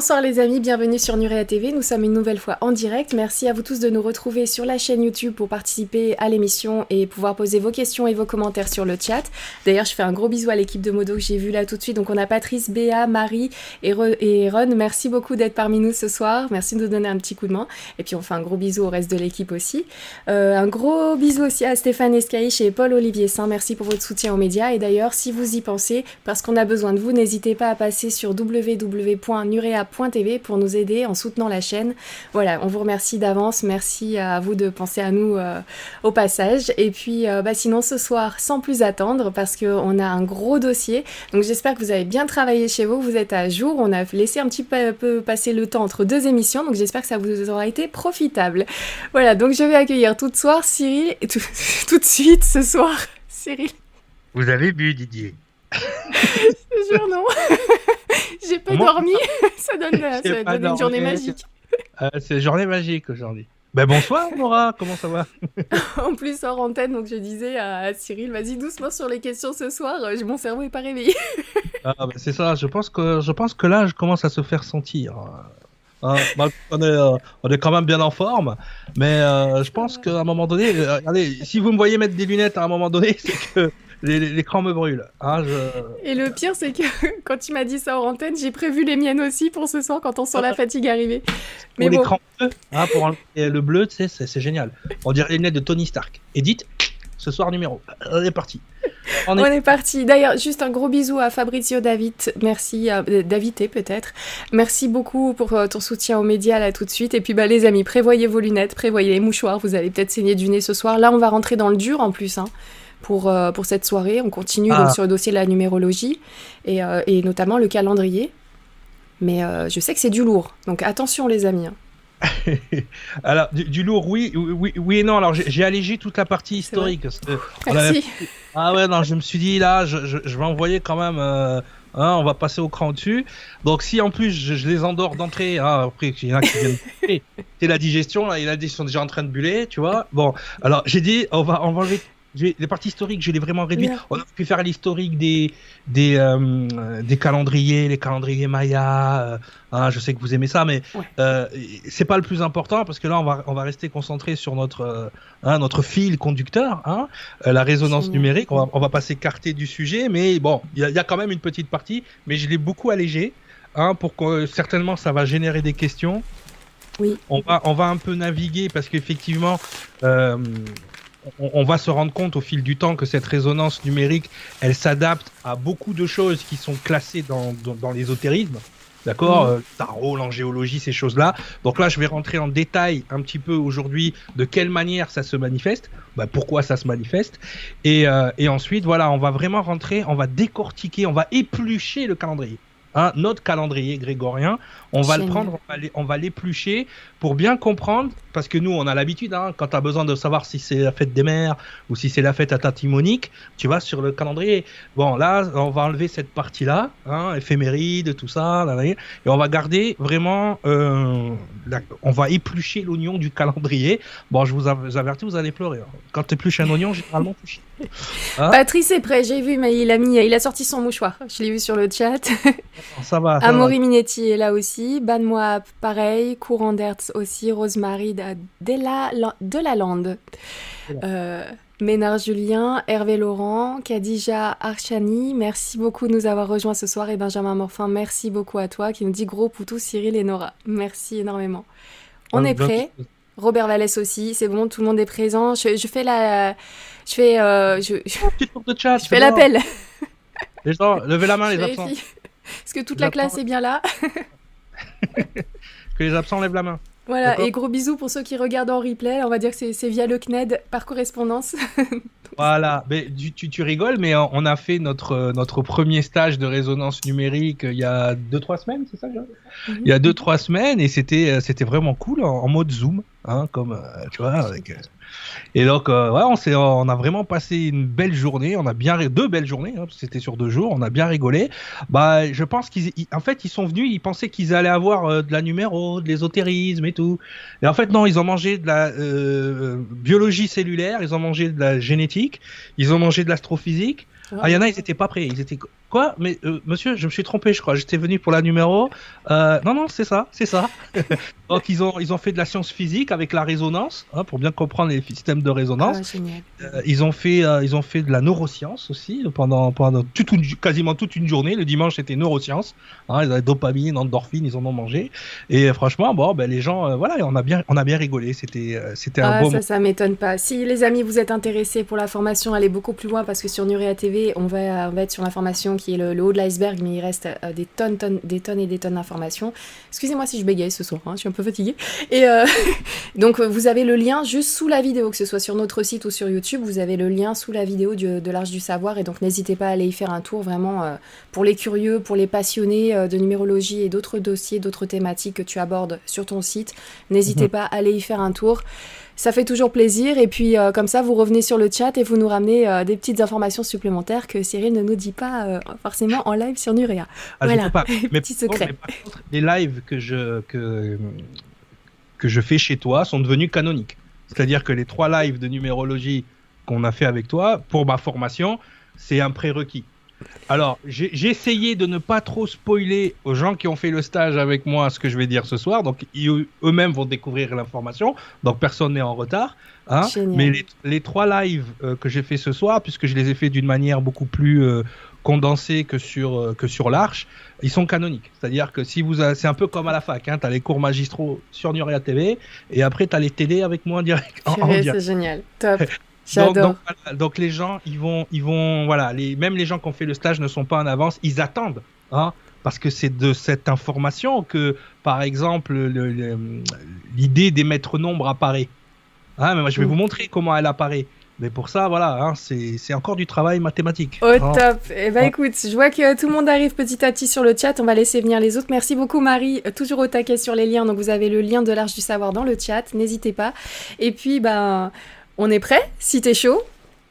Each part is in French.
Bonsoir les amis, bienvenue sur Nurea TV. Nous sommes une nouvelle fois en direct. Merci à vous tous de nous retrouver sur la chaîne YouTube pour participer à l'émission et pouvoir poser vos questions et vos commentaires sur le chat. D'ailleurs, je fais un gros bisou à l'équipe de Modo que j'ai vu là tout de suite. Donc on a Patrice, Béa, Marie et, Ron. Merci beaucoup d'être parmi nous ce soir. Merci de nous donner un petit coup de main. Et puis on fait un gros bisou au reste de l'équipe aussi. Euh, un gros bisou aussi à Stéphane Escaïch et Paul Olivier Saint. Merci pour votre soutien aux médias. Et d'ailleurs, si vous y pensez, parce qu'on a besoin de vous, n'hésitez pas à passer sur www.nurea tv pour nous aider en soutenant la chaîne. Voilà, on vous remercie d'avance. Merci à vous de penser à nous euh, au passage. Et puis, euh, bah, sinon, ce soir, sans plus attendre, parce qu'on a un gros dossier. Donc, j'espère que vous avez bien travaillé chez vous, vous êtes à jour. On a laissé un petit peu passer le temps entre deux émissions. Donc, j'espère que ça vous aura été profitable. Voilà, donc je vais accueillir tout de soir Cyril, tout, tout de suite ce soir, Cyril. Vous avez bu, Didier Je jure, non. J'ai pas dormi. ça donne, ça donne une journée magique. Euh, c'est journée magique aujourd'hui. Ben bonsoir Nora, comment ça va? En plus hors antenne, donc je disais à Cyril, vas-y doucement sur les questions ce soir, mon cerveau est pas réveillé. ah, ben c'est ça, je pense que je pense que là je commence à se faire sentir. Hein, on, est, euh, on, est, quand même bien en forme, mais euh, je pense qu'à un moment donné, regardez, si vous me voyez mettre des lunettes à un moment donné, c'est que l'écran me brûle. Hein, Et le pire, c'est que quand tu m'as dit ça en antenne, j'ai prévu les miennes aussi pour ce soir quand on sent la fatigue arriver. Mais pour l'écran bleu, hein, pour le bleu, c'est génial. On dirait les lunettes de Tony Stark. Edith, ce soir numéro. On est parti. On est, parti. D'ailleurs, juste un gros bisou à Fabrizio David. Merci, à... Euh, Davité peut-être. Merci beaucoup pour euh, ton soutien aux médias là tout de suite. Et puis bah les amis, prévoyez vos lunettes, prévoyez les mouchoirs. Vous allez peut-être saigner du nez ce soir. Là, on va rentrer dans le dur en plus. Hein pour, euh, pour cette soirée. On continue ah. sur le dossier de la numérologie et, euh, et notamment le calendrier. Mais euh, je sais que c'est du lourd, donc attention les amis. Hein. alors, du, lourd, oui, oui, oui et non. Alors, j'ai allégé toute la partie historique. Merci. Ah ouais, non, je me suis dit, là, je, je, vais envoyer quand même. Hein, on va passer au cran dessus. Donc, si en plus je, les endors d'entrée, hein, après, il y en a qui viennent. c'est la digestion, là, il y en a qui sont déjà en train de buller, tu vois. Bon, alors, j'ai dit, on va, on va enlever les parties historiques, je l'ai vraiment réduit. On a pu faire l'historique des des, euh, des calendriers, les calendriers Maya. Euh, hein, je sais que vous aimez ça, mais euh, c'est pas le plus important parce que là, on va on va rester concentré sur notre euh, hein, notre fil conducteur, hein, la résonance numérique. On va, on va pas s'écarter du sujet, mais bon, il y, y, a quand même une petite partie, mais je l'ai beaucoup allégé, hein, pour que certainement ça va générer des questions. Oui. On va on va un peu naviguer parce qu'effectivement. Euh, on, va se rendre compte au fil du temps que cette résonance numérique, elle s'adapte à beaucoup de choses qui sont classées dans, dans, l'ésotérisme. D'accord mmh. Tarot, l'angéologie, ces choses-là. Donc là, je vais rentrer en détail un petit peu aujourd'hui de quelle manière ça se manifeste, bah, pourquoi ça se manifeste. Et, euh, et ensuite, voilà, on va vraiment rentrer, on va décortiquer, on va éplucher le calendrier. Hein, notre calendrier grégorien, on va le prendre, on va l'éplucher pour bien comprendre, parce que nous, on a l'habitude, hein, quand tu as besoin de savoir si c'est la fête des mères ou si c'est la fête à Tatimonique, tu vas sur le calendrier. Bon, là, on va enlever cette partie-là, hein, éphéméride, tout ça, et on va garder vraiment, euh, on va éplucher l'oignon du calendrier. Bon, je vous avertis, vous allez pleurer. Hein. Quand tu épluches un oignon, généralement, tu Patrice est prêt, j'ai vu, mais il a, mis, il a sorti son mouchoir. Je l'ai vu sur le chat. Ça va. Amaury Minetti est là aussi. Ban pareil. Courant d'Hertz aussi. Rosemary de, la, de la Lande. Euh, Ménard Julien, Hervé Laurent, Kadija Archani, merci beaucoup de nous avoir rejoints ce soir. Et Benjamin Morfin, merci beaucoup à toi qui nous dit gros poutou Cyril et Nora. Merci énormément. On est prêt. Robert Vallès aussi, c'est bon, tout le monde est présent. Je, fais la. Je fais. Euh, je, je fais l'appel. Les gens, levez la main, les absents. Est-ce que toute la classe est bien là Que les absents lèvent la main. Voilà, et gros bisous pour ceux qui regardent en replay. On va dire que c'est via le CNED par correspondance. voilà, mais tu, tu, rigoles, mais on a fait notre, notre premier stage de résonance numérique il y a 2-3 semaines, c'est ça Il y a 2-3 semaines, et c'était vraiment cool en, mode Zoom, hein, comme, euh, tu vois. Euh, et donc, euh, ouais, on, on a vraiment passé une belle journée. On a bien deux belles journées. Hein, c'était sur deux jours. On a bien rigolé. Bah, je pense qu'ils, fait, ils sont venus. Ils pensaient qu'ils allaient avoir euh, de la numéro, de l'ésotérisme et tout. Et en fait, non. Ils ont mangé de la biologie cellulaire. Ils ont mangé de la génétique. Ils ont mangé de l'astrophysique. Ah, il y en a, ils étaient pas prêts. Ils étaient, Quoi Mais euh, monsieur, je me suis trompé, je crois. J'étais venu pour la numéro. Euh, non, non, c'est ça, c'est ça. Donc ils ont ils ont fait de la science physique avec la résonance hein, pour bien comprendre les systèmes de résonance. Ah, euh, ils ont fait ils ont fait de la neuroscience aussi pendant pendant toute une, quasiment toute une journée. Le dimanche c'était neuroscience. Hein, ils avaient dopamine, endorphine, ils en ont mangé. Et franchement, bon, ben les gens, voilà, on a bien on a bien rigolé. C'était c'était un ah, bon. Ça, ça m'étonne pas. Si les amis vous êtes intéressés pour la formation, allez beaucoup plus loin parce que sur Nurea TV, on va on va être sur l'information qui est le, haut de l'iceberg, mais il reste euh, des, tonnes, tonnes, des tonnes et des tonnes d'informations. Excusez-moi si je bégaye ce soir, hein, je suis un peu fatiguée. Et euh, donc, vous avez le lien juste sous la vidéo, que ce soit sur notre site ou sur YouTube, vous avez le lien sous la vidéo de l'Arche du Savoir. Et donc, n'hésitez pas à aller y faire un tour vraiment euh, pour les curieux, pour les passionnés de numérologie et d'autres dossiers, d'autres thématiques que tu abordes sur ton site. N'hésitez mhm. pas à aller y faire un tour. Ça fait toujours plaisir. Et puis, euh, comme ça, vous revenez sur le chat et vous nous ramenez euh, des petites informations supplémentaires que Cyril ne nous dit pas euh, forcément en live sur Nurea. Ah, voilà, pas. Mais petit secret. les lives que je, que, que je fais chez toi sont devenus canoniques. C'est-à-dire que les trois lives de numérologie qu'on a fait avec toi, pour ma formation, c'est un prérequis. Alors, j'ai essayé de ne pas trop spoiler aux gens qui ont fait le stage avec moi ce que je vais dire ce soir. Donc, eux-mêmes vont découvrir l'information. Donc, personne n'est en retard. Hein. Mais les, trois lives euh, que j'ai fait ce soir, puisque je les ai fait d'une manière beaucoup plus euh, condensée que sur, euh, que sur l'Arche, ils sont canoniques. C'est-à-dire que si vous, c'est un peu comme à la fac. Hein, tu as les cours magistraux sur Nuria TV et après tu as les télé avec moi en direct. C'est génial. Top. Donc, les gens, ils vont, ils vont, voilà, les, même les gens qui ont fait le stage ne sont pas en avance, ils attendent, hein, parce que c'est de cette information que, par exemple, l'idée des maîtres nombres apparaît. Hein, mais moi, je vais mm. vous montrer comment elle apparaît. Mais pour ça, voilà, hein, c'est encore du travail mathématique. Au top. Eh ben, écoute, je vois que tout le monde arrive petit à petit sur le chat. On va laisser venir les autres. Merci beaucoup, Marie. Toujours au taquet sur les liens. Donc, vous avez le lien de l'Arche du Savoir dans le chat. N'hésitez pas. Et puis, ben. On est prêt? Si t'es chaud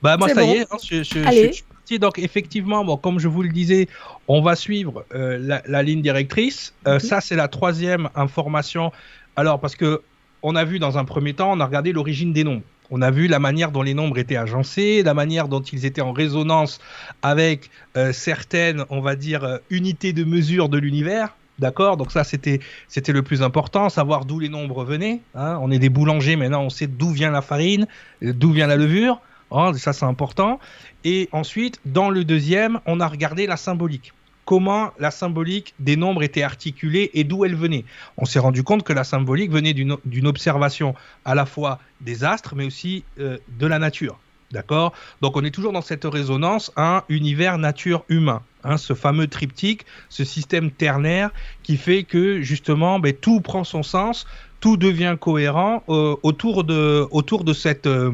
Bah moi ça y est, hein, je, suis parti. Donc effectivement, bon, comme je vous le disais, on va suivre euh, la, ligne directrice. Euh, mhm. Ça c'est la troisième information. Alors parce que on a vu dans un premier temps, on a regardé l'origine des nombres. On a vu la manière dont les nombres étaient agencés, la manière dont ils étaient en résonance avec euh, certaines, on va dire, unités de mesure de l'univers. D'accord Donc ça, c'était, le plus important, savoir d'où les nombres venaient. Hein. on est des boulangers, maintenant on sait d'où vient la farine, d'où vient la levure. Hein, ça, c'est important. Et ensuite, dans le deuxième, on a regardé la symbolique. Comment la symbolique des nombres était articulée et d'où elle venait. On s'est rendu compte que la symbolique venait d'une observation à la fois des astres, mais aussi euh, de la nature. D'accord Donc on est toujours dans cette résonance, un univers nature humain. Hein, ce fameux triptyque, ce système ternaire qui fait que justement ben, tout prend son sens, tout devient cohérent euh, autour, de, cette, euh,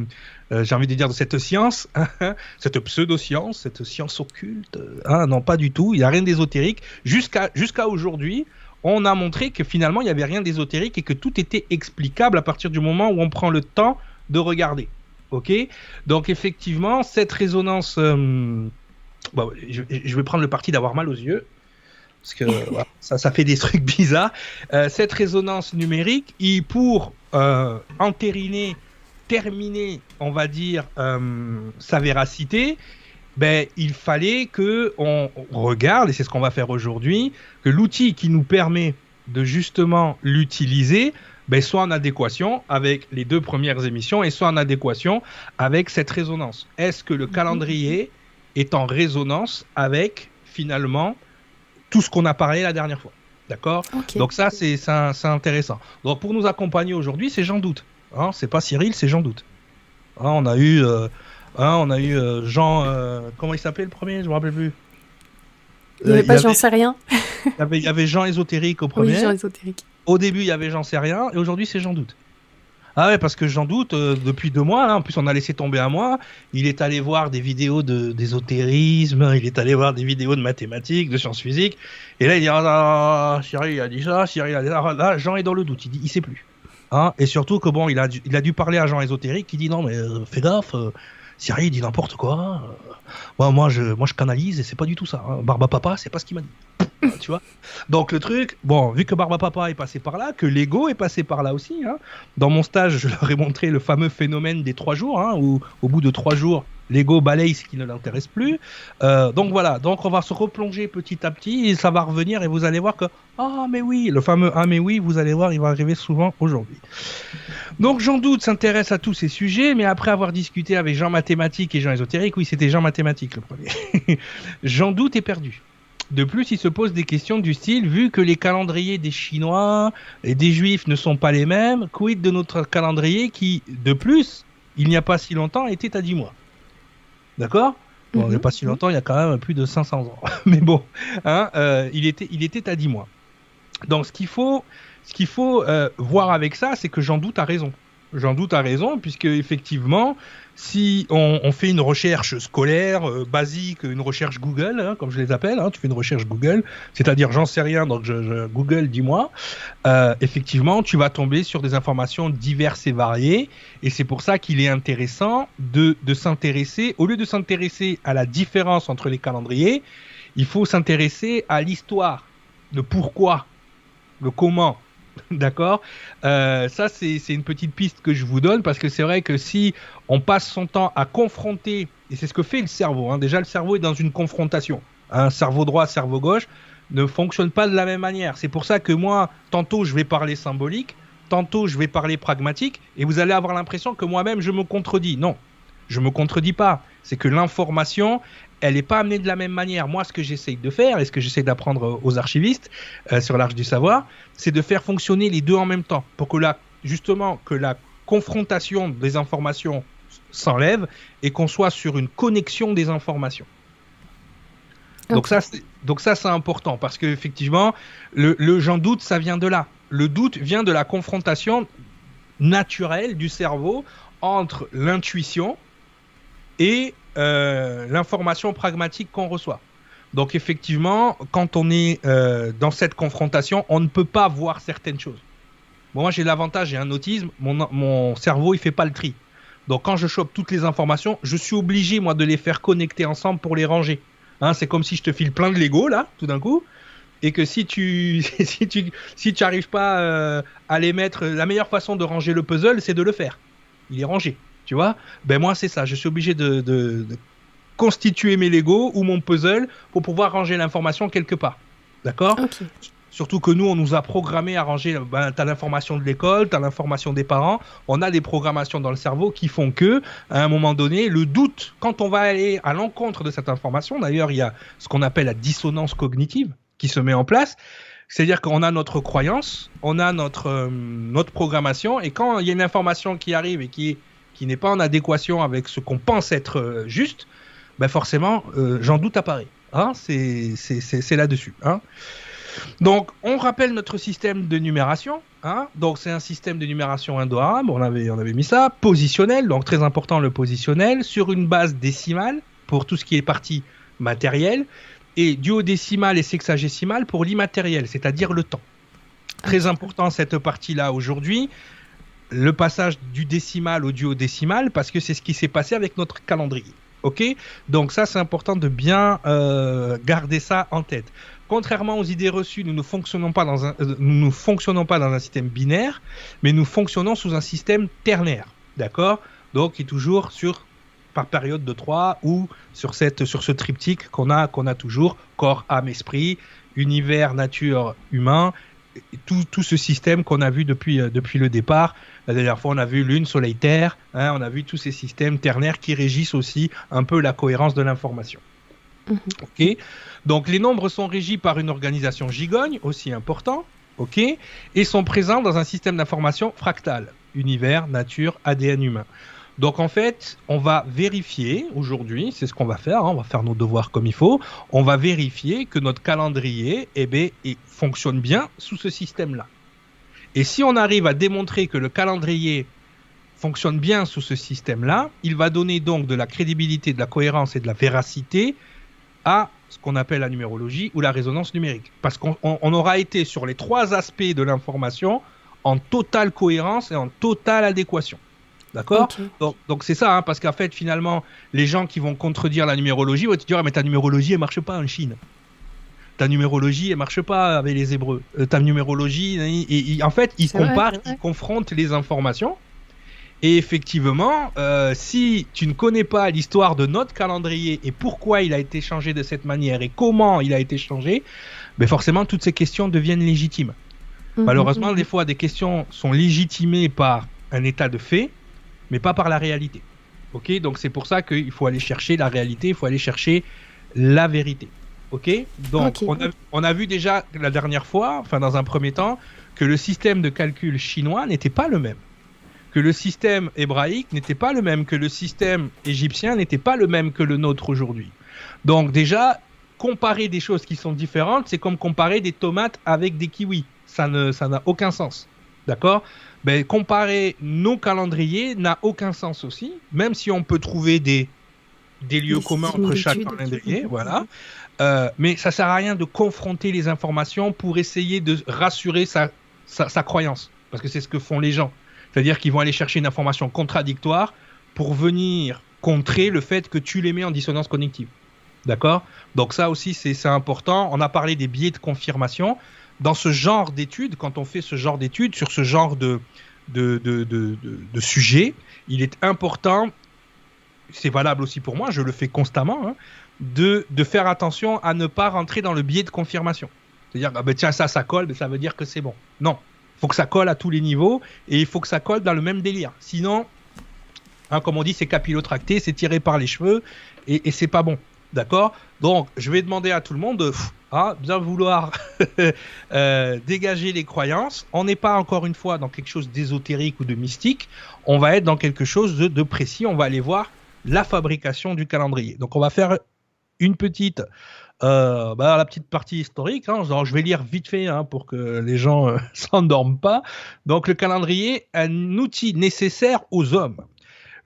euh, j'ai envie de dire, de cette science, cette pseudo-science, cette science occulte. Hein, non, pas du tout, il n'y a rien d'ésotérique. Jusqu'à jusqu'à aujourd'hui, on a montré que finalement, il n'y avait rien d'ésotérique et que tout était explicable à partir du moment où on prend le temps de regarder. Ok? Donc effectivement, cette résonance je, vais prendre le parti d'avoir mal aux yeux, parce que ça, fait des trucs bizarres. Euh, cette résonance numérique, pour euh, entériner, terminer, on va dire, euh, sa véracité, ben, il fallait que on regarde, et c'est ce qu'on va faire aujourd'hui, que l'outil qui nous permet de justement l'utiliser ben, soit en adéquation avec les deux premières émissions et soit en adéquation avec cette résonance. Est-ce que le calendrier est en résonance avec finalement tout ce qu'on a parlé la dernière fois. D'accord? Donc ça, c'est intéressant. Donc pour nous accompagner aujourd'hui, c'est Jean Doute. Hein, c'est pas Cyril, c'est Jean Doute. Hein, on a eu, euh, hein, on a eu euh, Jean... Euh, comment il s'appelait le premier? Je me rappelle plus. Il n'y avait pas Jean sais rien. il, y avait, Jean Ésotérique au premier. Oui, Jean Ésotérique. Au début, il y avait Jean sais rien, et aujourd'hui, c'est Jean Doute. Ah ouais, parce que j'en doute, euh, depuis deux mois, là, en plus on a laissé tomber un mois, il est allé voir des vidéos d'ésotérisme, il est allé voir des vidéos de mathématiques, de sciences physiques, et là il dit, ah, Cyril a dit ça, Cyril a dit ça, là, Jean est dans le doute, il dit, il sait plus. Hein et surtout que bon, il a, dû, il a dû parler à Jean ésotérique qui dit, non mais euh, fais gaffe, euh, Cyril dit n'importe quoi. Moi, moi, je, moi, je canalise et c'est pas du tout ça. Hein. Barba Papa, c'est pas ce qu'il m'a dit. Tu vois Donc le truc, bon, vu que Barba Papa est passé par là, que l'ego est passé par là aussi. Hein, dans mon stage, je leur ai montré le fameux phénomène des trois jours, hein, où au bout de trois jours, L'ego balaye ce qui ne l'intéresse plus. Euh, donc voilà, donc on va se replonger petit à petit et ça va revenir et vous allez voir que ah mais oui, le fameux ah mais oui, vous allez voir, il va arriver souvent aujourd'hui. Donc Jean Doute s'intéresse à tous ces sujets, mais après avoir discuté avec Jean Mathématique et Jean Ésotérique, oui c'était Jean Mathématique le premier, Jean Doute est perdu. De plus, il se pose des questions du style, vu que les calendriers des Chinois et des Juifs ne sont pas les mêmes, quid de notre calendrier qui, de plus, il n'y a pas si longtemps, était à 10 mois D'accord? Bon, il n'y a pas si mhm. longtemps, il y a quand même plus de 500 ans. Mais bon, hein, euh, il, était, il était à 10 mois. Donc ce qu'il faut, ce qu'il faut euh, voir avec ça, c'est que j'en doute à raison. J'en doute à raison, puisque effectivement, si on, fait une recherche scolaire euh, basique, une recherche Google, hein, comme je les appelle, hein, tu fais une recherche Google, c'est-à-dire j'en sais rien, donc je, Google, dis-moi, euh, effectivement, tu vas tomber sur des informations diverses et variées, et c'est pour ça qu'il est intéressant de, de s'intéresser, au lieu de s'intéresser à la différence entre les calendriers, il faut s'intéresser à l'histoire, le pourquoi, le comment, D'accord euh, Ça, c'est une petite piste que je vous donne parce que c'est vrai que si on passe son temps à confronter, et c'est ce que fait le cerveau, hein, déjà le cerveau est dans une confrontation. Un cerveau droit, cerveau gauche ne fonctionne pas de la même manière. C'est pour ça que moi, tantôt je vais parler symbolique, tantôt je vais parler pragmatique, et vous allez avoir l'impression que moi-même je me contredis. Non, je me contredis pas. C'est que l'information, elle n'est pas amenée de la même manière. Moi, ce que j'essaye de faire, et ce que j'essaie d'apprendre aux archivistes euh, sur l'Arche du Savoir, c'est de faire fonctionner les deux en même temps, pour que la, justement, que la confrontation des informations s'enlève et qu'on soit sur une connexion des informations. Donc ça, donc ça, c'est important parce qu'effectivement, le, le j'en doute, ça vient de là. Le doute vient de la confrontation naturelle du cerveau entre l'intuition et euh, l'information pragmatique qu'on reçoit. Donc effectivement, quand on est euh, dans cette confrontation, on ne peut pas voir certaines choses. moi j'ai l'avantage, j'ai un autisme, mon, cerveau il fait pas le tri. Donc quand je chope toutes les informations, je suis obligé moi de les faire connecter ensemble pour les ranger. Hein, c'est comme si je te file plein de Lego là, tout d'un coup, et que si tu si tu si tu arrives pas euh, à les mettre, la meilleure façon de ranger le puzzle, c'est de le faire. Il est rangé. Tu vois? Ben moi, c'est ça. Je suis obligé de, constituer mes Lego ou mon puzzle pour pouvoir ranger l'information quelque part. D'accord? Surtout que nous, on nous a programmé à ranger. Ben, tu as l'information de l'école, tu as l'information des parents. On a des programmations dans le cerveau qui font que, à un moment donné, le doute, quand on va aller à l'encontre de cette information, d'ailleurs, il y a ce qu'on appelle la dissonance cognitive qui se met en place. C'est-à-dire qu'on a notre croyance, on a notre, euh, notre programmation, et quand il y a une information qui arrive et qui est qui n'est pas en adéquation avec ce qu'on pense être euh, juste, ben forcément, euh, j'en doute apparaît. Hein c'est là-dessus. Hein donc, on rappelle notre système de numération. Hein donc, c'est un système de numération indo-arabe. On avait, mis ça. Positionnel, donc très important le positionnel, sur une base décimale pour tout ce qui est partie matérielle, et duodécimal et sexagésimal pour l'immatériel, c'est-à-dire le temps. Très important cette partie-là aujourd'hui le passage du décimal au duodécimal parce que c'est ce qui s'est passé avec notre calendrier. Ok? Donc ça, c'est important de bien euh, garder ça en tête. Contrairement aux idées reçues, nous ne fonctionnons pas dans un, euh, nous fonctionnons pas dans un système binaire, mais nous fonctionnons sous un système ternaire. D'accord? Donc, qui est toujours sur par période de 3 ou sur cette sur ce triptyque qu'on a qu'on a toujours corps, âme, esprit, univers, nature, humain tout, tout, ce système qu'on a vu depuis, euh, depuis le départ, la dernière fois, on a vu Lune, Soleil, Terre. Hein, on a vu tous ces systèmes ternaires qui régissent aussi un peu la cohérence de l'information. Mhm. Ok. Donc les nombres sont régis par une organisation gigogne, aussi important. Ok. Et sont présents dans un système d'information fractal. Univers, nature, ADN humain. Donc en fait, on va vérifier aujourd'hui, c'est ce qu'on va faire, hein, on va faire nos devoirs comme il faut, on va vérifier que notre calendrier eh bien, fonctionne bien sous ce système-là. Et si on arrive à démontrer que le calendrier fonctionne bien sous ce système-là, il va donner donc de la crédibilité, de la cohérence et de la véracité à ce qu'on appelle la numérologie ou la résonance numérique. Parce qu'on aura été sur les trois aspects de l'information en totale cohérence et en totale adéquation. D'accord Donc c'est ça, hein, parce qu'en fait finalement, les gens qui vont contredire la numérologie vont te dire ah, mais ta numérologie elle marche pas en Chine ta numérologie elle marche pas avec les Hébreux. Euh, ta numérologie, et, en fait, ils comparent, ils confrontent les informations Et effectivement, euh, si tu ne connais pas l'histoire de notre calendrier et pourquoi il a été changé de cette manière et comment il a été changé, ben forcément toutes ces questions deviennent légitimes. Mhm. Malheureusement, des fois, des questions sont légitimées par un état de fait, mais pas par la réalité. Ok, donc c'est pour ça qu'il faut aller chercher la réalité, il faut aller chercher la vérité. Ok, donc On, a, on, a, vu déjà la dernière fois, enfin dans un premier temps, que le système de calcul chinois n'était pas le même que le système hébraïque n'était pas le même, que le système égyptien n'était pas le même que le nôtre aujourd'hui. Donc déjà, comparer des choses qui sont différentes, c'est comme comparer des tomates avec des kiwis. Ça ne, ça n'a aucun sens. D'accord? Ben, Comparer nos calendriers n'a aucun sens aussi, même si on peut trouver des, des lieux communs entre chaque calendrier, voilà. Euh, mais ça sert à rien de confronter les informations pour essayer de rassurer sa, sa croyance, parce que c'est ce que font les gens. C'est-à-dire qu'ils vont aller chercher une information contradictoire pour venir contrer le fait que tu les mets en dissonance cognitive. D'accord? Donc ça aussi, c'est important. On a parlé des biais de confirmation. Dans ce genre d'études, quand on fait ce genre d'études sur ce genre de, de, de, sujet, il est important, c'est valable aussi pour moi, je le fais constamment, hein, de, de faire attention à ne pas rentrer dans le biais de confirmation. C'est-à-dire, ah ben tiens, ça, ça colle, mais ça veut dire que c'est bon. Non, faut que ça colle à tous les niveaux et il faut que ça colle dans le même délire. Sinon, hein, comme on dit, c'est capillotracté, c'est tiré par les cheveux et, et c'est pas bon. D'accord? Donc, je vais demander à tout le monde de ah, bien vouloir euh, dégager les croyances. On n'est pas encore une fois dans quelque chose d'ésotérique ou de mystique. On va être dans quelque chose de, de précis. On va aller voir la fabrication du calendrier. Donc, on va faire une petite euh, bah, la petite partie historique, hein, je vais lire vite fait hein, pour que les gens euh, s'endorment pas. Donc le calendrier, un outil nécessaire aux hommes.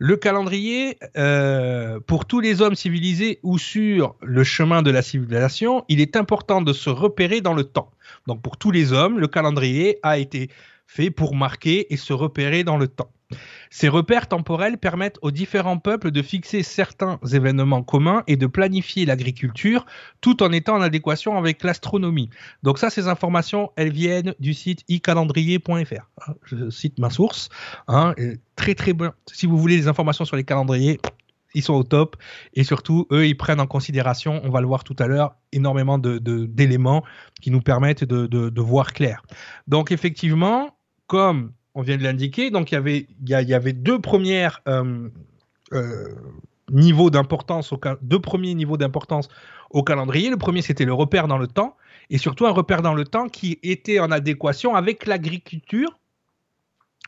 Le calendrier, euh, pour tous les hommes civilisés ou sur le chemin de la civilisation, il est important de se repérer dans le temps. Donc pour tous les hommes, le calendrier a été fait pour marquer et se repérer dans le temps. Ces repères temporels permettent aux différents peuples de fixer certains événements communs et de planifier l'agriculture tout en étant en adéquation avec l'astronomie. Donc ça, ces informations, elles viennent du site icalendrier.fr. Hein, je cite ma source. Hein, très très bien. Si vous voulez des informations sur les calendriers, ils sont au top et surtout eux ils prennent en considération, on va le voir tout à l'heure, énormément d'éléments qui nous permettent de, de, voir clair. Donc effectivement, comme on vient de l'indiquer. Donc il y avait, deux premières euh, euh, niveaux d'importance, deux premiers niveaux d'importance au calendrier. Le premier c'était le repère dans le temps et surtout un repère dans le temps qui était en adéquation avec l'agriculture,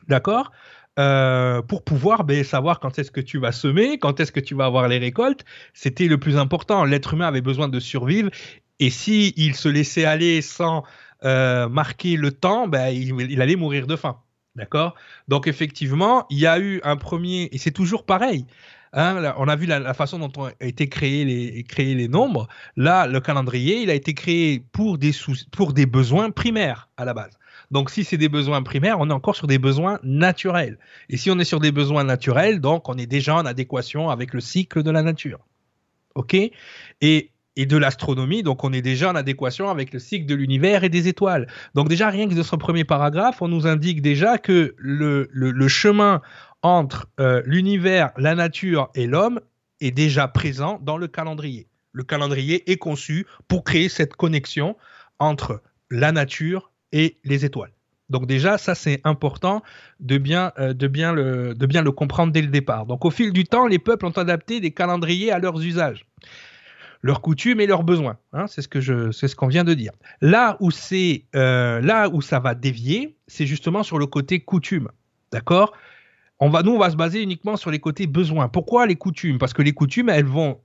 d'accord? Euh, pour pouvoir ben, savoir quand est-ce que tu vas semer, quand est-ce que tu vas avoir les récoltes, c'était le plus important. L'être humain avait besoin de survivre et si il se laissait aller sans marquer le temps, ben, il allait mourir de faim. D'accord? Donc effectivement, il y a eu un premier, et c'est toujours pareil. Hein, on a vu la, façon dont ont été créés les, créés les nombres. Là, le calendrier, il a été créé pour des, pour des besoins primaires à la base. Donc si c'est des besoins primaires, on est encore sur des besoins naturels. Et si on est sur des besoins naturels, donc on est déjà en adéquation avec le cycle de la nature. OK? Et et de l'astronomie, donc on est déjà en adéquation avec le cycle de l'univers et des étoiles. Donc déjà, rien que de ce premier paragraphe, on nous indique déjà que le, chemin entre euh, l'univers, la nature et l'homme est déjà présent dans le calendrier. Le calendrier est conçu pour créer cette connexion entre la nature et les étoiles. Donc déjà, ça c'est important de bien, euh, de bien le comprendre dès le départ. Donc au fil du temps, les peuples ont adapté des calendriers à leurs usages leurs coutumes et leurs besoins. Hein, c'est ce que c'est ce qu'on vient de dire. Là où c'est, euh, là où ça va dévier, c'est justement sur le côté coutume. D'accord? On va, nous, on va se baser uniquement sur les côtés besoins. Pourquoi les coutumes? Parce que les coutumes, elles vont,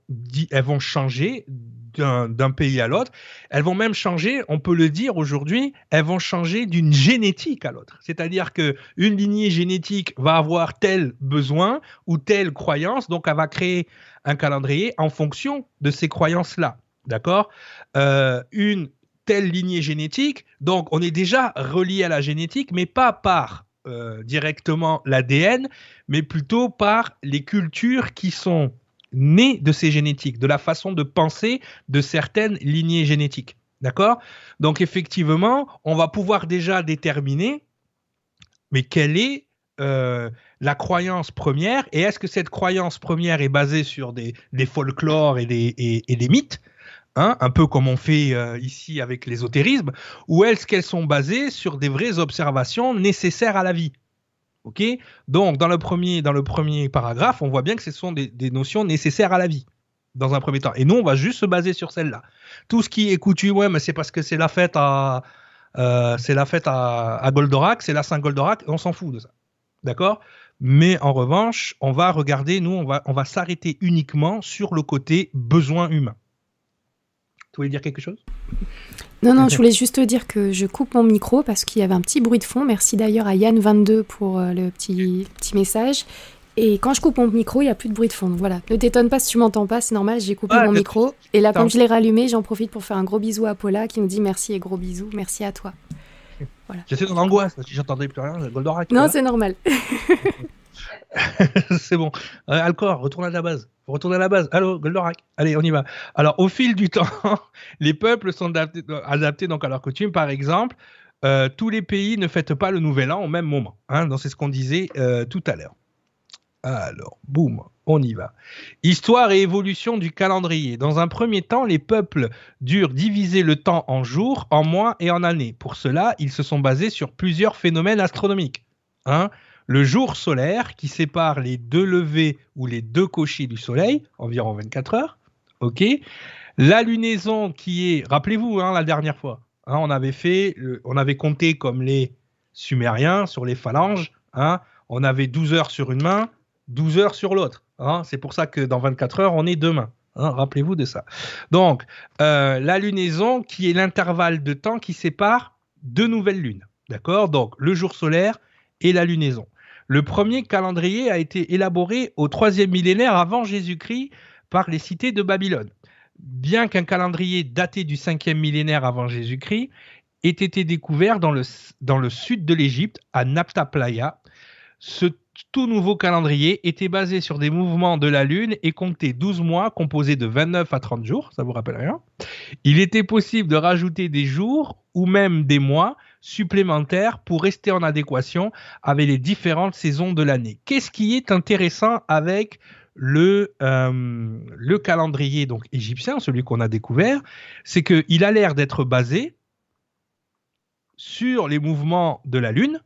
elles vont changer d'un pays à l'autre. Elles vont même changer, on peut le dire aujourd'hui, elles vont changer d'une génétique à l'autre. C'est-à-dire que une lignée génétique va avoir tel besoin ou telle croyance, donc elle va créer un calendrier en fonction de ces croyances-là. D'accord? Euh, Une telle lignée génétique, donc on est déjà relié à la génétique, mais pas par euh, directement l'ADN, mais plutôt par les cultures qui sont nées de ces génétiques, de la façon de penser de certaines lignées génétiques. D'accord? Donc effectivement, on va pouvoir déjà déterminer, mais quelle est euh, la croyance première Et est-ce que cette croyance première est basée sur des, folklores et des, et, des mythes Hein, un peu comme on fait euh, ici avec l'ésotérisme, ou est-ce qu'elles sont basées sur des vraies observations nécessaires à la vie? Ok? Donc, dans le, premier, dans le premier paragraphe, on voit bien que ce sont des, notions nécessaires à la vie, dans un premier temps. Et nous, on va juste se baser sur celle-là. Tout ce qui est coutume, ouais, mais c'est parce que c'est la fête à, euh, c'est la fête à, Goldorak, c'est la Saint-Goldorak, on s'en fout de ça. D'accord? Mais en revanche, on va regarder, nous, on va, on va s'arrêter uniquement sur le côté besoin humain. Voulais dire quelque chose? Non, non, je voulais juste dire que je coupe mon micro parce qu'il y avait un petit bruit de fond. Merci d'ailleurs à Yann22 pour euh, le petit, petit message. Et quand je coupe mon micro, il n'y a plus de bruit de fond. voilà, ne t'étonne pas si tu m'entends pas, c'est normal, j'ai coupé mon micro. Et là, comme je l'ai rallumé, j'en profite pour faire un gros bisou à Paula qui me dit merci et gros bisous. Merci à toi. Voilà. J'étais dans l'angoisse, si j'entendais plus rien, Goldorak. Non, c'est normal. c'est bon. Euh, Alcor, retourne à la base. Retourne à la base. Allô, Goldorak. Allez, on y va. Alors, au fil du temps, les peuples sont adaptés, donc à leur coutume. Par exemple, euh, tous les pays ne fêtent pas le Nouvel An au même moment. Hein, c'est ce qu'on disait euh, tout à l'heure. Alors, boum, on y va. Histoire et évolution du calendrier. Dans un premier temps, les peuples durent diviser le temps en jours, en mois et en années. Pour cela, ils se sont basés sur plusieurs phénomènes astronomiques. Hein. Le jour solaire qui sépare les deux levées ou les deux couchers du soleil, environ 24 heures. Ok. La lunaison qui est, rappelez-vous, hein, la dernière fois, hein, on avait fait, on avait compté comme les Sumériens sur les phalanges. on avait 12 heures sur une main, 12 heures sur l'autre. Hein. C'est pour ça que dans 24 heures, on est demain. Hein. Rappelez-vous de ça. Donc, euh, la lunaison qui est l'intervalle de temps qui sépare deux nouvelles lunes. D'accord Donc, le jour solaire et la lunaison. Le premier calendrier a été élaboré au troisième millénaire avant Jésus-Christ par les cités de Babylone. Bien qu'un calendrier daté du cinquième millénaire avant Jésus-Christ ait été découvert dans le, sud de l'Égypte, à Napta ce tout nouveau calendrier était basé sur des mouvements de la Lune et comptait 12 mois composés de 29 à 30 jours, ça vous rappelle rien Il était possible de rajouter des jours ou même des mois supplémentaires pour rester en adéquation avec les différentes saisons de l'année. Qu'est-ce qui est intéressant avec le, euh, le calendrier égyptien, celui qu'on a découvert, c'est qu'il a l'air d'être basé sur les mouvements de la Lune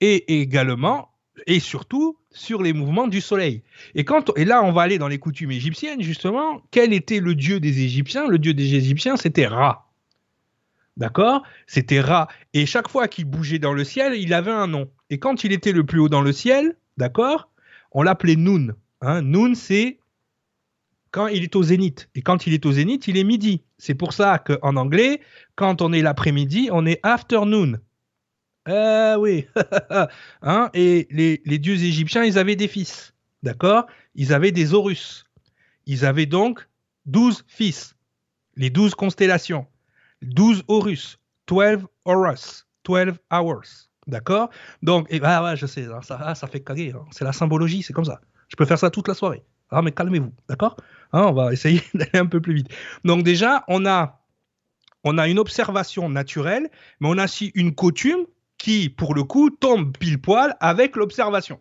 et également et surtout sur les mouvements du soleil. Et, quand, et là, on va aller dans les coutumes égyptiennes, justement. Quel était le dieu des Égyptiens? Le dieu des Égyptiens, c'était Ra. D'accord? C'était Ra. Et chaque fois qu'il bougeait dans le ciel, il avait un nom. Et quand il était le plus haut dans le ciel, d'accord? On l'appelait Nun. Hein Nun, c'est quand il est au zénith. Et quand il est au zénith, il est midi. C'est pour ça qu'en anglais, quand on est l'après-midi, on est afternoon. Ah oui. hein? Et les, dieux égyptiens, ils avaient des fils. D'accord? Ils avaient des Horus. Ils avaient donc 12 fils. Les 12 constellations. 12 Horus. 12 Horus. 12 hours. D'accord? Donc, et bah ouais, je sais, hein, ça, ah, ça fait caguer. Hein. C'est la symbologie, c'est comme ça. Je peux faire ça toute la soirée. Ah, mais calmez-vous, d'accord? Hein, On va essayer d'aller un peu plus vite. Donc déjà, on a, on a une observation naturelle, mais on a aussi une coutume qui, pour le coup, tombe pile poil avec l'observation.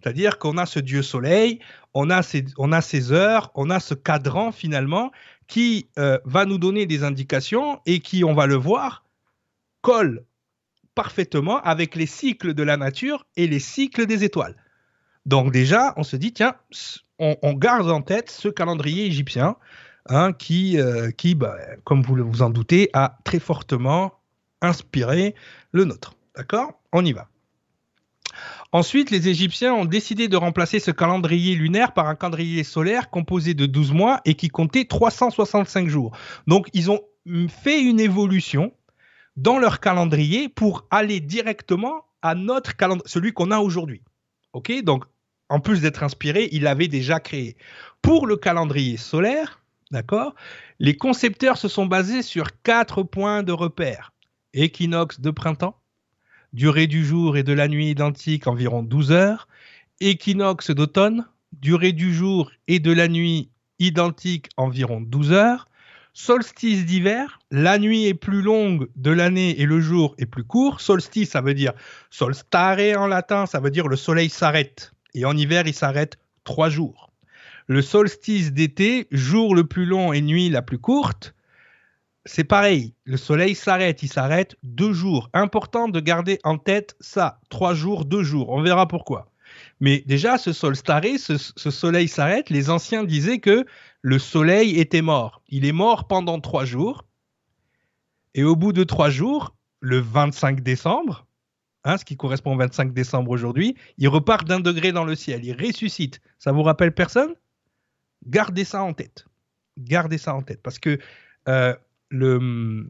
C'est-à-dire qu'on a ce dieu soleil, on a ces, on a ces heures, on a ce cadran finalement qui euh, va nous donner des indications et qui, on va le voir, colle parfaitement avec les cycles de la nature et les cycles des étoiles. Donc déjà, on se dit, tiens, on, garde en tête ce calendrier égyptien hein, qui, euh, bah, comme vous vous en doutez, a très fortement inspiré le nôtre. D'accord? On y va. Ensuite, les Égyptiens ont décidé de remplacer ce calendrier lunaire par un calendrier solaire composé de 12 mois et qui comptait 365 jours. Donc, ils ont fait une évolution dans leur calendrier pour aller directement à notre calendrier, celui qu'on a aujourd'hui. Donc, en plus d'être inspiré, il l'avait déjà créé. Pour le calendrier solaire, d'accord Les concepteurs se sont basés sur quatre points de repère. Équinoxe de printemps, durée du jour et de la nuit identique environ 12 heures. Équinoxe d'automne, durée du jour et de la nuit identique environ 12 heures. Solstice d'hiver, la nuit est plus longue de l'année et le jour est plus court. Solstice, ça veut dire solstare en latin, ça veut dire le soleil s'arrête. Et en hiver, il s'arrête trois jours. Le solstice d'été, jour le plus long et nuit la plus courte, c'est pareil. Le soleil s'arrête, il s'arrête deux jours. Important de garder en tête ça. Trois jours, deux jours. On verra pourquoi. Mais déjà, ce sol staré, ce, soleil s'arrête. Les anciens disaient que le soleil était mort. Il est mort pendant trois jours. Et au bout de trois jours, le 25 décembre, hein, ce qui correspond au 25 décembre aujourd'hui, il repart d'un degré dans le ciel. Il ressuscite. Ça vous rappelle personne? Gardez ça en tête. Gardez ça en tête. Parce que euh, le,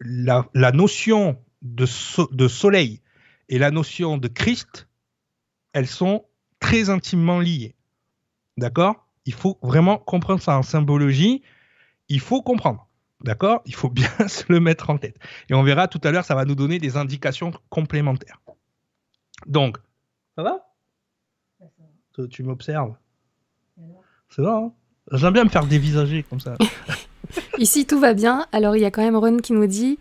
la, notion de, de soleil et la notion de Christ elles sont très intimement liées. D'accord? Il faut vraiment comprendre ça en symbologie. Il faut comprendre. D'accord? Il faut bien se le mettre en tête. Et on verra tout à l'heure, ça va nous donner des indications complémentaires. Donc, ça va? Tu m'observes? C'est vrai, hein? J'aime bien me faire dévisager comme ça. Ici, tout va bien. Alors, il y a quand même Ron qui nous dit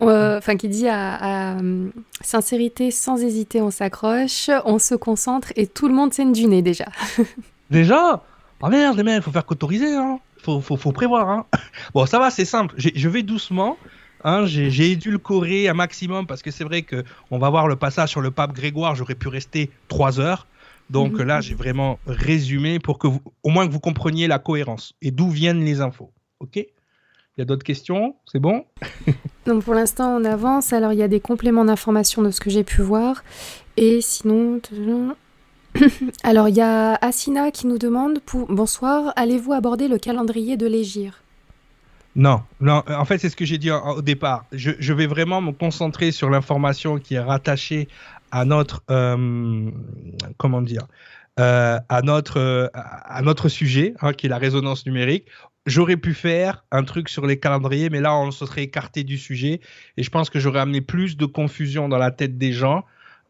euh, enfin qui dit à, euh, sincérité sans hésiter on s'accroche, on se concentre et tout le monde saigne du nez déjà. déjà? Ah merde les mecs, faut faire qu'autoriser, hein. faut, faut, faut, prévoir. Hein. Bon ça va, c'est simple, je vais doucement. Hein, j'ai édulcoré un maximum parce que c'est vrai que on va voir le passage sur le pape Grégoire, j'aurais pu rester trois heures. Donc mhm. là, j'ai vraiment résumé pour que vous, au moins que vous compreniez la cohérence et d'où viennent les infos. Ok? Il y a d'autres questions? C'est bon? Donc pour l'instant, on avance. Alors il y a des compléments d'information de ce que j'ai pu voir. Et sinon. Alors il y a Asina qui nous demande pour... Bonsoir, allez-vous aborder le calendrier de l'Égir? Non, non, en fait, c'est ce que j'ai dit au départ. Je, vais vraiment me concentrer sur l'information qui est rattachée à notre, euh, comment dire, euh, à notre à notre sujet, hein, qui est la résonance numérique. J'aurais pu faire un truc sur les calendriers, mais là, on se serait écarté du sujet. Et je pense que j'aurais amené plus de confusion dans la tête des gens.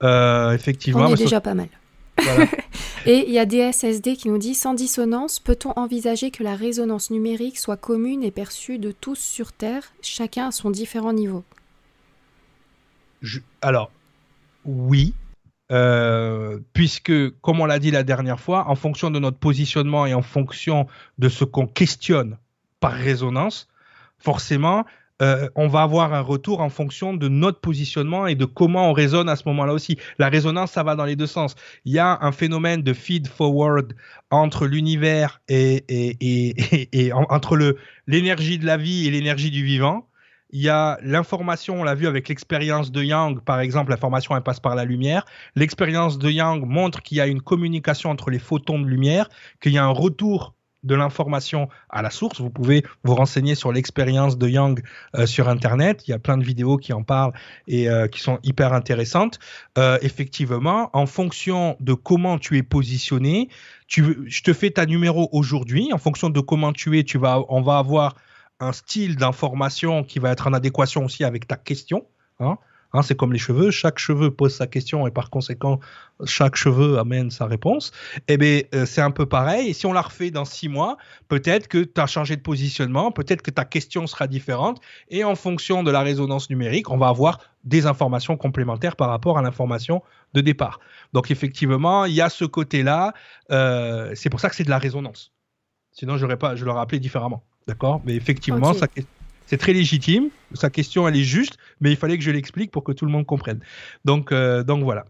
Euh, effectivement. On est déjà pas mal. et il y a DSSD qui nous dit sans dissonance, peut-on envisager que la résonance numérique soit commune et perçue de tous sur Terre, chacun à son différent niveau? Alors, oui, euh, puisque, comme on l'a dit la dernière fois, en fonction de notre positionnement et en fonction de ce qu'on questionne par résonance, forcément, euh, on va avoir un retour en fonction de notre positionnement et de comment on résonne à ce moment-là aussi. La résonance, ça va dans les deux sens. Il y a un phénomène de feed forward entre l'univers et, et, entre l'énergie de la vie et l'énergie du vivant. Il y a l'information, on l'a vu avec l'expérience de Yang, par exemple, l'information elle passe par la lumière. L'expérience de Yang montre qu'il y a une communication entre les photons de lumière, qu'il y a un retour de l'information à la source. Vous pouvez vous renseigner sur l'expérience de Yang euh, sur Internet. Il y a plein de vidéos qui en parlent et euh, qui sont hyper intéressantes. Euh, effectivement, en fonction de comment tu es positionné, je te fais ta numéro aujourd'hui. En fonction de comment tu es, on va avoir un style d'information qui va être en adéquation aussi avec ta question. Hein. Hein, c'est comme les cheveux, chaque cheveu pose sa question et par conséquent, chaque cheveu amène sa réponse. Eh bien, euh, c'est un peu pareil. Et si on la refait dans six mois, peut-être que tu as changé de positionnement, peut-être que ta question sera différente. Et en fonction de la résonance numérique, on va avoir des informations complémentaires par rapport à l'information de départ. Donc, effectivement, il y a ce côté-là. Euh, c'est pour ça que c'est de la résonance. Sinon, pas, je l'aurais appelé différemment. D'accord? Mais effectivement, c'est très légitime. Sa question, elle est juste, mais il fallait que je l'explique pour que tout le monde comprenne. Donc, euh, donc voilà.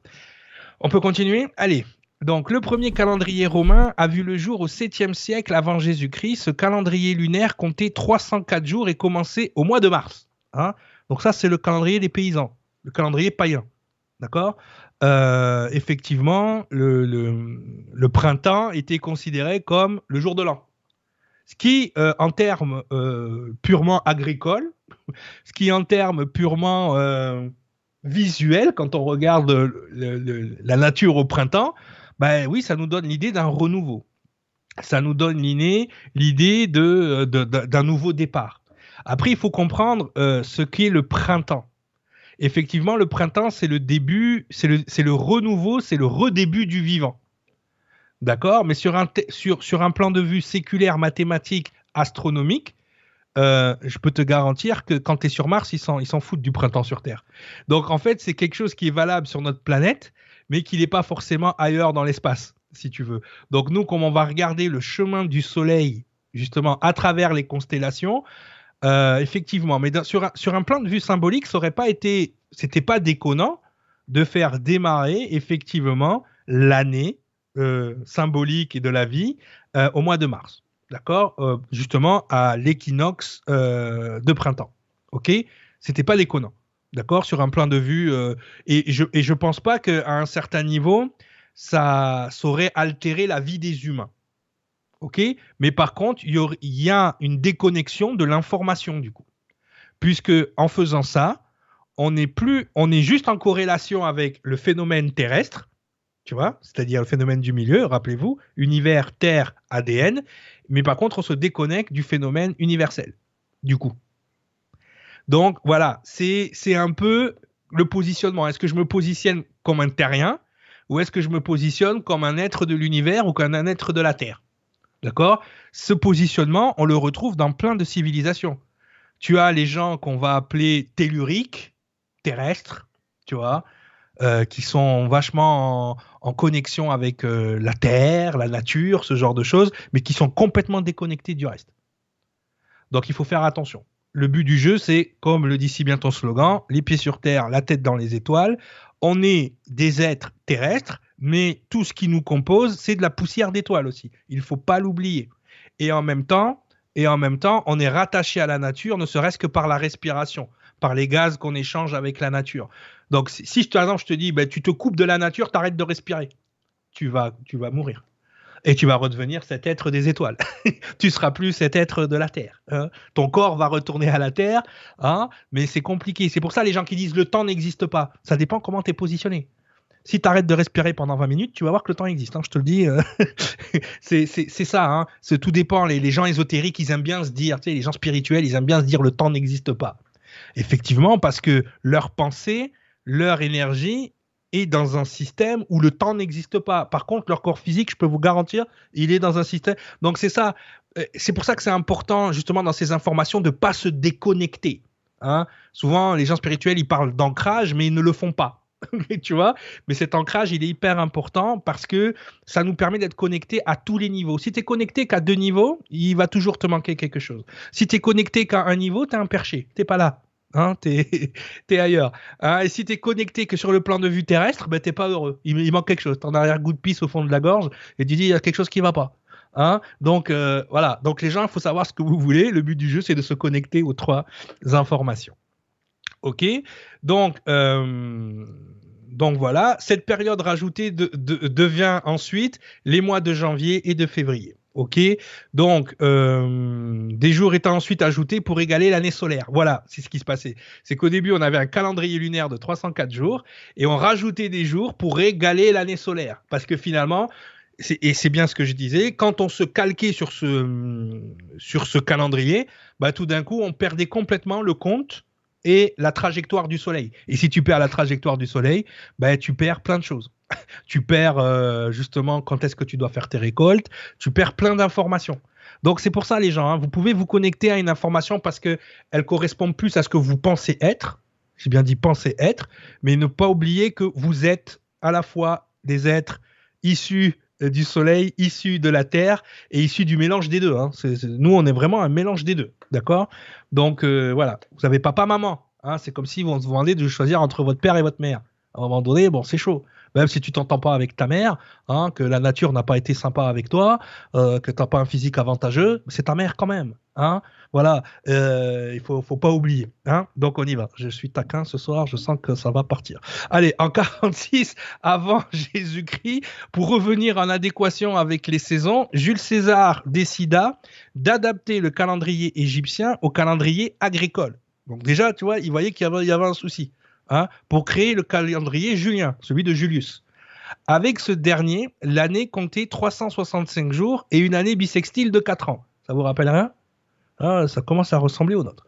On peut continuer? Allez. Donc, le premier calendrier romain a vu le jour au 7e siècle avant Jésus-Christ. Ce calendrier lunaire comptait 304 jours et commençait au mois de mars. Hein? Donc, ça, c'est le calendrier des paysans, le calendrier païen. D'accord? Euh, Effectivement, le, le printemps était considéré comme le jour de l'an. Ce qui, euh, en termes euh, purement agricoles, ce qui, en termes purement euh, visuels, quand on regarde la nature au printemps, ben oui, ça nous donne l'idée d'un renouveau. Ça nous donne l'idée d'un nouveau départ. Après, il faut comprendre ce qu'est le printemps. Effectivement, le printemps, c'est le début, c'est le renouveau, c'est le redébut du vivant. D'accord Mais sur un, sur, sur un plan de vue séculaire, mathématique, astronomique, euh, je peux te garantir que quand tu es sur Mars, ils s'en, ils foutent du printemps sur Terre. Donc en fait, c'est quelque chose qui est valable sur notre planète, mais qui n'est pas forcément ailleurs dans l'espace, si tu veux. Donc nous, comme on va regarder le chemin du Soleil, justement, à travers les constellations, euh, effectivement, mais sur, un, sur un plan de vue symbolique, ça aurait pas été, c'était pas déconnant de faire démarrer effectivement l'année euh, symbolique et de la vie euh, au mois de mars. D'accord? Euh, Justement à l'équinoxe de printemps. Ok? C'était pas déconnant. D'accord? Sur un plan de vue. et, je, pense pas qu'à un certain niveau, ça saurait altérer la vie des humains. OK? Mais par contre, il y, y, a une déconnexion de l'information du coup. Puisque en faisant ça, on n'est plus, on est juste en corrélation avec le phénomène terrestre, tu vois, c'est-à-dire le phénomène du milieu, rappelez-vous, univers, terre, ADN, mais par contre, on se déconnecte du phénomène universel, du coup. Donc voilà, c'est un peu le positionnement. Est-ce que je me positionne comme un terrien ou est-ce que je me positionne comme un être de l'univers ou comme un être de la Terre? D'accord? Ce positionnement, on le retrouve dans plein de civilisations. Tu as les gens qu'on va appeler telluriques, terrestres, tu vois, euh, qui sont vachement en, connexion avec euh, la terre, la nature, ce genre de choses, mais qui sont complètement déconnectés du reste. Donc il faut faire attention. Le but du jeu, c'est, comme le dit si bien ton slogan, les pieds sur terre, la tête dans les étoiles. On est des êtres terrestres, mais tout ce qui nous compose, c'est de la poussière d'étoiles aussi. Il ne faut pas l'oublier. Et en même temps, et en même temps, on est rattaché à la nature, ne serait-ce que par la respiration par les gaz qu'on échange avec la nature. Donc, si, par exemple, je te dis, ben, tu te coupes de la nature, tu arrêtes de respirer, tu vas, tu vas mourir. Et tu vas redevenir cet être des étoiles. tu seras plus cet être de la Terre. Hein. Ton corps va retourner à la Terre, hein, mais c'est compliqué. C'est pour ça les gens qui disent le temps n'existe pas. Ça dépend comment tu es positionné. Si tu arrêtes de respirer pendant 20 minutes, tu vas voir que le temps existe. Hein, je te le dis. Euh. c'est ça. Hein. tout dépend. Les, les, gens ésotériques, ils aiment bien se dire, tu sais, les gens spirituels, ils aiment bien se dire le temps n'existe pas. Effectivement, parce que leur pensée, leur énergie est dans un système où le temps n'existe pas. Par contre, leur corps physique, je peux vous garantir, il est dans un système. Donc c'est ça. Euh, c'est pour ça que c'est important, justement, dans ces informations, de ne pas se déconnecter. Hein. Souvent, les gens spirituels, ils parlent d'ancrage, mais ils ne le font pas. tu vois Mais cet ancrage, il est hyper important parce que ça nous permet d'être connecté à tous les niveaux. Si tu es connecté qu'à deux niveaux, il va toujours te manquer quelque chose. Si tu es connecté qu'à un niveau, tu es un perché. Tu pas là. Hein, t'es es ailleurs. Hein, et si t'es connecté que sur le plan de vue terrestre, ben t'es pas heureux. Il, manque quelque chose. T'en as un goût de pisse au fond de la gorge et tu dis il y a quelque chose qui va pas. Hein Donc euh, voilà. Donc les gens, il faut savoir ce que vous voulez. Le but du jeu, c'est de se connecter aux trois informations. Ok? Donc euh, donc voilà. Cette période rajoutée devient ensuite les mois de janvier et de février. Ok, donc euh, des jours étaient ensuite ajoutés pour égaler l'année solaire. Voilà, c'est ce qui se passait. C'est qu'au début, on avait un calendrier lunaire de 304 jours et on rajoutait des jours pour égaler l'année solaire. Parce que finalement, et c'est bien ce que je disais, quand on se calquait sur ce, calendrier, bah, tout d'un coup, on perdait complètement le compte et la trajectoire du Soleil. Et si tu perds la trajectoire du Soleil, bah, tu perds plein de choses tu perds euh, justement quand est-ce que tu dois faire tes récoltes, tu perds plein d'informations. Donc c'est pour ça les gens, hein, vous pouvez vous connecter à une information parce que elle correspond plus à ce que vous pensez être. J'ai bien dit penser être, mais ne pas oublier que vous êtes à la fois des êtres issus du soleil, issus de la terre et issus du mélange des deux. Hein. nous, on est vraiment un mélange des deux, d'accord? Donc euh, voilà, vous avez papa, maman. Hein. c'est comme si vous vous demandez de choisir entre votre père et votre mère. À un moment donné, bon, c'est chaud même si tu t'entends pas avec ta mère, hein, que la nature n'a pas été sympa avec toi, euh, que tu n'as pas un physique avantageux, c'est ta mère quand même. Hein voilà, euh, il faut, faut pas oublier. Hein Donc on y va. Je suis taquin ce soir, je sens que ça va partir. Allez, en 46 avant Jésus-Christ, pour revenir en adéquation avec les saisons, Jules César décida d'adapter le calendrier égyptien au calendrier agricole. Donc déjà, tu vois, il voyait qu'il y avait un souci. Hein, pour créer le calendrier julien, celui de Julius. Avec ce dernier, l'année comptait 365 jours et une année bissextile de 4 ans. Ça vous rappelle rien? Ah, Ça commence à ressembler au nôtre.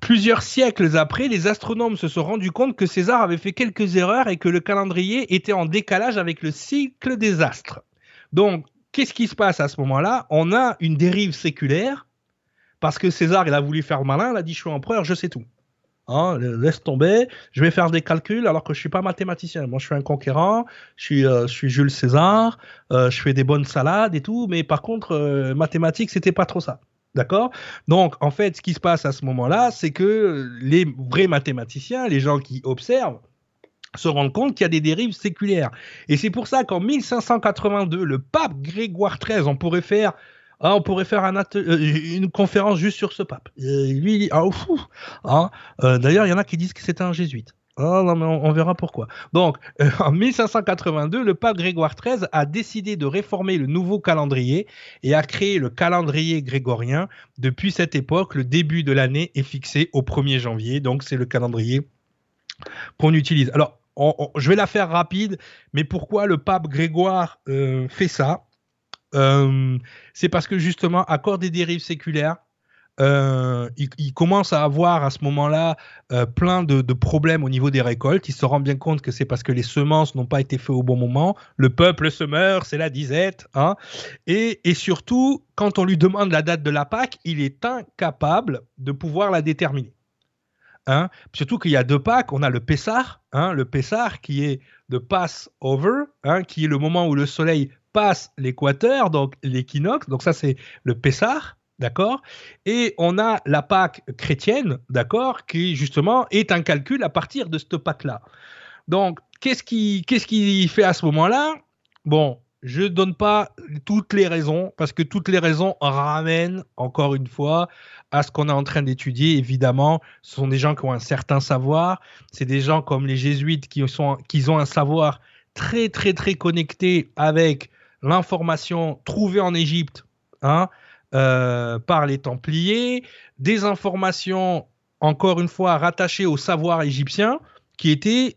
Plusieurs siècles après, les astronomes se sont rendus compte que César avait fait quelques erreurs et que le calendrier était en décalage avec le cycle des astres. Donc, qu'est-ce qui se passe à ce moment-là? On a une dérive séculaire parce que César, il a voulu faire malin, il a dit je suis empereur, je sais tout. Hein, laisse tomber, je vais faire des calculs alors que je suis pas mathématicien. Moi, je suis un conquérant, je suis, euh, Jules César, euh, je fais des bonnes salades et tout, mais par contre, euh, mathématiques, c'était pas trop ça. D'accord? Donc, en fait, ce qui se passe à ce moment-là, c'est que les vrais mathématiciens, les gens qui observent, se rendent compte qu'il y a des dérives séculaires. Et c'est pour ça qu'en 1582, le pape Grégoire XIII, on pourrait faire ah, on pourrait faire euh, une conférence juste sur ce pape. Euh, lui, ah, hein. euh, D'ailleurs, il y en a qui disent que c'était un jésuite. Ah, on, verra pourquoi. Donc, en 1582, le pape Grégoire XIII a décidé de réformer le nouveau calendrier et a créé le calendrier grégorien. Depuis cette époque, le début de l'année est fixé au 1er janvier. Donc, c'est le calendrier qu'on utilise. Alors, je vais la faire rapide, mais pourquoi le pape Grégoire fait ça? C'est parce que justement, à cause des dérives séculaires, euh, il, commence à avoir à ce moment-là euh, plein de, problèmes au niveau des récoltes. Il se rend bien compte que c'est parce que les semences n'ont pas été faites au bon moment. Le peuple se meurt, c'est la disette. Hein. Et, surtout, quand on lui demande la date de la Pâque, il est incapable de pouvoir la déterminer. Hein. Surtout qu'il y a deux Pâques. On a le Pessar, hein, le Pessar qui est de Passover, qui est le moment où le soleil passe l'équateur, donc l'équinoxe, donc ça c'est le Pessar, d'accord? Et on a la Pâque chrétienne, d'accord, qui justement est un calcul à partir de cette Pâque-là. Donc, qu'est-ce qui, qu'est-ce qui fait à ce moment-là? Bon, je ne donne pas toutes les raisons, parce que toutes les raisons ramènent, encore une fois, à ce qu'on est en train d'étudier. Évidemment, ce sont des gens qui ont un certain savoir. C'est des gens comme les jésuites qui, sont, qui ont un savoir très, très, très connecté avec l'information trouvée en Égypte hein, euh, par les Templiers, des informations, encore une fois, rattachées au savoir égyptien, qui était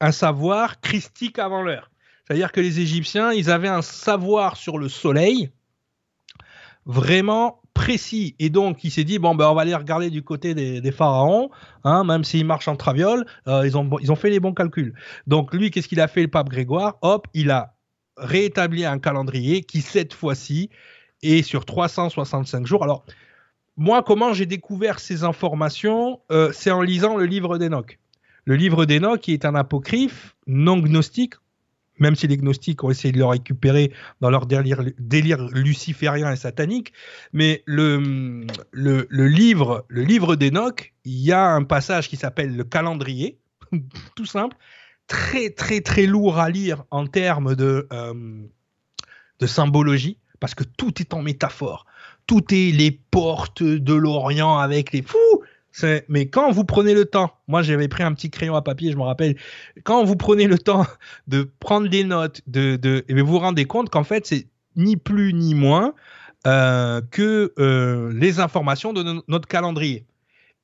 un savoir christique avant l'heure. C'est-à-dire que les Égyptiens, ils avaient un savoir sur le soleil vraiment précis. Et donc, il s'est dit, bon, ben, on va aller regarder du côté des, pharaons, hein, même s'ils marchent en traviole, euh, ils, ont, ils ont fait les bons calculs. Donc, lui, qu'est-ce qu'il a fait, le pape Grégoire? Hop, il a rétabli un calendrier qui, cette fois-ci, est sur 365 jours. Alors, moi, comment j'ai découvert ces informations euh, C'est en lisant le livre d'Enoch. Le livre d'Enoch, est un apocryphe non gnostique, même si les gnostiques ont essayé de le récupérer dans leur délire, délire luciférien et satanique, mais le, le, livre, le livre d'Enoch, il y a un passage qui s'appelle le calendrier, tout simple, très très très lourd à lire en termes de, euh, de symbologie, parce que tout est en métaphore. Tout est les portes de l'Orient avec les fous. Mais quand vous prenez le temps, moi j'avais pris un petit crayon à papier, je me rappelle, quand vous prenez le temps de prendre des notes, de, de et vous vous rendez compte qu'en fait c'est ni plus ni moins euh, que euh, les informations de notre calendrier.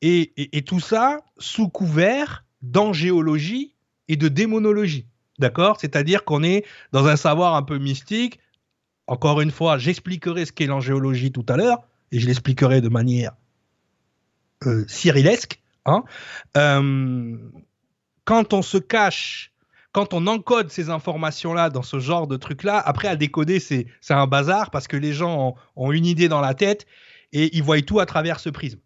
Et, et, tout ça sous couvert d'angéologie et de démonologie. D'accord? C'est-à-dire qu'on est dans un savoir un peu mystique. Encore une fois, j'expliquerai ce qu'est l'angéologie tout à l'heure, et je l'expliquerai de manière euh. Hein. Euh, quand on se cache, quand on encode ces informations-là dans ce genre de truc-là, après à décoder, c'est un bazar parce que les gens ont, une idée dans la tête et ils voient tout à travers ce prisme.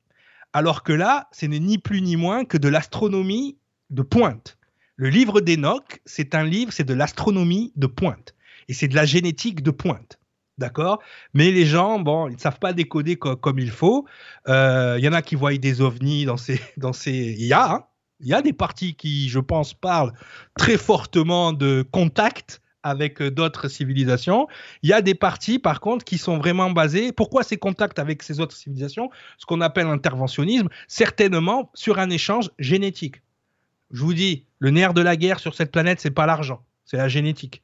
Alors que là, ce n'est ni plus ni moins que de l'astronomie de pointe. Le livre d'Enoch, c'est un livre, c'est de l'astronomie de pointe. Et c'est de la génétique de pointe. D'accord? Mais les gens, bon, ils ne savent pas décoder comme il faut. Euh, il y en a qui voient des ovnis dans ces. Dans ces... Il y a, hein. il y a des parties qui, je pense, parlent très fortement de contact avec euh, d'autres civilisations. Il y a des parties, par contre, qui sont vraiment basées. Pourquoi ces contacts avec ces autres civilisations? Ce qu'on appelle l'interventionnisme, certainement sur un échange génétique. Je vous dis, le nerf de la guerre sur cette planète, c'est pas l'argent, c'est la génétique.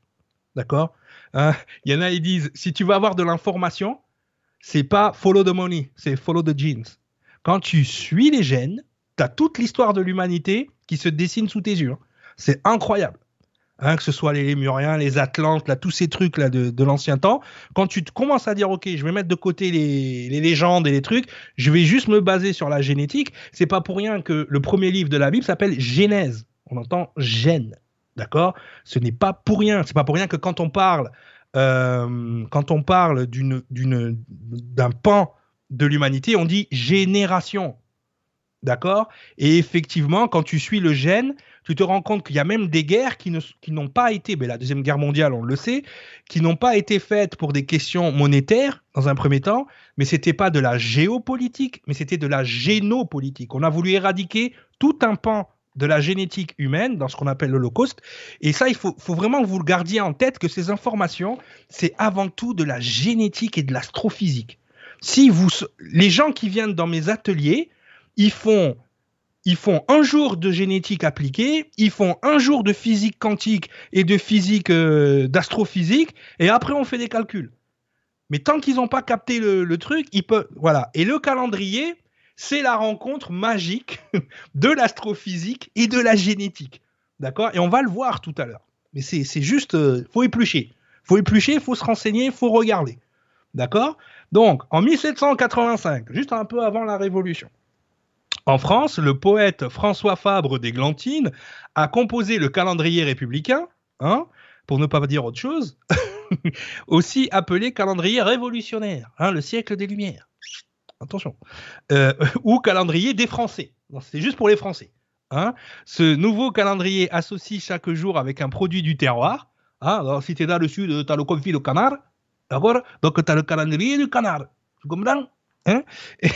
D'accord? Hein? Il y en a, ils disent, si tu veux avoir de l'information, c'est pas follow the money, c'est follow the genes. Quand tu suis les gènes, tu as toute l'histoire de l'humanité qui se dessine sous tes yeux. C'est incroyable. Hein, que ce soit les Lémuriens, les Atlantes, tous ces trucs là de, l'ancien temps, quand tu commences à dire ok, je vais mettre de côté les, légendes et les trucs, je vais juste me baser sur la génétique. C'est pas pour rien que le premier livre de la Bible s'appelle Genèse. On entend gène, d'accord? Ce n'est pas pour rien. C'est pas pour rien que quand on parle, euh, parle d'un pan de l'humanité, on dit génération. D'accord? Et effectivement, quand tu suis le gène, tu te rends compte qu'il y a même des guerres qui, n'ont pas été, mais la Deuxième Guerre mondiale, on le sait, qui n'ont pas été faites pour des questions monétaires, dans un premier temps, mais c'était pas de la géopolitique, mais c'était de la génopolitique. On a voulu éradiquer tout un pan de la génétique humaine dans ce qu'on appelle l'Holocauste. Et ça, il faut, faut, vraiment que vous le gardiez en tête que ces informations, c'est avant tout de la génétique et de l'astrophysique. Si vous, les gens qui viennent dans mes ateliers, ils font ils font un jour de génétique appliquée, ils font un jour de physique quantique et de physique euh, d'astrophysique, et après on fait des calculs. Mais tant qu'ils n'ont pas capté le, truc, ils peuvent. Voilà. Et le calendrier, c'est la rencontre magique de l'astrophysique et de la génétique. D'accord? Et on va le voir tout à l'heure. Mais c'est juste. Euh, faut éplucher. faut éplucher, faut se renseigner, faut regarder. D'accord? Donc, en 1785, juste un peu avant la Révolution, en France, le poète François Fabre d'Églantine a composé le calendrier républicain, hein, pour ne pas dire autre chose, aussi appelé calendrier révolutionnaire, hein, le siècle des Lumières. Attention. Euh, ou calendrier des Français. C'est juste pour les Français. Hein. Ce nouveau calendrier associe chaque jour avec un produit du terroir. Alors, si tu es dans le sud, tu as le confit de canard. D'accord? Donc, tu as le calendrier du canard. Tu comprends? Hein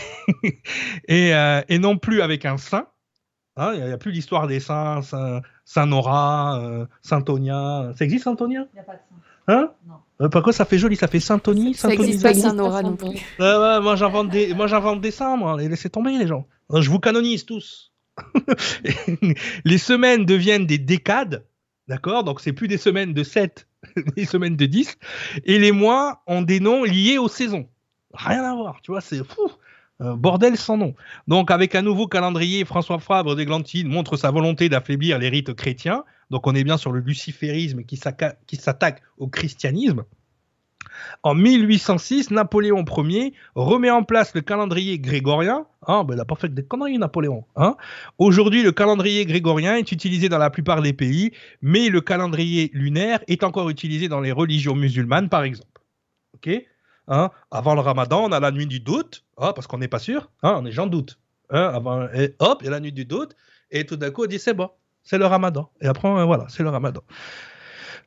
euh, et, non plus avec un saint. Hein, il n'y a, plus l'histoire des saints, Saint, Nora, euh, Saint Tonia. Ça existe Saint Tonia? Il n'y a pas de saint. Hein? Non. Euh, par ça fait joli, ça fait Saint Tony. Ça n'existe pas Saint Nora non plus. moi, j'invente des, moi, j'invente des saints, moi. laissez tomber, les gens. Je vous canonise tous. les semaines deviennent des décades, d'accord? Donc, c'est plus des semaines de 7, des semaines de 10. Et les mois ont des noms liés aux saisons. Rien à voir, tu vois, c'est fou. bordel sans nom. Donc, avec un nouveau calendrier, François Fabre d'Églantine montre sa volonté d'affaiblir les rites chrétiens. Donc, on est bien sur le luciférisme qui s'attaque au christianisme. En 1806, Napoléon Ier remet en place le calendrier grégorien. Ah, ben, il n'a pas fait des conneries, Napoléon. Hein Aujourd'hui, le calendrier grégorien est utilisé dans la plupart des pays, mais le calendrier lunaire est encore utilisé dans les religions musulmanes, par exemple. Ok? Hein, avant le ramadan, on a la nuit du doute, hein, parce qu'on n'est pas sûr, hein, on est gens doute. avant, et hop, il y a la nuit du doute, et tout d'un coup, on dit c'est bon, c'est le ramadan. Et après, euh, voilà, c'est le ramadan.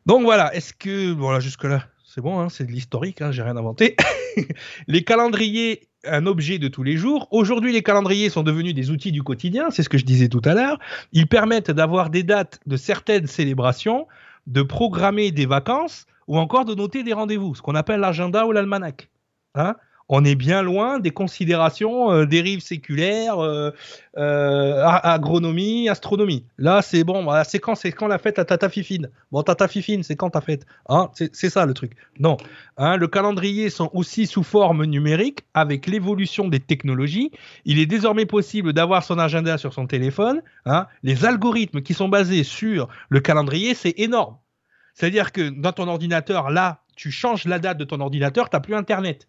Donc voilà, est-ce que, voilà, jusque-là, c'est bon, c'est de l'historique, j'ai rien inventé. les calendriers, un objet de tous les jours. Aujourd'hui, les calendriers sont devenus des outils du quotidien, c'est ce que je disais tout à l'heure. Ils permettent d'avoir des dates de certaines célébrations, de programmer des vacances ou encore de noter des rendez-vous, ce qu'on appelle l'agenda ou l'almanach. Hein on est bien loin des considérations euh, dérives séculaires, euh, euh, agronomie, astronomie. Là, c'est bon, c'est quand, c'est quand la fête à Tata Fifine. Bon, Tata Fifine, c'est quand ta fête hein c'est, ça le truc. Non, hein, le calendrier sont aussi sous forme numérique avec l'évolution des technologies. Il est désormais possible d'avoir son agenda sur son téléphone. Les algorithmes qui sont basés sur le calendrier, c'est énorme. C'est-à-dire que dans ton ordinateur, là, tu changes la date de ton ordinateur, tu n'as plus Internet.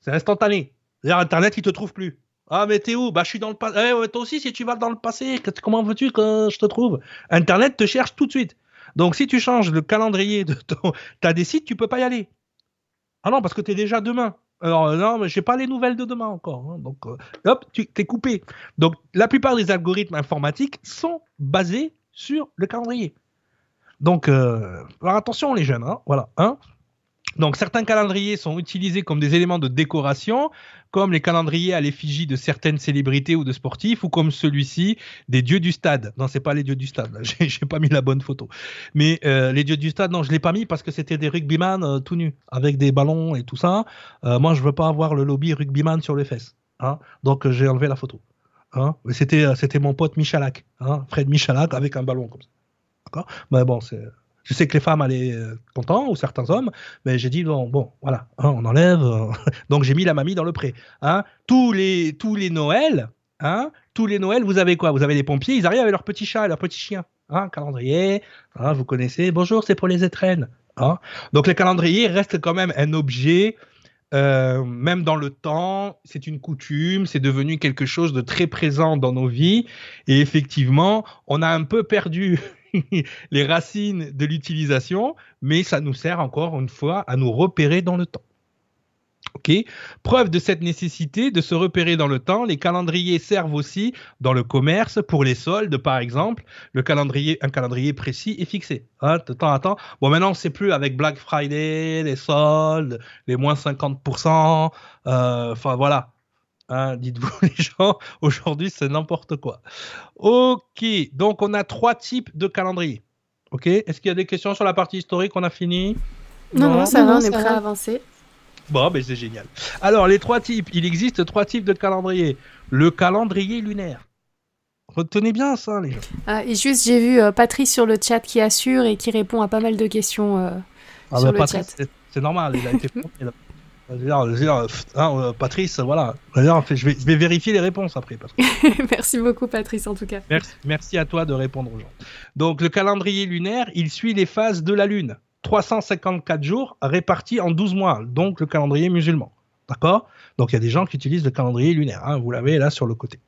C'est instantané. C'est-à-dire, Internet, il te trouve plus. Ah, mais t'es où? Bah, je suis dans le passé. Eh, toi aussi, si tu vas dans le passé, comment veux-tu que je te trouve? Internet te cherche tout de suite. Donc, si tu changes le calendrier de ton. Tu as des sites, tu peux pas y aller. Ah non, parce que tu es déjà demain. Alors, non, mais j'ai pas les nouvelles de demain encore. Hein. Donc, euh, hop, tu t'es coupé. Donc, la plupart des algorithmes informatiques sont basés sur le calendrier. Donc, euh, attention les jeunes, hein, voilà. Hein. Donc, certains calendriers sont utilisés comme des éléments de décoration, comme les calendriers à l'effigie de certaines célébrités ou de sportifs, ou comme celui-ci des dieux du stade. Non, c'est pas les dieux du stade. J'ai pas mis la bonne photo. Mais euh, les dieux du stade, non, je l'ai pas mis parce que c'était des rugbyman euh, tout nus, avec des ballons et tout ça. Moi, je veux pas avoir le lobby rugbyman sur les fesses. Hein. Donc, j'ai enlevé la photo. Hein. C'était, c'était mon pote Michalak, hein, Fred Michalak, avec un ballon comme ça. Mais bon, c'est. Je sais que les femmes allaient euh, contents ou certains hommes, mais j'ai dit bon, voilà, hein, on enlève. Euh, donc j'ai mis la mamie dans le pré. Hein. Tous les tous les Noëls, hein, tous les Noëls, vous avez quoi? Vous avez les pompiers, ils arrivent avec leur petit chat et leur petit chien. Hein, calendrier, vous connaissez. Bonjour, c'est pour les étrennes. Donc les calendriers restent quand même un objet euh, même dans le temps, c'est une coutume, c'est devenu quelque chose de très présent dans nos vies. Et effectivement, on a un peu perdu les racines de l'utilisation, mais ça nous sert encore une fois à nous repérer dans le temps. Ok? Preuve de cette nécessité de se repérer dans le temps, les calendriers servent aussi dans le commerce pour les soldes, par exemple. Le calendrier, un calendrier précis est fixé. De temps à temps. Bon, maintenant, c'est plus avec Black Friday, les soldes, les moins 50%. Euh, enfin, voilà. Hein, dites-vous les gens, aujourd'hui, c'est n'importe quoi. Ok. Donc, on a trois types de calendriers. Ok. Est-ce qu'il y a des questions sur la partie historique On a fini? Non, non, ça va, on est prêt à avancer. Bon, ben c'est génial. Alors, les trois types. Il existe trois types de calendrier. Le calendrier lunaire. Retenez bien ça, les gens. Ah, et juste, j'ai vu euh, Patrice sur le chat qui assure et qui répond à pas mal de questions euh, ah, sur bah, le Patrice, chat. C'est normal, il a été hein, Patrice, voilà. Je vais, je vais, vérifier les réponses après. merci beaucoup, Patrice, en tout cas. Merci, merci à toi de répondre aux gens. Donc, le calendrier lunaire, il suit les phases de la Lune. 354 jours répartis en 12 mois, donc le calendrier musulman. D'accord? Donc il y a des gens qui utilisent le calendrier lunaire, hein, vous l'avez là sur le côté.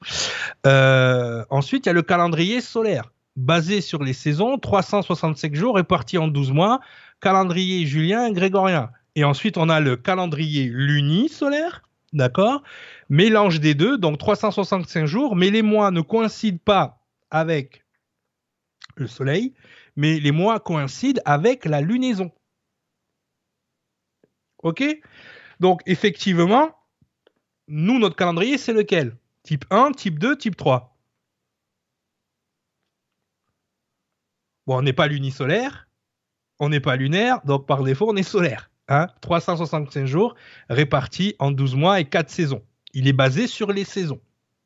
Euh, ensuite, il y a le calendrier solaire, basé sur les saisons, 365 jours répartis en 12 mois, calendrier julien grégorien. Et ensuite, on a le calendrier lunisolaire, d'accord? Mélange des deux, donc 365 jours, mais les mois ne coïncident pas avec le soleil, mais les mois coïncident avec la lunaison. Ok? Donc, effectivement, nous, notre calendrier, c'est lequel? Type 1, type 2, type 3. Bon, on n'est pas lunisolaire, on n'est pas lunaire, donc par défaut, on est solaire. Hein 365 jours répartis en 12 mois et 4 saisons. Il est basé sur les saisons.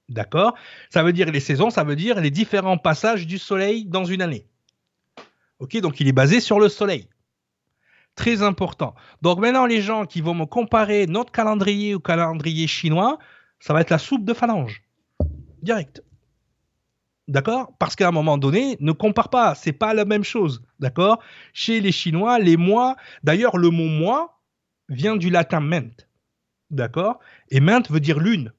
D'accord? Ça veut dire les saisons, ça veut dire les différents passages du soleil dans une année. Ok, donc il est basé sur le soleil. Très important. Donc maintenant, les gens qui vont me comparer notre calendrier au calendrier chinois, ça va être la soupe de phalange. Direct. D'accord? Parce qu'à un moment donné, ne compare pas, c'est pas la même chose. D'accord? Chez les Chinois, les mois, d'ailleurs, le mot mois vient du latin ment. D'accord? Et ment veut dire lune.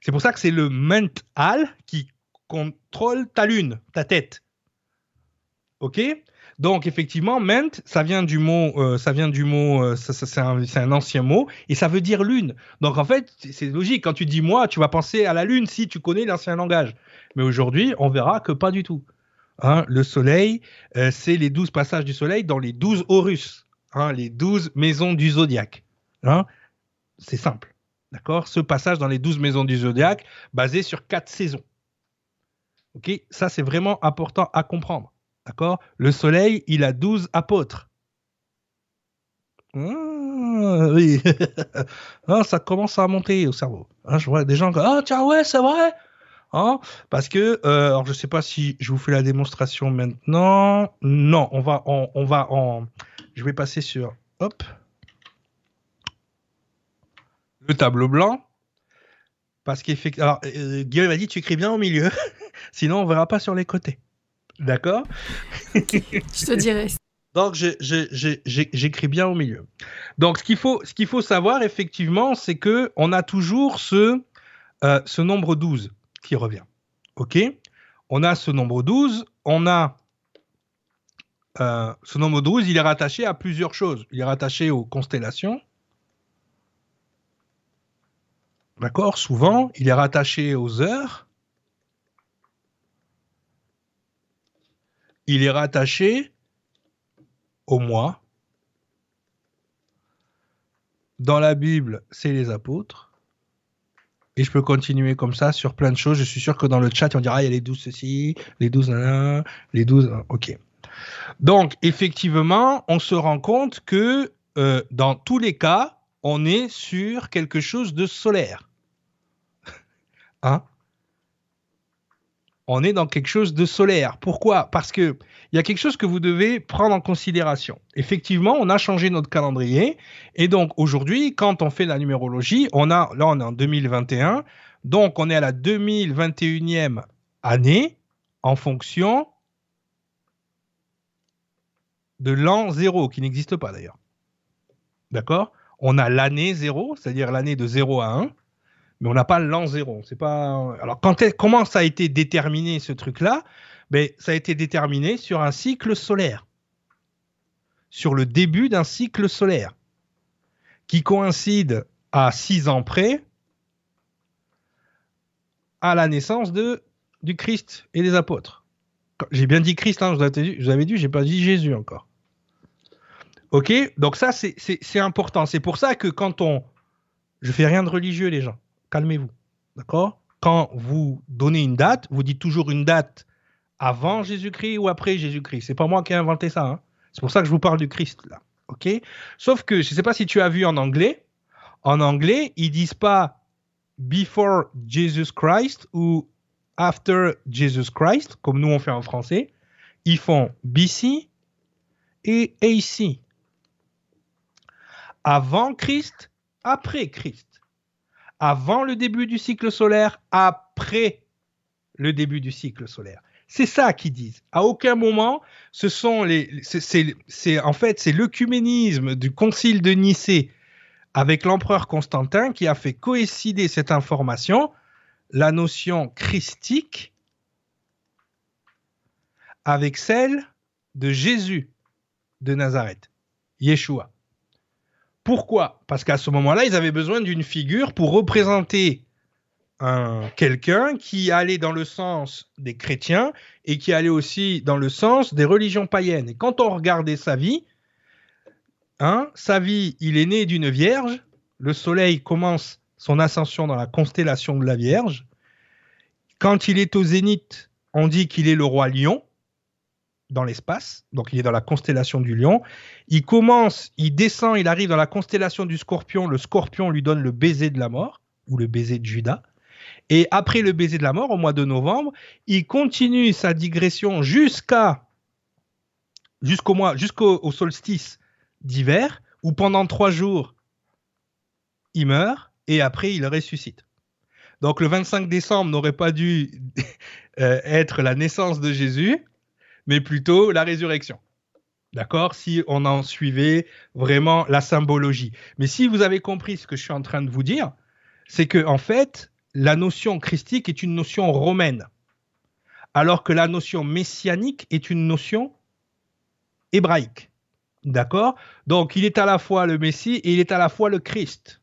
C'est pour ça que c'est le mental qui contrôle ta lune, ta tête. Ok? Donc effectivement, ment, ça vient du mot, euh, ça vient du mot, euh, c'est un, ancien mot et ça veut dire lune. Donc en fait, c'est logique. Quand tu dis moi, tu vas penser à la lune si tu connais l'ancien langage. Mais aujourd'hui, on verra que pas du tout. Hein, le soleil, euh, c'est les douze passages du soleil dans les douze Horus, hein, les douze maisons du zodiaque. Hein. c'est simple. D'accord? Ce passage dans les douze maisons du zodiaque, basé sur quatre saisons. Ok? Ça, c'est vraiment important à comprendre. Le soleil, il a 12 apôtres. Ah, oui. Ah, ça commence à monter au cerveau. Ah, je vois des gens qui Ah, tiens, ouais, c'est vrai. Parce que, euh, alors je ne sais pas si je vous fais la démonstration maintenant. Non, on va, on, va en. Je vais passer sur. Hop. Le tableau blanc. Parce qu'effectivement. Alors, euh, Guillaume m'a dit tu écris bien au milieu. Sinon, on ne verra pas sur les côtés. D'accord Je te dirai. Donc, j'écris bien au milieu. Donc, ce qu'il faut, ce qu'il faut savoir, effectivement, c'est que on a toujours ce, euh, ce nombre 12 qui revient. OK? On a ce nombre 12, on a euh, ce nombre 12, il est rattaché à plusieurs choses. Il est rattaché aux constellations. D'accord? Souvent, il est rattaché aux heures. Il est rattaché au moi. Dans la Bible, c'est les apôtres. Et je peux continuer comme ça sur plein de choses. Je suis sûr que dans le chat, on dira, ah, il y a les douze ceci, les douze nanana, les douze... Ok. Donc, effectivement, on se rend compte que euh, dans tous les cas, on est sur quelque chose de solaire. hein? On est dans quelque chose de solaire. Pourquoi? Parce que il y a quelque chose que vous devez prendre en considération. Effectivement, on a changé notre calendrier et donc aujourd'hui, quand on fait la numérologie, on a là on est en 2021, donc on est à la 2021e année en fonction de l'an zéro qui n'existe pas d'ailleurs. D'accord? On a l'année zéro, c'est-à-dire l'année de 0 à 1 mais on n'a pas l'an zéro. C'est pas. Alors comment ça a été déterminé ce truc-là? Ben ça a été déterminé sur un cycle solaire, sur le début d'un cycle solaire, qui coïncide à six ans près à la naissance de, du Christ et des apôtres. J'ai bien dit Christ, hein, je, vous avais dit, j'ai pas dit Jésus encore. Ok, donc ça c'est important. C'est pour ça que quand on, je fais rien de religieux les gens, calmez-vous, d'accord? Quand vous donnez une date, vous dites toujours une date avant Jésus-Christ ou après Jésus-Christ. C'est pas moi qui ai inventé ça. Hein. C'est pour ça que je vous parle du Christ là. Sauf que je ne sais pas si tu as vu en anglais. En anglais, ils disent pas before Jesus Christ ou after Jesus Christ, comme nous on fait en français. Ils font BC et AC. Avant Christ, après Christ. Avant le début du cycle solaire, après le début du cycle solaire. C'est ça qu'ils disent. À aucun moment, ce sont les, c'est, en fait, c'est l'œcuménisme du concile de Nicée avec l'empereur Constantin qui a fait coïncider cette information, la notion christique, avec celle de Jésus de Nazareth, Yeshua. Pourquoi? Parce qu'à ce moment-là, ils avaient besoin d'une figure pour représenter quelqu'un qui allait dans le sens des chrétiens et qui allait aussi dans le sens des religions païennes. Et quand on regardait sa vie, hein, sa vie, il est né d'une vierge, le soleil commence son ascension dans la constellation de la Vierge. Quand il est au zénith, on dit qu'il est le roi lion dans l'espace, donc il est dans la constellation du lion. Il commence, il descend, il arrive dans la constellation du scorpion, le scorpion lui donne le baiser de la mort, ou le baiser de Judas. Et après le baiser de la mort, au mois de novembre, il continue sa digression jusqu'à jusqu'au jusqu'au solstice d'hiver, où pendant trois jours, il meurt et après il ressuscite. Donc le 25 décembre n'aurait pas dû euh, être la naissance de Jésus, mais plutôt la résurrection. D'accord? Si on en suivait vraiment la symbologie. Mais si vous avez compris ce que je suis en train de vous dire, c'est que en fait, la notion christique est une notion romaine, alors que la notion messianique est une notion hébraïque. D'accord? Donc, il est à la fois le Messie et il est à la fois le Christ.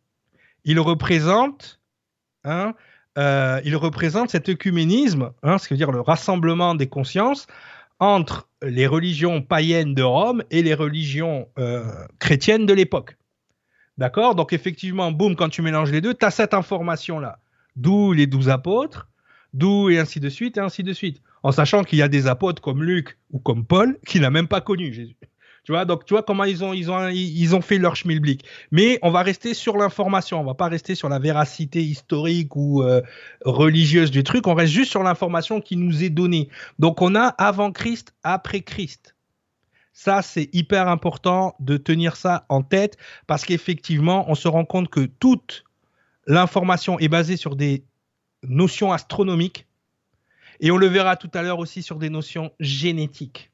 Il représente, hein, euh, il représente cet œcuménisme, hein, ce qui veut dire le rassemblement des consciences entre les religions païennes de Rome et les religions euh, chrétiennes de l'époque. D'accord? Donc, effectivement, boum, quand tu mélanges les deux, tu as cette information-là d'où les douze apôtres, d'où et ainsi de suite, et ainsi de suite. En sachant qu'il y a des apôtres comme Luc ou comme Paul qui n'a même pas connu Jésus. Tu vois, donc tu vois comment ils ont, ils ont, ils ont fait leur schmilblick. Mais on va rester sur l'information, on va pas rester sur la véracité historique ou euh, religieuse du truc, on reste juste sur l'information qui nous est donnée. Donc on a avant Christ, après Christ. Ça, c'est hyper important de tenir ça en tête parce qu'effectivement, on se rend compte que toute l'information est basée sur des notions astronomiques et on le verra tout à l'heure aussi sur des notions génétiques.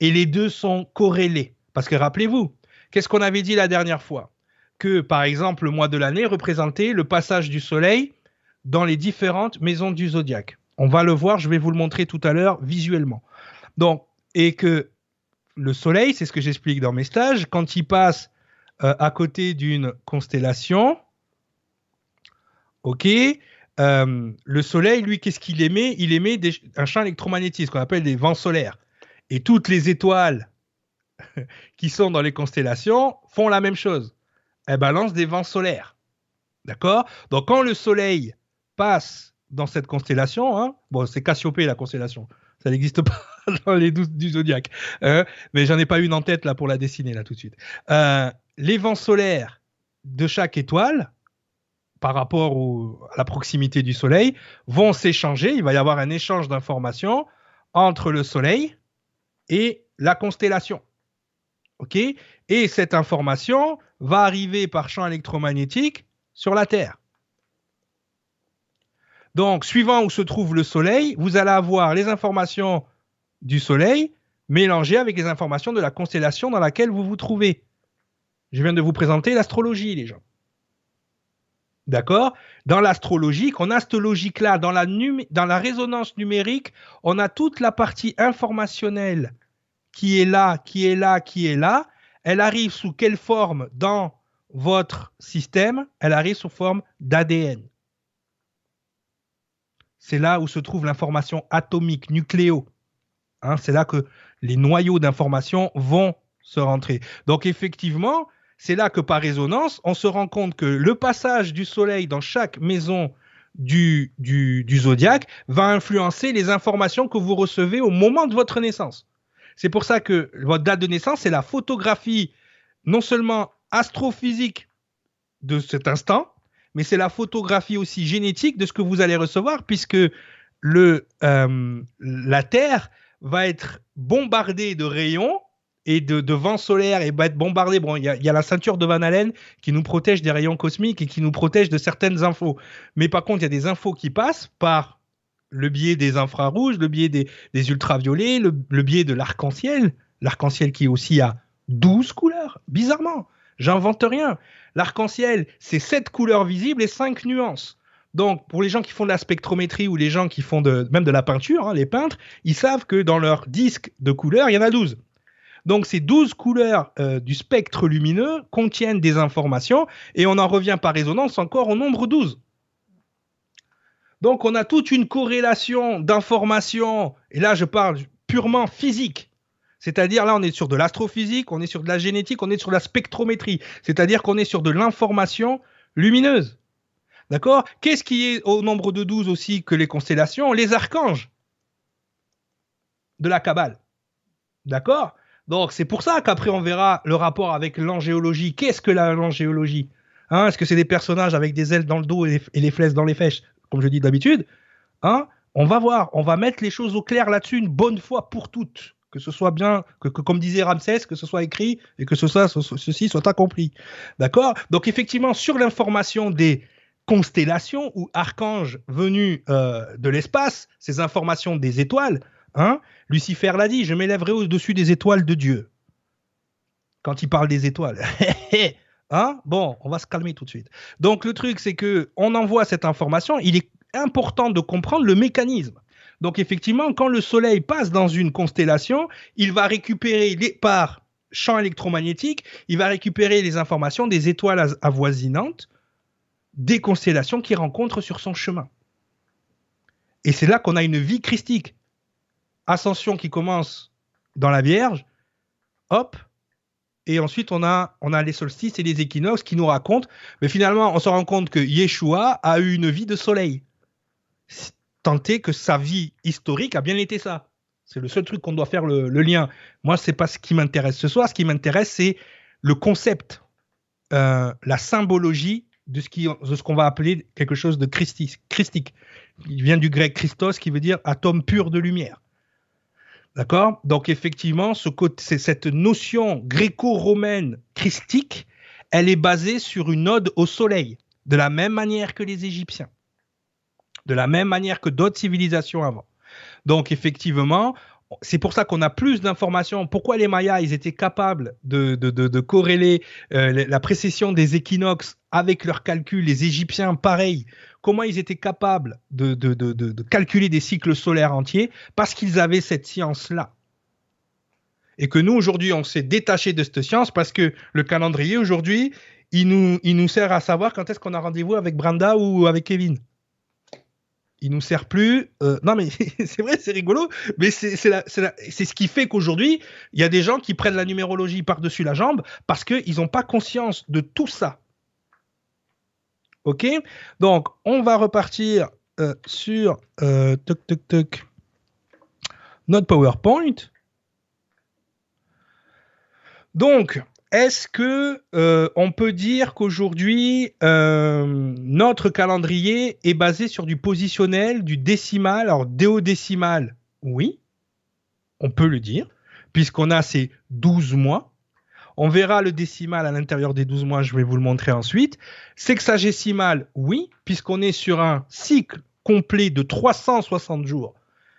Et les deux sont corrélés. Parce que rappelez-vous, qu'est-ce qu'on avait dit la dernière fois? Que par exemple, le mois de l'année représentait le passage du Soleil dans les différentes maisons du zodiaque. On va le voir, je vais vous le montrer tout à l'heure visuellement. Donc, et que le Soleil, c'est ce que j'explique dans mes stages, quand il passe euh, à côté d'une constellation, Ok. Euh, le Soleil, lui, qu'est-ce qu'il émet? Il émet un champ électromagnétique, ce qu'on appelle des vents solaires. Et toutes les étoiles qui sont dans les constellations font la même chose. Elles balancent des vents solaires. D'accord? Donc quand le Soleil passe dans cette constellation, hein, bon, c'est Cassiopée la constellation, ça n'existe pas dans les douze du zodiaque, hein, mais j'en ai pas une en tête là pour la dessiner là tout de suite. Euh, les vents solaires de chaque étoile par rapport à la proximité du Soleil vont s'échanger. Il va y avoir un échange d'informations entre le Soleil et la constellation. OK? Et cette information va arriver par champ électromagnétique sur la Terre. Donc, suivant où se trouve le Soleil, vous allez avoir les informations du Soleil mélangées avec les informations de la constellation dans laquelle vous vous trouvez. Je viens de vous présenter l'astrologie, les gens. D'accord? Dans l'astrologie, on a cette logique-là. Dans la, dans la résonance numérique, on a toute la partie informationnelle qui est là, qui est là, qui est là. Elle arrive sous quelle forme? Dans votre système, elle arrive sous forme d'ADN. C'est là où se trouve l'information atomique, nucléo. Hein, c'est là que les noyaux d'information vont se rentrer. Donc effectivement, c'est là que par résonance, on se rend compte que le passage du Soleil dans chaque maison du, du, zodiaque va influencer les informations que vous recevez au moment de votre naissance. C'est pour ça que votre date de naissance, c'est la photographie non seulement astrophysique de cet instant, mais c'est la photographie aussi génétique de ce que vous allez recevoir, puisque le, euh, la Terre va être bombardée de rayons et de, de vent solaire et être bombardée. Bon, il y, a la ceinture de Van Allen qui nous protège des rayons cosmiques et qui nous protège de certaines infos. Mais par contre, il y a des infos qui passent par le biais des infrarouges, le biais des, ultraviolets, le, biais de l'arc-en-ciel. L'arc-en-ciel qui aussi a 12 couleurs, bizarrement. J'invente rien. L'arc-en-ciel, c'est 7 couleurs visibles et 5 nuances. Donc, pour les gens qui font de la spectrométrie ou les gens qui font même de la peinture, hein, les peintres, ils savent que dans leur disque de couleurs, il y en a 12. Donc, ces 12 couleurs euh, du spectre lumineux contiennent des informations et on en revient par résonance encore au nombre 12. Donc, on a toute une corrélation d'informations, et là, je parle purement physique. C'est-à-dire, là, on est sur de l'astrophysique, on est sur de la génétique, on est sur de la spectrométrie. C'est-à-dire qu'on est sur de l'information lumineuse. D'accord? Qu'est-ce qui est au nombre de 12 aussi que les constellations? Les archanges de la Kabbale. D'accord? Donc, c'est pour ça qu'après, on verra le rapport avec l'angéologie. Qu'est-ce que l'angéologie hein? Est-ce que c'est des personnages avec des ailes dans le dos et les, flèches dans les fesses, comme je dis d'habitude hein? On va voir, on va mettre les choses au clair là-dessus une bonne fois pour toutes. Que ce soit bien, que, comme disait Ramsès, que ce soit écrit et que ce soit, ce, ceci soit accompli. D'accord? Donc effectivement, sur l'information des constellations ou archanges venus euh, de l'espace, ces informations des étoiles, hein, Lucifer l'a dit, je m'élèverai au-dessus des étoiles de Dieu. Quand il parle des étoiles. hein? Bon, on va se calmer tout de suite. Donc le truc, c'est que on envoie cette information, il est important de comprendre le mécanisme. Donc effectivement, quand le Soleil passe dans une constellation, il va récupérer les, par champ électromagnétique, il va récupérer les informations des étoiles avoisinantes, des constellations qu'il rencontre sur son chemin. Et c'est là qu'on a une vie christique. Ascension qui commence dans la Vierge, hop, et ensuite on a, on a les solstices et les équinoxes qui nous racontent, mais finalement on se rend compte que Yeshua a eu une vie de soleil tenter que sa vie historique a bien été ça. C'est le seul truc qu'on doit faire le, lien. Moi, c'est pas ce qui m'intéresse ce soir. Ce qui m'intéresse, c'est le concept, euh, la symbologie de ce, qu'on va appeler quelque chose de christique. Il vient du grec Christos, qui veut dire atome pur de lumière. D'accord? Donc, effectivement, ce cette notion gréco-romaine christique, elle est basée sur une ode au soleil, de la même manière que les Égyptiens de la même manière que d'autres civilisations avant. Donc effectivement, c'est pour ça qu'on a plus d'informations. Pourquoi les Mayas, étaient capables de, de, corréler euh, la précession des équinoxes avec leurs calculs, les Égyptiens, pareil. Comment ils étaient capables de, de calculer des cycles solaires entiers? Parce qu'ils avaient cette science-là. Et que nous, aujourd'hui, on s'est détaché de cette science parce que le calendrier, aujourd'hui, il nous, il nous sert à savoir quand est-ce qu'on a rendez-vous avec Brenda ou avec Kevin il nous sert plus. Euh, non, mais c'est vrai, c'est rigolo, mais c'est ce qui fait qu'aujourd'hui, il y a des gens qui prennent la numérologie par-dessus la jambe parce qu'ils n'ont pas conscience de tout ça. Ok? Donc, on va repartir euh, sur euh, notre PowerPoint. Donc, est-ce que euh, on peut dire qu'aujourd'hui euh, notre calendrier est basé sur du positionnel, du décimal, alors déodécimal Oui, on peut le dire, puisqu'on a ces 12 mois. On verra le décimal à l'intérieur des 12 mois, je vais vous le montrer ensuite. Sexagésimal, oui, puisqu'on est sur un cycle complet de 360 jours.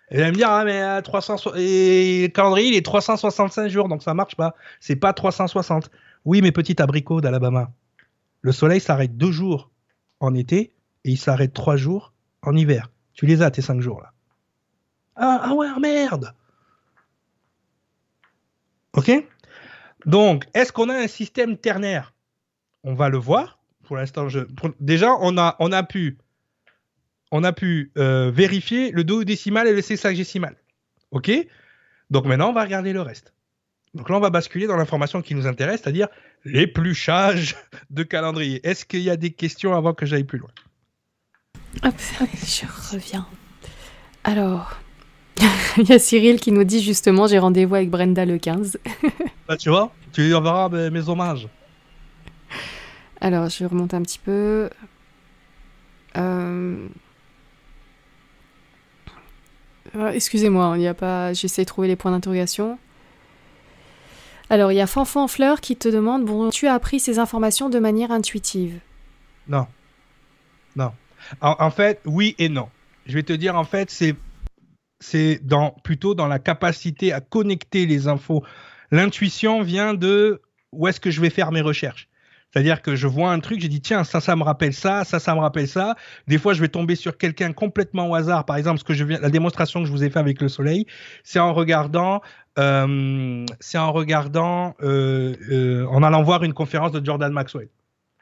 Elle va me dire, ah, mais 300, et le calendrier, il est 365 jours, donc ça marche pas. C'est pas 360. Oui, mes petits abricots d'Alabama. Le soleil s'arrête deux jours en été et il s'arrête trois jours en hiver. Tu les as, tes cinq jours là. Ah, ah ouais, merde! Ok? Donc, est-ce qu'on a un système ternaire? on va le voir. Pour l'instant, je... déjà, on a, on a pu, on a pu euh, vérifier le décimal et le sexagésimal. OK? Donc maintenant, on va regarder le reste. Donc là, on va basculer dans l'information qui nous intéresse, c'est-à-dire l'épluchage de calendrier. Est-ce qu'il y a des questions avant que j'aille plus loin? Hop, je reviens. Alors, il y a Cyril qui nous dit justement j'ai rendez-vous avec Brenda le 15. bah, tu vois, tu lui enverras mes, hommages. Alors, je remonte un petit peu. Euh, euh, excusez-moi, il n'y a pas. J'essaie de trouver les points d'interrogation. Alors, il y a Fanfan Fleur qui te demande Bon, tu as appris ces informations de manière intuitive? Non. Non. En, fait, oui et non. Je vais te dire, en fait, c'est c'est dans, plutôt dans la capacité à connecter les infos. L'intuition vient de où est-ce que je vais faire mes recherches. C'est-à-dire que je vois un truc, j'ai dit tiens, ça, ça me rappelle ça, ça, ça me rappelle ça. Des fois, je vais tomber sur quelqu'un complètement au hasard. Par exemple, que je viens, la démonstration que je vous ai fait avec le soleil, c'est en regardant, euh, c'est en regardant, euh, euh, en allant voir une conférence de Jordan Maxwell.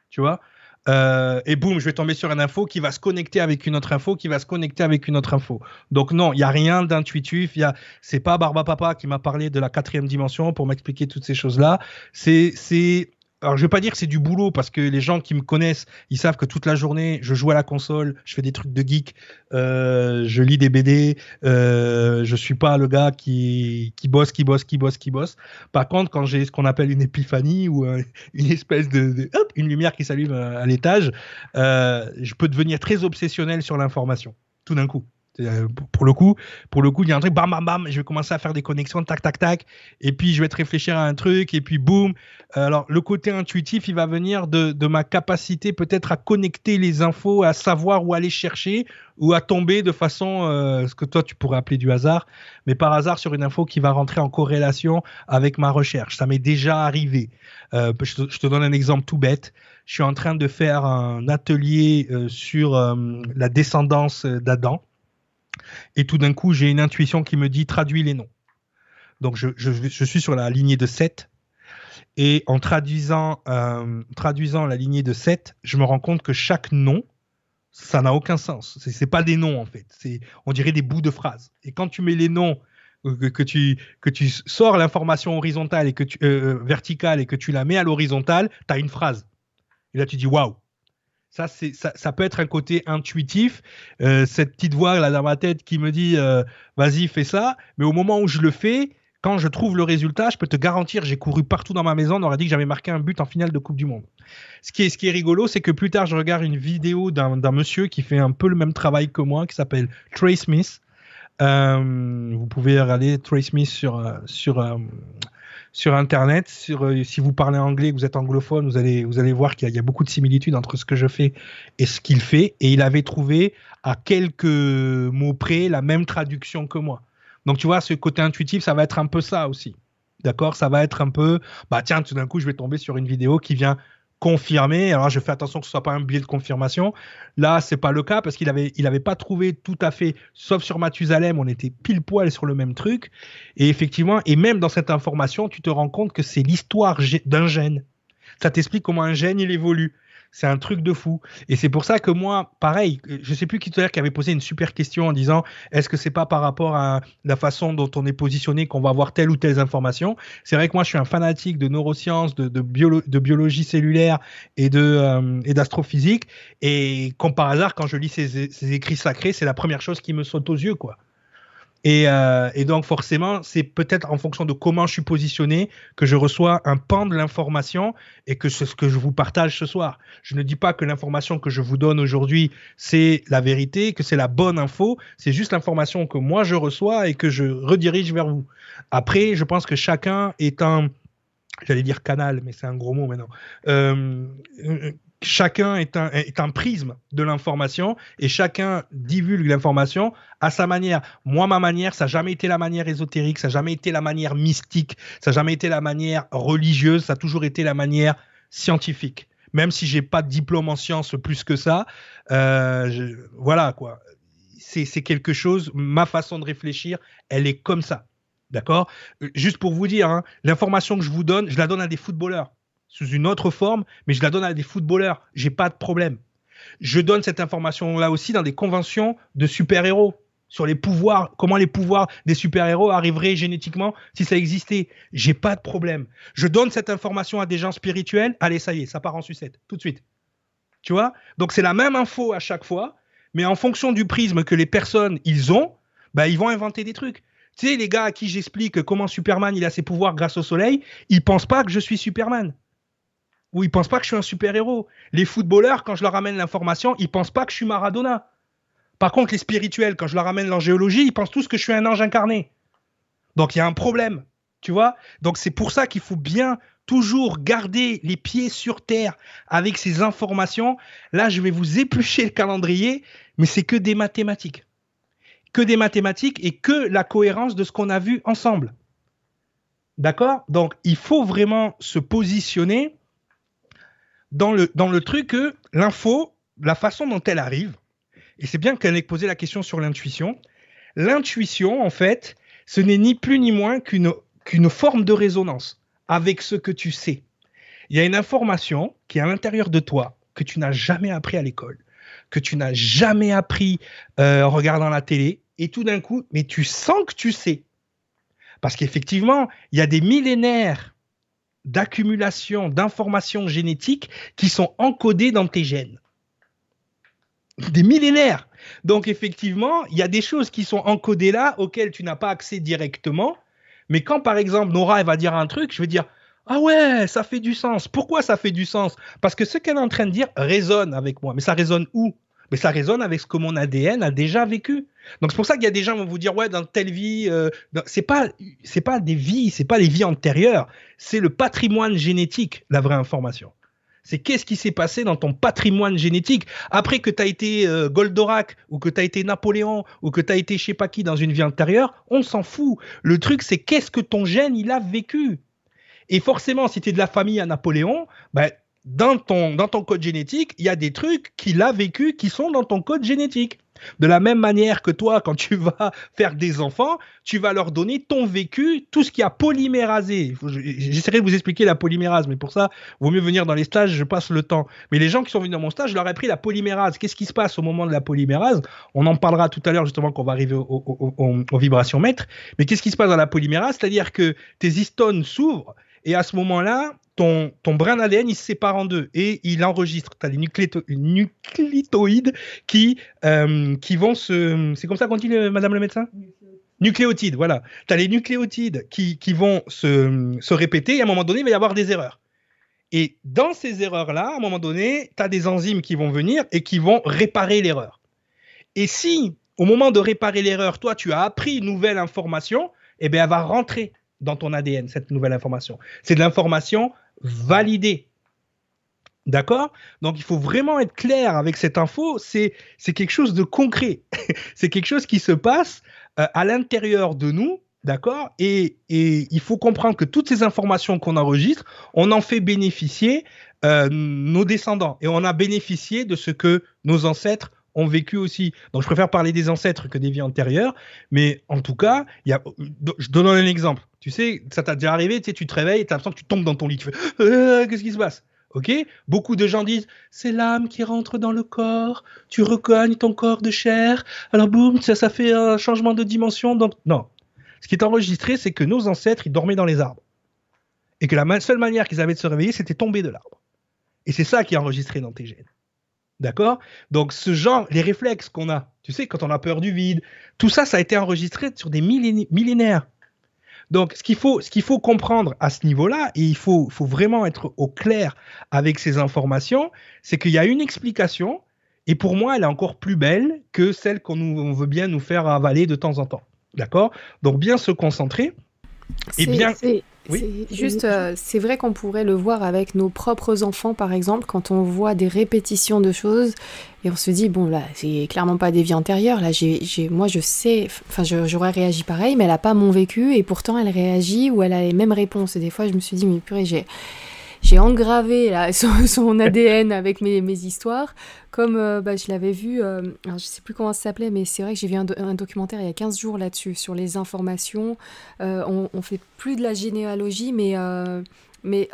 Tu vois? Et boum, je vais tomber sur une info qui va se connecter avec une autre info, qui va se connecter avec une autre info. Donc non, il y a rien d'intuitif. Il y a, c'est pas Barba Papa qui m'a parlé de la quatrième dimension pour m'expliquer toutes ces choses-là. C'est, c'est alors je vais pas dire que c'est du boulot parce que les gens qui me connaissent, ils savent que toute la journée, je joue à la console, je fais des trucs de geek, euh, je lis des BD, euh, je suis pas le gars qui, qui bosse, qui bosse, qui bosse, qui bosse. Par contre, quand j'ai ce qu'on appelle une épiphanie ou euh, une espèce de, hop, une lumière qui s'allume à, à l'étage, euh, je peux devenir très obsessionnel sur l'information tout d'un coup. Euh, pour le coup, pour le coup, il y a un truc, bam, bam, bam, je vais commencer à faire des connexions, tac, tac, tac, et puis je vais te réfléchir à un truc, et puis boum. Euh, alors, le côté intuitif, il va venir de, ma capacité peut-être à connecter les infos, à savoir où aller chercher, ou à tomber de façon, euh, ce que toi tu pourrais appeler du hasard, mais par hasard sur une info qui va rentrer en corrélation avec ma recherche. Ça m'est déjà arrivé. te, je, te, donne un exemple tout bête. Je suis en train de faire un atelier sur la descendance d'Adam. Et tout d'un coup, j'ai une intuition qui me dit traduis les noms. Donc je, suis sur la lignée de 7. Et en traduisant, euh, traduisant la lignée de 7, je me rends compte que chaque nom, ça n'a aucun sens. Ce n'est pas des noms en fait. C'est, on dirait des bouts de phrases. Et quand tu mets les noms, euh, que, tu, que tu sors l'information horizontale et que tu, euh, verticale et que tu la mets à l'horizontale, tu as une phrase. Et là, tu dis waouh. Ça, peut être un côté intuitif, euh, cette petite voix là dans ma tête qui me dit euh, vas-y, fais ça. Mais au moment où je le fais, quand je trouve le résultat, je peux te garantir, j'ai couru partout dans ma maison, on aurait dit que j'avais marqué un but en finale de Coupe du Monde. Ce qui est, ce qui est rigolo, c'est que plus tard, je regarde une vidéo d'un, monsieur qui fait un peu le même travail que moi, qui s'appelle Trey Smith. Euh, vous pouvez regarder Trey Smith sur, sur, sur Internet. Euh, si vous parlez anglais, vous êtes anglophone, vous allez, vous allez voir qu'il y, a beaucoup de similitudes entre ce que je fais et ce qu'il fait. Et il avait trouvé à quelques mots près la même traduction que moi. Donc tu vois, ce côté intuitif, ça va être un peu ça aussi. D'accord? Ça va être un peu, bah tiens, tout d'un coup, je vais tomber sur une vidéo qui vient confirmé. Alors je fais attention que ce soit pas un biais de confirmation. Là, c'est pas le cas parce qu'il avait il pas trouvé tout à fait sauf sur Mathusalem, on était pile poil sur le même truc et effectivement et même dans cette information, tu te rends compte que c'est l'histoire d'un gène. Ça t'explique comment un gène il évolue. C'est un truc de fou. Et c'est pour ça que moi, pareil, je sais plus qui tout à l'heure qui avait posé une super question en disant est-ce que c'est pas par rapport à la façon dont on est positionné qu'on va avoir telle ou telle information? C'est vrai que moi, je suis un fanatique de neurosciences, de, biologie cellulaire euh, et d'astrophysique. Et comme par hasard, quand je lis ces, ces écrits sacrés, c'est la première chose qui me saute aux yeux, quoi. Euh, et, donc forcément, c'est peut-être en fonction de comment je suis positionné que je reçois un pan de l'information et que c'est ce que je vous partage ce soir. Je ne dis pas que l'information que je vous donne aujourd'hui, c'est la vérité, que c'est la bonne info, c'est juste l'information que moi je reçois et que je redirige vers vous. Après, je pense que chacun est un j'allais dire canal, mais c'est un gros mot maintenant. Euh, chacun est un, est un prisme de l'information et chacun divulgue l'information à sa manière. Moi, ma manière, ça n'a jamais été la manière ésotérique, ça n'a jamais été la manière mystique, ça n'a jamais été la manière religieuse, ça a toujours été la manière scientifique. Même si j'ai pas de diplôme en sciences plus que ça, euh, voilà quoi. C'est quelque chose, ma façon de réfléchir, elle est comme ça. D'accord? Juste pour vous dire, hein, l'information que je vous donne, je la donne à des footballeurs sous une autre forme, mais je la donne à des footballeurs. J'ai pas de problème. Je donne cette information-là aussi dans des conventions de super-héros sur les pouvoirs, comment les pouvoirs des super-héros arriveraient génétiquement si ça existait. J'ai pas de problème. Je donne cette information à des gens spirituels. Allez, ça y est, ça part en sucette, tout de suite. Tu vois? Donc c'est la même info à chaque fois, mais en fonction du prisme que les personnes ils ont, bah, ils vont inventer des trucs. Tu sais, les gars à qui j'explique comment Superman il a ses pouvoirs grâce au soleil, ils pensent pas que je suis Superman ou ils pensent pas que je suis un super-héros. Les footballeurs, quand je leur ramène l'information, ils pensent pas que je suis Maradona. Par contre, les spirituels, quand je leur ramène l'angéologie, ils pensent tous que je suis un ange incarné. Donc il y a un problème, tu vois Donc c'est pour ça qu'il faut bien toujours garder les pieds sur terre avec ces informations. Là, je vais vous éplucher le calendrier, mais c'est que des mathématiques. Que des mathématiques et que la cohérence de ce qu'on a vu ensemble. D'accord? Donc il faut vraiment se positionner dans le, dans le truc que l'info, la façon dont elle arrive, et c'est bien qu'elle ait posé la question sur l'intuition, l'intuition, en fait, ce n'est ni plus ni moins qu'une qu'une forme de résonance avec ce que tu sais. Il y a une information qui est à l'intérieur de toi, que tu n'as jamais appris à l'école, que tu n'as jamais appris euh, en regardant la télé, et tout d'un coup, mais tu sens que tu sais. Parce qu'effectivement, il y a des millénaires d'accumulation d'informations génétiques qui sont encodées dans tes gènes. Des millénaires. Donc effectivement, il y a des choses qui sont encodées là auxquelles tu n'as pas accès directement. Mais quand par exemple Nora va dire un truc, je vais dire ah ouais, ça fait du sens. Pourquoi ça fait du sens? Parce que ce qu'elle est en train de dire résonne avec moi. Mais ça résonne où? Mais ça résonne avec ce que mon ADN a déjà vécu. Donc c'est pour ça qu'il y a des gens qui vont vous dire ouais dans telle vie euh, c'est pas c'est pas des vies, c'est pas les vies antérieures, c'est le patrimoine génétique la vraie information. C'est qu'est-ce qui s'est passé dans ton patrimoine génétique après que tu as été euh, Goldorak ou que tu as été Napoléon ou que tu as été je sais pas qui dans une vie antérieure, on s'en fout. Le truc c'est qu'est-ce que ton gène il a vécu? Et forcément si tu es de la famille à Napoléon, ben dans ton, dans ton code génétique, il y a des trucs qu'il a vécu qui sont dans ton code génétique. De la même manière que toi, quand tu vas faire des enfants, tu vas leur donner ton vécu, tout ce qui a polymérasé. J'essaierai de vous expliquer la polymérase, mais pour ça, vaut mieux venir dans les stages, je passe le temps. Mais les gens qui sont venus dans mon stage, je leur ai pris la polymérase. Qu'est-ce qui se passe au moment de la polymérase? On en parlera tout à l'heure, justement, quand on va arriver aux vibrations maîtres. Mais qu'est-ce qui se passe dans la polymérase? C'est-à-dire que tes histones s'ouvrent, et à ce moment-là, ton, ton brin d'ADN, il se sépare en deux et il enregistre. Tu as les nucléotides qui, euh, qui vont se... C'est comme ça qu'on dit, madame le médecin? Nucléotides, voilà. Tu as les nucléotides qui, qui vont se, se, répéter et à un moment donné, il va y avoir des erreurs. Et dans ces erreurs-là, à un moment donné, tu as des enzymes qui vont venir et qui vont réparer l'erreur. Et si, au moment de réparer l'erreur, toi, tu as appris une nouvelle information, eh bien, elle va rentrer dans ton ADN, cette nouvelle information. C'est de l'information validé. D'accord? Donc il faut vraiment être clair avec cette info, c'est quelque chose de concret. c'est quelque chose qui se passe euh, à l'intérieur de nous, d'accord? Et, et, il faut comprendre que toutes ces informations qu'on enregistre, on en fait bénéficier euh, nos descendants et on a bénéficié de ce que nos ancêtres ont vécu aussi. Donc je préfère parler des ancêtres que des vies antérieures, mais en tout cas, y a, je donne un exemple. Tu sais, ça t'a déjà arrivé, tu sais, tu te réveilles et tu as l'impression que tu tombes dans ton lit. Tu fais euh, Qu'est-ce qui se passe? Ok? Beaucoup de gens disent c'est l'âme qui rentre dans le corps, tu recognes ton corps de chair, alors boum, ça, ça fait un changement de dimension. Donc, non. Ce qui est enregistré, c'est que nos ancêtres, ils dormaient dans les arbres. Et que la seule manière qu'ils avaient de se réveiller, c'était tomber de l'arbre. Et c'est ça qui est enregistré dans tes gènes. D'accord? Donc, ce genre, les réflexes qu'on a, tu sais, quand on a peur du vide, tout ça, ça a été enregistré sur des millénaires. Donc, ce qu'il faut, ce qu'il faut comprendre à ce niveau-là, et il faut, faut vraiment être au clair avec ces informations, c'est qu'il y a une explication, et pour moi, elle est encore plus belle que celle qu'on veut bien nous faire avaler de temps en temps. D'accord? Donc, bien se concentrer. Et bien. Oui. Juste, euh, c'est vrai qu'on pourrait le voir avec nos propres enfants, par exemple, quand on voit des répétitions de choses et on se dit, bon, là, c'est clairement pas des vies antérieures. Là, j'ai, moi, je sais, enfin, j'aurais réagi pareil, mais elle a pas mon vécu et pourtant elle réagit ou elle a les mêmes réponses. Et des fois, je me suis dit, mais purée, j'ai j'ai engravé son, ADN avec mes, histoires, comme euh, bah, je l'avais vu, euh, alors, je sais plus comment ça s'appelait, mais c'est vrai que j'ai vu un, documentaire il y a 15 jours là-dessus, sur les informations. Euh, on, on fait plus de la généalogie, mais, mais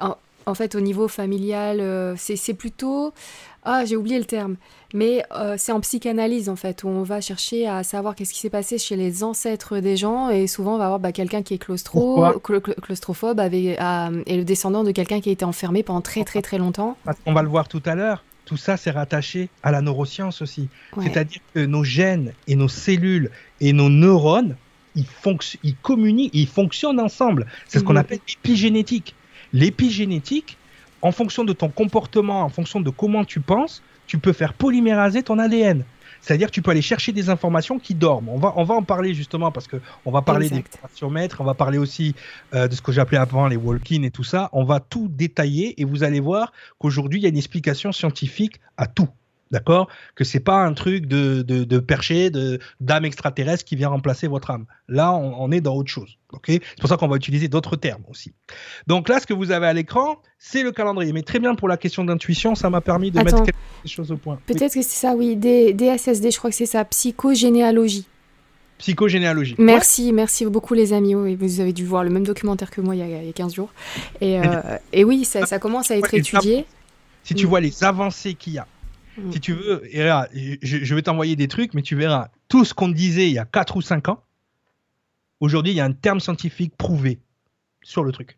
En fait, au niveau familial, euh, c'est plutôt... Ah, j'ai oublié le terme. Mais euh, c'est en psychanalyse, en fait, où on va chercher à savoir qu'est-ce qui s'est passé chez les ancêtres des gens. Et souvent, on va avoir bah, quelqu'un qui est claustro, claustrophobe avec, et le descendant de quelqu'un qui a été enfermé pendant très, très, très longtemps. On va le voir tout à l'heure. Tout ça, c'est rattaché à la neuroscience aussi. C'est-à-dire que nos gènes et nos cellules et nos neurones, ils, ils communiquent, ils fonctionnent ensemble. C'est ce qu'on mhm. appelle l'épigénétique. L'épigénétique, en fonction de ton comportement, en fonction de comment tu penses, tu peux faire polyméraser ton ADN. C'est-à-dire que tu peux aller chercher des informations qui dorment. On va, on va en parler justement parce que on va parler des maîtres, on va parler aussi euh, de ce que j'appelais avant les walk-in et tout ça. On va tout détailler et vous allez voir qu'aujourd'hui il y a une explication scientifique à tout. D'accord? Que c'est pas un truc de, de, de perché, de d'âme extraterrestre qui vient remplacer votre âme. Là, on, est dans autre chose. Ok? C'est pour ça qu'on va utiliser d'autres termes aussi. Donc là, ce que vous avez à l'écran, c'est le calendrier. Mais très bien pour la question d'intuition, ça m'a permis de mettre quelque choses au point. Peut-être que c'est ça, oui. DSSD, je crois que c'est ça. Psychogénéalogie. Psychogénéalogie. Merci, merci beaucoup les amis. Oui, vous avez dû voir le même documentaire que moi il y a, il y a 15 jours. Et, euh, et oui, ça, ça, commence à être étudié. Si tu vois les avancées qu'il y a si tu veux, je, vais t'envoyer des trucs, mais tu verras tout ce qu'on disait il y a 4 ou 5 ans. Aujourd'hui, il y a un terme scientifique prouvé sur le truc.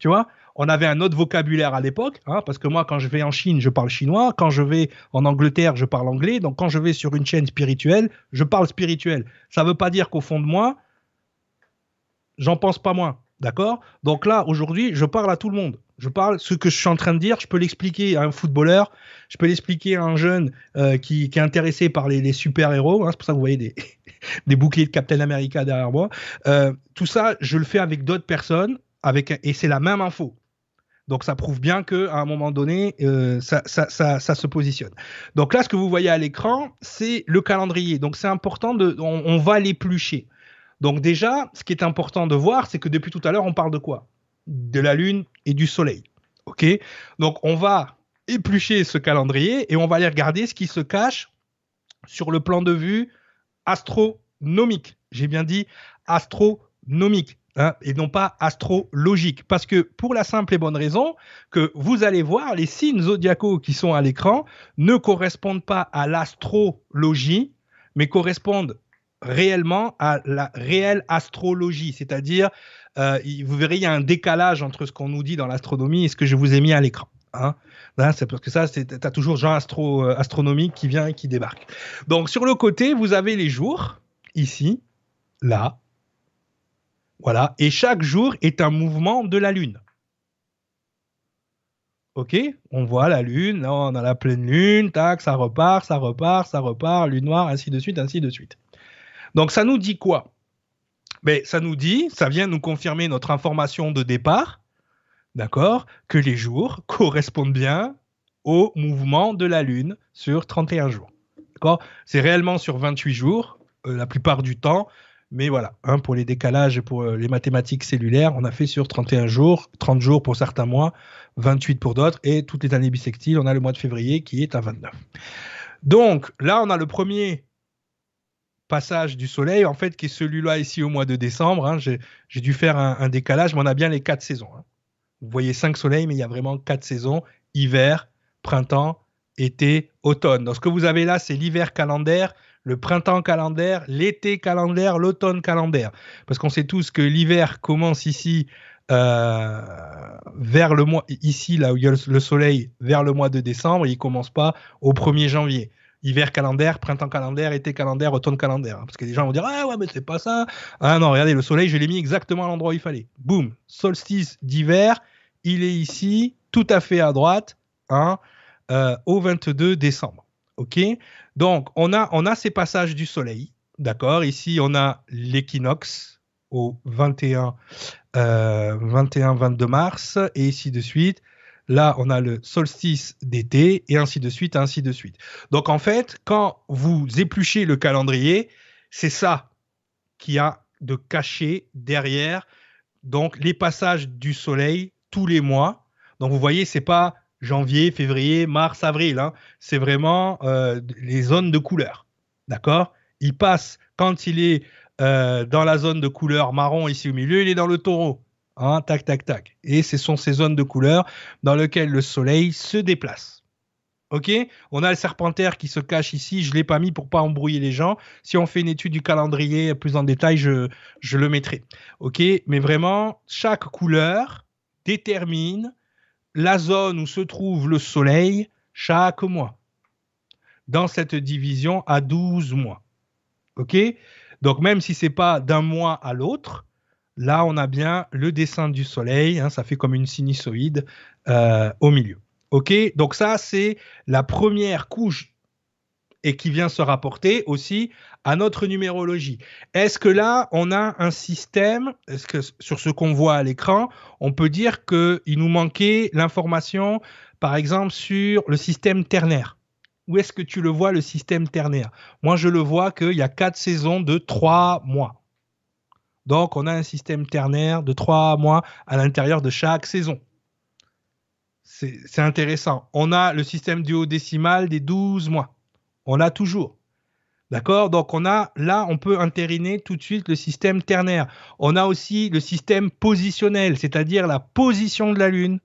Tu vois on avait un autre vocabulaire à l'époque, hein, parce que moi, quand je vais en Chine, je parle chinois. Quand je vais en Angleterre, je parle anglais. Donc, quand je vais sur une chaîne spirituelle, je parle spirituel. Ça ne veut pas dire qu'au fond de moi, j'en pense pas moins. D'accord? Donc là, aujourd'hui, je parle à tout le monde. Je parle ce que je suis en train de dire, je peux l'expliquer à un footballeur, je peux l'expliquer à un jeune euh, qui, est intéressé par les, super-héros. Hein, c'est pour ça que vous voyez des, boucliers de Captain America derrière moi. Euh, tout ça, je le fais avec d'autres personnes, avec et c'est la même info. Donc ça prouve bien que à un moment donné, euh, ça, se positionne. Donc là, ce que vous voyez à l'écran, c'est le calendrier. Donc c'est important on, on va l'éplucher. Donc déjà, ce qui est important de voir, c'est que depuis tout à l'heure, on parle de quoi? De la Lune et du Soleil. Ok? Donc on va éplucher ce calendrier et on va aller regarder ce qui se cache sur le plan de vue astronomique. J'ai bien dit astronomique. Hein, et non pas astrologique. Parce que pour la simple et bonne raison que vous allez voir, les signes zodiacaux qui sont à l'écran ne correspondent pas à l'astrologie, mais correspondent réellement à la réelle astrologie, c'est-à-dire euh, vous verrez, il y a un décalage entre ce qu'on nous dit dans l'astronomie et ce que je vous ai mis à l'écran. Hein. c'est parce que ça, tu as toujours Jean astro, euh, astronomique qui vient et qui débarque. Donc sur le côté, vous avez les jours, ici, là, voilà, et chaque jour est un mouvement de la Lune. Ok, on voit la Lune, là on a la pleine Lune, tac, ça repart, ça repart, ça repart, Lune noire, ainsi de suite, ainsi de suite. Donc ça nous dit quoi? Mais ça nous dit, ça vient nous confirmer notre information de départ, d'accord, que les jours correspondent bien au mouvement de la Lune sur 31 jours. D'accord? C'est réellement sur 28 jours, euh, la plupart du temps, mais voilà, hein, pour les décalages et pour euh, les mathématiques cellulaires, on a fait sur 31 jours, 30 jours pour certains mois, 28 pour d'autres, et toutes les années bissextiles, on a le mois de février qui est à 29. Donc là, on a le premier passage du soleil, en fait, qui est celui-là ici au mois de décembre. Hein. J'ai dû faire un, décalage, mais on a bien les quatre saisons. Hein. Vous voyez cinq soleils, mais il y a vraiment quatre saisons hiver, printemps, été, automne. Donc, ce que vous avez là, c'est l'hiver calendaire, le printemps calendaire, l'été calendaire, l'automne calendaire. Parce qu'on sait tous que l'hiver commence ici euh, vers le mois, ici là où il y a le soleil, vers le mois de décembre, il commence pas au 1er janvier hiver calendaire, printemps calendaire, été calendaire, automne calendaire. Parce que les gens vont dire Ah ouais, mais c'est pas ça. Ah non, regardez, le soleil, je l'ai mis exactement à l'endroit où il fallait. Boum, solstice d'hiver, il est ici, tout à fait à droite, hein, euh, au 22 décembre. OK? Donc, on a, on a ces passages du soleil. D'accord? Ici, on a l'équinoxe au 21, 21, 22 mars, et ici de suite, Là, on a le solstice d'été et ainsi de suite, ainsi de suite. Donc en fait, quand vous épluchez le calendrier, c'est ça qui a de caché derrière donc les passages du soleil tous les mois. Donc vous voyez, c'est pas janvier, février, mars, avril. Hein. C'est vraiment euh, les zones de couleur. D'accord? Il passe quand il est euh, dans la zone de couleur marron ici au milieu, il est dans le taureau. Hein, tac, tac, tac. Et ce sont ces zones de couleur dans lesquelles le soleil se déplace. Ok? On a le serpentaire qui se cache ici. Je ne l'ai pas mis pour pas embrouiller les gens. Si on fait une étude du calendrier plus en détail, je, je le mettrai. Ok? Mais vraiment, chaque couleur détermine la zone où se trouve le soleil chaque mois. Dans cette division à 12 mois. OK? Donc même si c'est pas d'un mois à l'autre, là on a bien le dessin du soleil, hein, ça fait comme une sinusoïde euh, au milieu. OK Donc ça c'est la première couche et qui vient se rapporter aussi à notre numérologie. Est-ce que là, on a un système, est-ce que sur ce qu'on voit à l'écran, on peut dire qu'il nous manquait l'information, par exemple, sur le système ternaire? Où est-ce que tu le vois, le système ternaire? Moi, je le vois qu'il y a quatre saisons de trois mois. Donc, on a un système ternaire de trois mois à l'intérieur de chaque saison. C'est intéressant. On a le système duodécimal des 12 mois. On l'a toujours. D'accord? Donc on a là, on peut intériner tout de suite le système ternaire. On a aussi le système positionnel, c'est-à-dire la position de la Lune,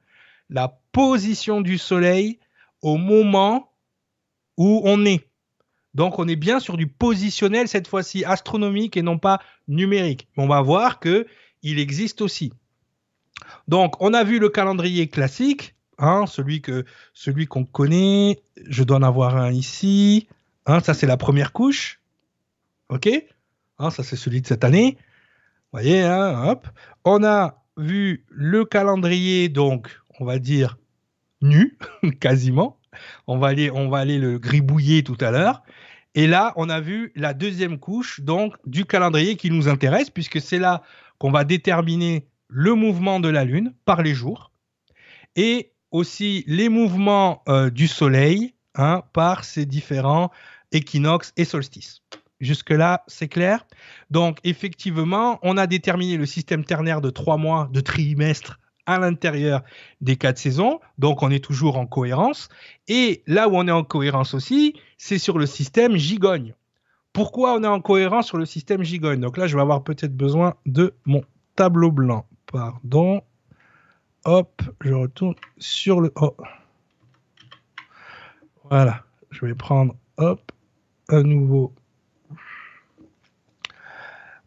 la position du Soleil au moment où on est. Donc on est bien sur du positionnel cette fois-ci astronomique et non pas numérique. On va voir que il existe aussi. Donc on a vu le calendrier classique Hein, celui que celui qu'on connaît. Je dois en avoir un ici. Hein, ça c'est la première couche. Ok? Hein, ça c'est celui de cette année. Vous voyez. On a vu le calendrier, donc on va dire nu, quasiment. On va aller, on va aller le gribouiller tout à l'heure. Et là, on a vu la deuxième couche donc du calendrier qui nous intéresse, puisque c'est là qu'on va déterminer le mouvement de la Lune par les jours. Et aussi les mouvements euh, du Soleil hein, par ces différents équinoxes et solstices. Jusque-là, c'est clair. Donc, effectivement, on a déterminé le système ternaire de trois mois de trimestre à l'intérieur des quatre saisons. Donc, on est toujours en cohérence. Et là où on est en cohérence aussi, c'est sur le système gigogne. Pourquoi on est en cohérence sur le système gigogne? Donc là, je vais avoir peut-être besoin de mon tableau blanc. Pardon. Hop, je retourne sur le. Oh. Voilà, je vais prendre, hop, un nouveau.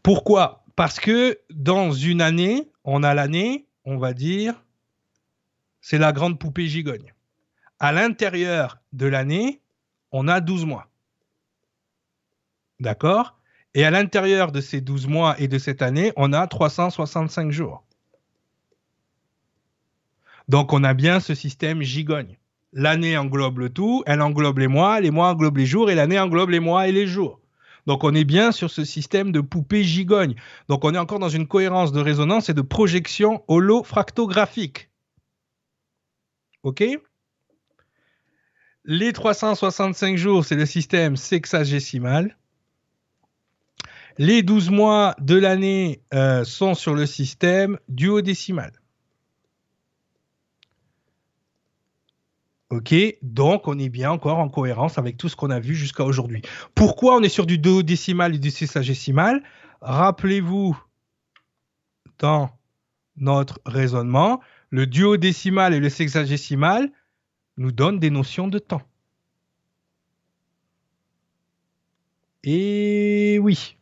Pourquoi? Parce que dans une année, on a l'année, on va dire, c'est la grande poupée gigogne. À l'intérieur de l'année, on a 12 mois. D'accord? Et à l'intérieur de ces 12 mois et de cette année, on a 365 jours. Donc on a bien ce système gigogne. L'année englobe le tout, elle englobe les mois, les mois englobent les jours et l'année englobe les mois et les jours. Donc on est bien sur ce système de poupée gigogne. Donc on est encore dans une cohérence de résonance et de projection holofractographique. OK? Les 365 jours, c'est le système sexagésimal. Les 12 mois de l'année euh, sont sur le système duodécimal. Ok, donc on est bien encore en cohérence avec tout ce qu'on a vu jusqu'à aujourd'hui. Pourquoi on est sur du duodécimal et du sexagésimal Rappelez-vous, dans notre raisonnement, le duodécimal et le sexagésimal nous donnent des notions de temps. Et oui,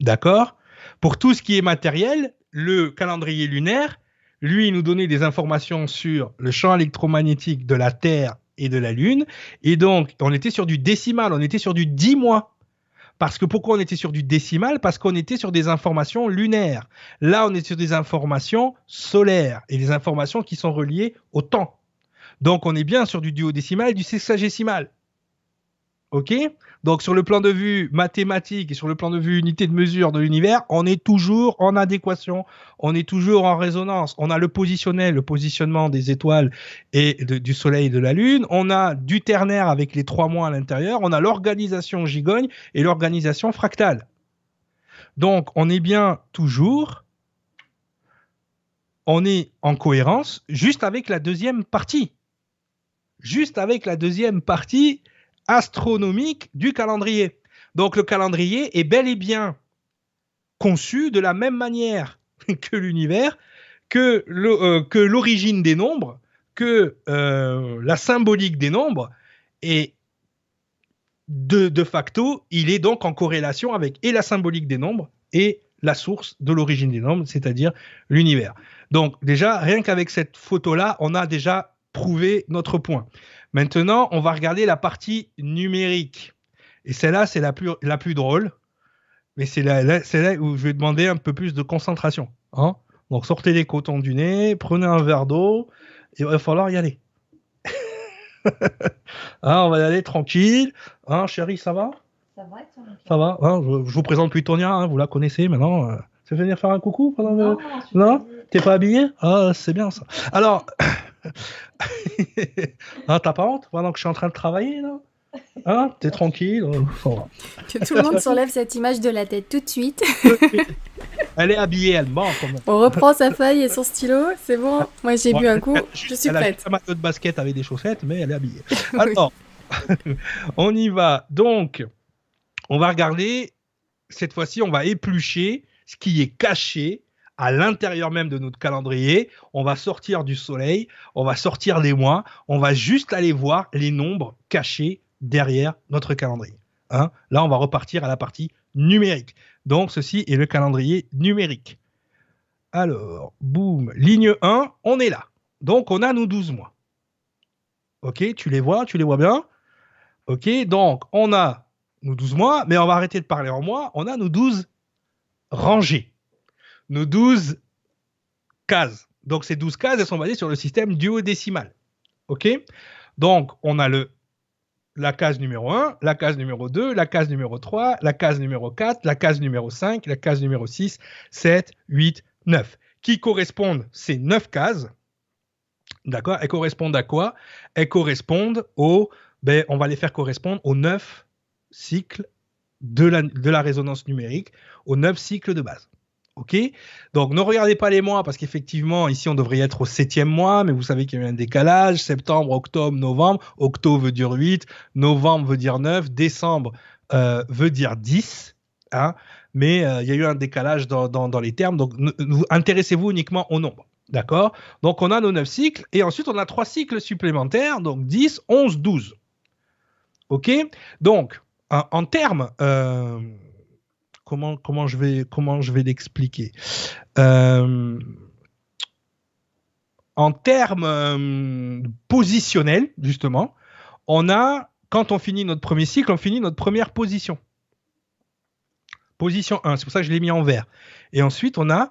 d'accord? Pour tout ce qui est matériel, le calendrier lunaire lui, il nous donnait des informations sur le champ électromagnétique de la Terre et de la Lune. Et donc, on était sur du décimal, on était sur du 10 mois. Parce que pourquoi on était sur du décimal? Parce qu'on était sur des informations lunaires. Là, on est sur des informations solaires et des informations qui sont reliées au temps. Donc, on est bien sur du duodécimal et du sexagésimal. OK Donc sur le plan de vue mathématique et sur le plan de vue unité de mesure de l'univers, on est toujours en adéquation, on est toujours en résonance. On a le positionnel, le positionnement des étoiles et du Soleil et de la Lune. On a du ternaire avec les trois mois à l'intérieur. On a l'organisation gigogne et l'organisation fractale. Donc on est bien toujours, on est en cohérence juste avec la deuxième partie. Juste avec la deuxième partie astronomique du calendrier. Donc le calendrier est bel et bien conçu de la même manière que l'univers, que l'origine des nombres, que la symbolique des nombres, et de, de facto, il est donc en corrélation avec et la symbolique des nombres et la source de l'origine des nombres, c'est-à-dire l'univers. Donc déjà, rien qu'avec cette photo-là, on a déjà prouvé notre point. Maintenant, on va regarder la partie numérique. Et celle-là, c'est la plus, la plus drôle. Mais c'est là, là où je vais demander un peu plus de concentration. Hein Donc sortez les cotons du nez, prenez un verre d'eau, il va falloir y aller. hein, on va y aller tranquille. Hein, chérie, ça va? Ça va, Ça va. Hein, je, vous présente Plutonia, vous la connaissez maintenant. Euh. Veux venir faire un coucou pendant Non, non T'es pas habillé Ah, c'est bien ça. Alors, hein, t'as pas honte? Pendant que je suis en train de travailler là Hein? T'es tranquille? Euh, Que tout le monde s'enlève cette image de la tête tout de suite. elle est habillée, elle ment. On reprend sa feuille et son stylo, c'est bon? Moi j'ai bu un coup, je suis elle prête. Elle a un de basket avec des chaussettes, mais elle est habillée. Alors, on y va. Donc, on va regarder, cette fois-ci, on va éplucher ce qui est caché à l'intérieur même de notre calendrier. On va sortir du soleil, on va sortir des mois, on va juste aller voir les nombres cachés derrière notre calendrier. Hein. Là, on va repartir à la partie numérique. Donc, ceci est le calendrier numérique. Alors, boum, ligne 1, on est là. Donc, on a nos 12 mois. Ok, tu les vois, tu les vois bien Ok, donc, on a nos 12 mois, mais on va arrêter de parler en mois. On a nos 12 rangées. Nos 12 cases. Donc, ces 12 cases, elles sont basées sur le système duodécimal. Ok? Donc, on a le la case numéro 1, la case numéro 2, la case numéro 3, la case numéro 4, la case numéro 5, la case numéro 6, 7, 8, 9, qui correspondent, ces 9 cases, d'accord, elles correspondent à quoi? Elles correspondent au, ben, on va les faire correspondre aux 9 cycles de la, de la résonance numérique, aux 9 cycles de base. OK Donc ne regardez pas les mois parce qu'effectivement, ici, on devrait être au septième mois, mais vous savez qu'il y a eu un décalage. Septembre, octobre, novembre. Octobre veut dire 8, novembre veut dire 9, décembre euh, veut dire 10. Hein mais euh, il y a eu un décalage dans, les termes. Donc intéressez-vous uniquement au nombre. D'accord? Donc on a nos 9 cycles et ensuite on a 3 cycles supplémentaires, donc 10, 11, 12. OK? Donc en, en termes... Euh, comment, je vais, l'expliquer euh, En termes euh, positionnels, justement, on a, quand on finit notre premier cycle, on finit notre première position. Position 1, c'est pour ça que je l'ai mis en vert. Et ensuite, on a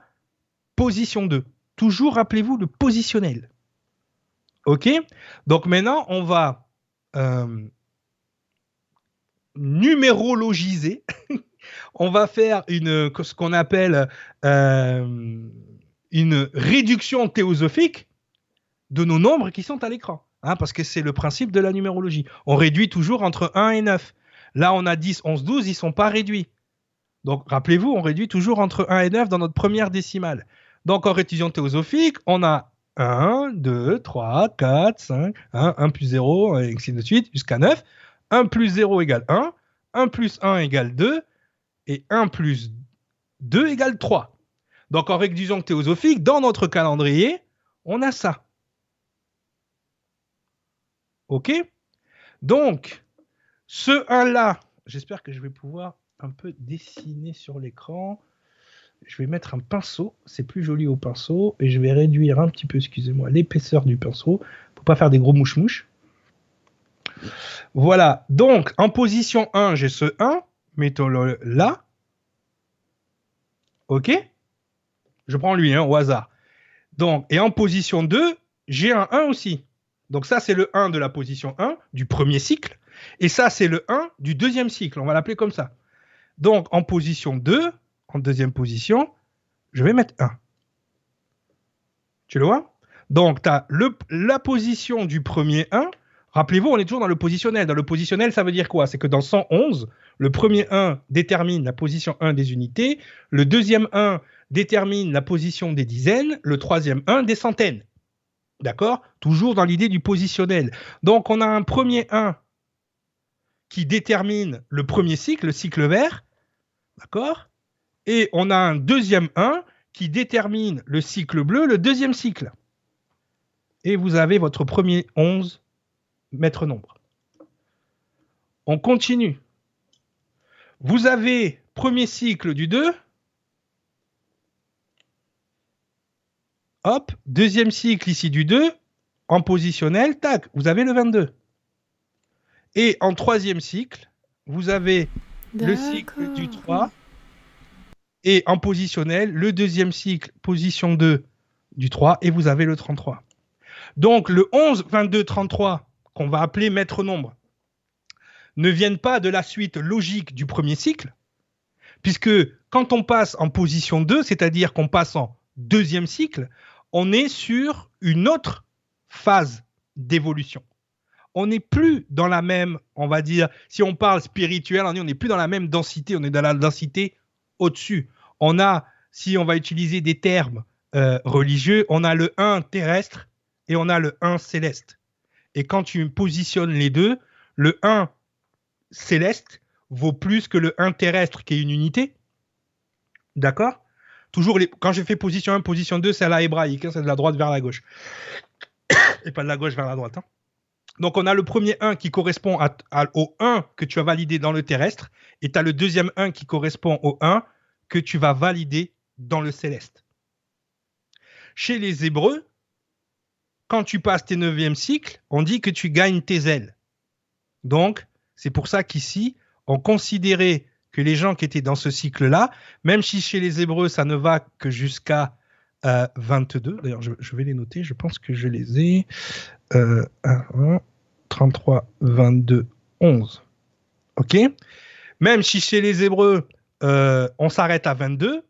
position 2. Toujours, rappelez-vous, le positionnel. OK? Donc maintenant, on va euh, numérologiser on va faire une, ce qu'on appelle euh, une réduction théosophique de nos nombres qui sont à l'écran. Hein, parce que c'est le principe de la numérologie. On réduit toujours entre 1 et 9. Là, on a 10, 11, 12, ils ne sont pas réduits. Donc, rappelez-vous, on réduit toujours entre 1 et 9 dans notre première décimale. Donc, en réduction théosophique, on a 1, 2, 3, 4, 5, 1, 1 plus 0, et ainsi de suite, jusqu'à 9. 1 plus 0 égale 1, 1 plus 1 égale 2, et 1 plus 2 égale 3. Donc en réduction théosophique, dans notre calendrier, on a ça. OK? Donc, ce 1-là, j'espère que je vais pouvoir un peu dessiner sur l'écran. Je vais mettre un pinceau, c'est plus joli au pinceau, et je vais réduire un petit peu, excusez-moi, l'épaisseur du pinceau, pour pas faire des gros mouches-mouches. Voilà, donc en position 1, j'ai ce 1, mettons-le là. OK? Je prends lui hein, au hasard. Donc, et en position 2, j'ai un 1 aussi. Donc ça, c'est le 1 de la position 1 du premier cycle. Et ça, c'est le 1 du deuxième cycle. On va l'appeler comme ça. Donc, en position 2, en deuxième position, je vais mettre 1. Tu le vois? Donc, tu as la position du premier 1 Rappelez-vous, on est toujours dans le positionnel. Dans le positionnel, ça veut dire quoi? C'est que dans 111, le premier 1 détermine la position 1 des unités, le deuxième 1 détermine la position des dizaines, le troisième 1 des centaines. D'accord? Toujours dans l'idée du positionnel. Donc on a un premier 1 qui détermine le premier cycle, le cycle vert. D'accord? Et on a un deuxième 1 qui détermine le cycle bleu, le deuxième cycle. Et vous avez votre premier 11 mètres nombre. On continue. Vous avez premier cycle du 2. Hop, deuxième cycle ici du 2. En positionnel, tac, vous avez le 22. Et en troisième cycle, vous avez le cycle du 3. Et en positionnel, le deuxième cycle, position 2 du 3. Et vous avez le 33. Donc le 11, 22, 33, qu'on va appeler maître nombre, ne viennent pas de la suite logique du premier cycle, puisque quand on passe en position 2, c'est-à-dire qu'on passe en deuxième cycle, on est sur une autre phase d'évolution. On n'est plus dans la même, on va dire, si on parle spirituel, on n'est plus dans la même densité, on est dans la densité au-dessus. On a, si on va utiliser des termes euh, religieux, on a le 1 terrestre et on a le 1 céleste. Et quand tu positionnes les deux, le 1 céleste vaut plus que le 1 terrestre qui est une unité. D'accord? Toujours, quand je fais position 1, position 2, c'est à la hébraïque, hein, c'est de la droite vers la gauche. Et pas de la gauche vers la droite. Hein. Donc on a le premier 1 qui correspond au 1 que tu as validé dans le terrestre, et tu as le deuxième 1 qui correspond au 1 que tu vas valider dans le céleste. Chez les Hébreux, quand tu passes tes neuvièmes cycles, on dit que tu gagnes tes ailes. Donc, c'est pour ça qu'ici, on considérait que les gens qui étaient dans ce cycle-là, même si chez les Hébreux, ça ne va que jusqu'à 22, euh, d'ailleurs, je, vais les noter, je pense que je les ai. 33, 22, 11. OK? Même si chez les Hébreux, euh, on s'arrête à 22,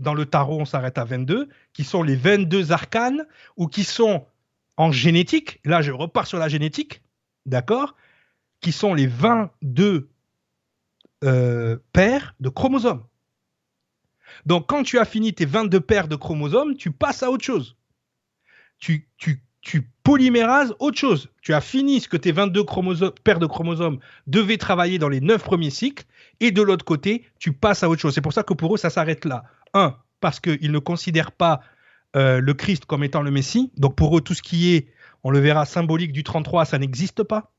dans le tarot, on s'arrête à 22, qui sont les 22 arcanes, ou qui sont en génétique, là je repars sur la génétique, d'accord Qui sont les 22 euh, paires de chromosomes. Donc, quand tu as fini tes 22 paires de chromosomes, tu passes à autre chose. Tu, tu, tu polymérases autre chose. Tu as fini ce que tes 22 paires de chromosomes devaient travailler dans les 9 premiers cycles, et de l'autre côté, tu passes à autre chose. C'est pour ça que pour eux, ça s'arrête là. Un, parce qu'ils ne considèrent pas euh, le Christ comme étant le Messie. Donc pour eux, tout ce qui est, on le verra, symbolique du 33, ça n'existe pas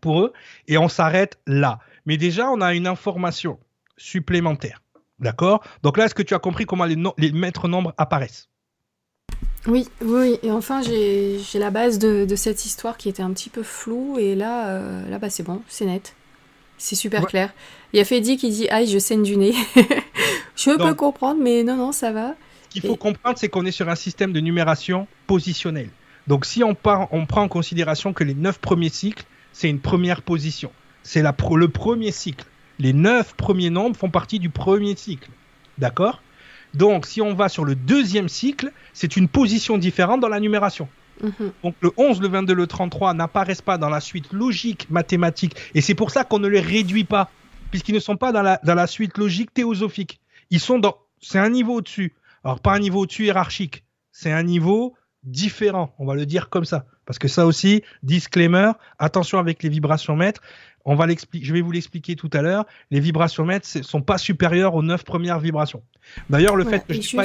pour eux. Et on s'arrête là. Mais déjà, on a une information supplémentaire. D'accord? Donc là, est-ce que tu as compris comment les, les maîtres nombres apparaissent? Oui, oui, et enfin j'ai la base de, cette histoire qui était un petit peu floue, et là, euh, là bah, c'est bon, c'est net. C'est super clair. Il y a Fedi qui dit Aïe, je saigne du nez. je peux comprendre, mais non, non, ça va. Qu'il faut comprendre, c'est qu'on est sur un système de numération positionnelle. Donc si on, part, on prend en considération que les neuf premiers cycles, c'est une première position c'est le premier cycle. Les neuf premiers nombres font partie du premier cycle. D'accord? Donc, si on va sur le deuxième cycle, c'est une position différente dans la numération. Mhm. Donc, le 11, le 22, le 33 n'apparaissent pas dans la suite logique mathématique. Et c'est pour ça qu'on ne les réduit pas, puisqu'ils ne sont pas dans la, dans la suite logique théosophique. Ils sont dans. C'est un niveau au-dessus. Alors, pas un niveau au-dessus hiérarchique. C'est un niveau différent, on va le dire comme ça. Parce que ça aussi, disclaimer, attention avec les vibrations mètres, on va je vais vous l'expliquer tout à l'heure. Les vibrations mètres ne sont pas supérieures aux neuf premières vibrations. D'ailleurs, le fait que je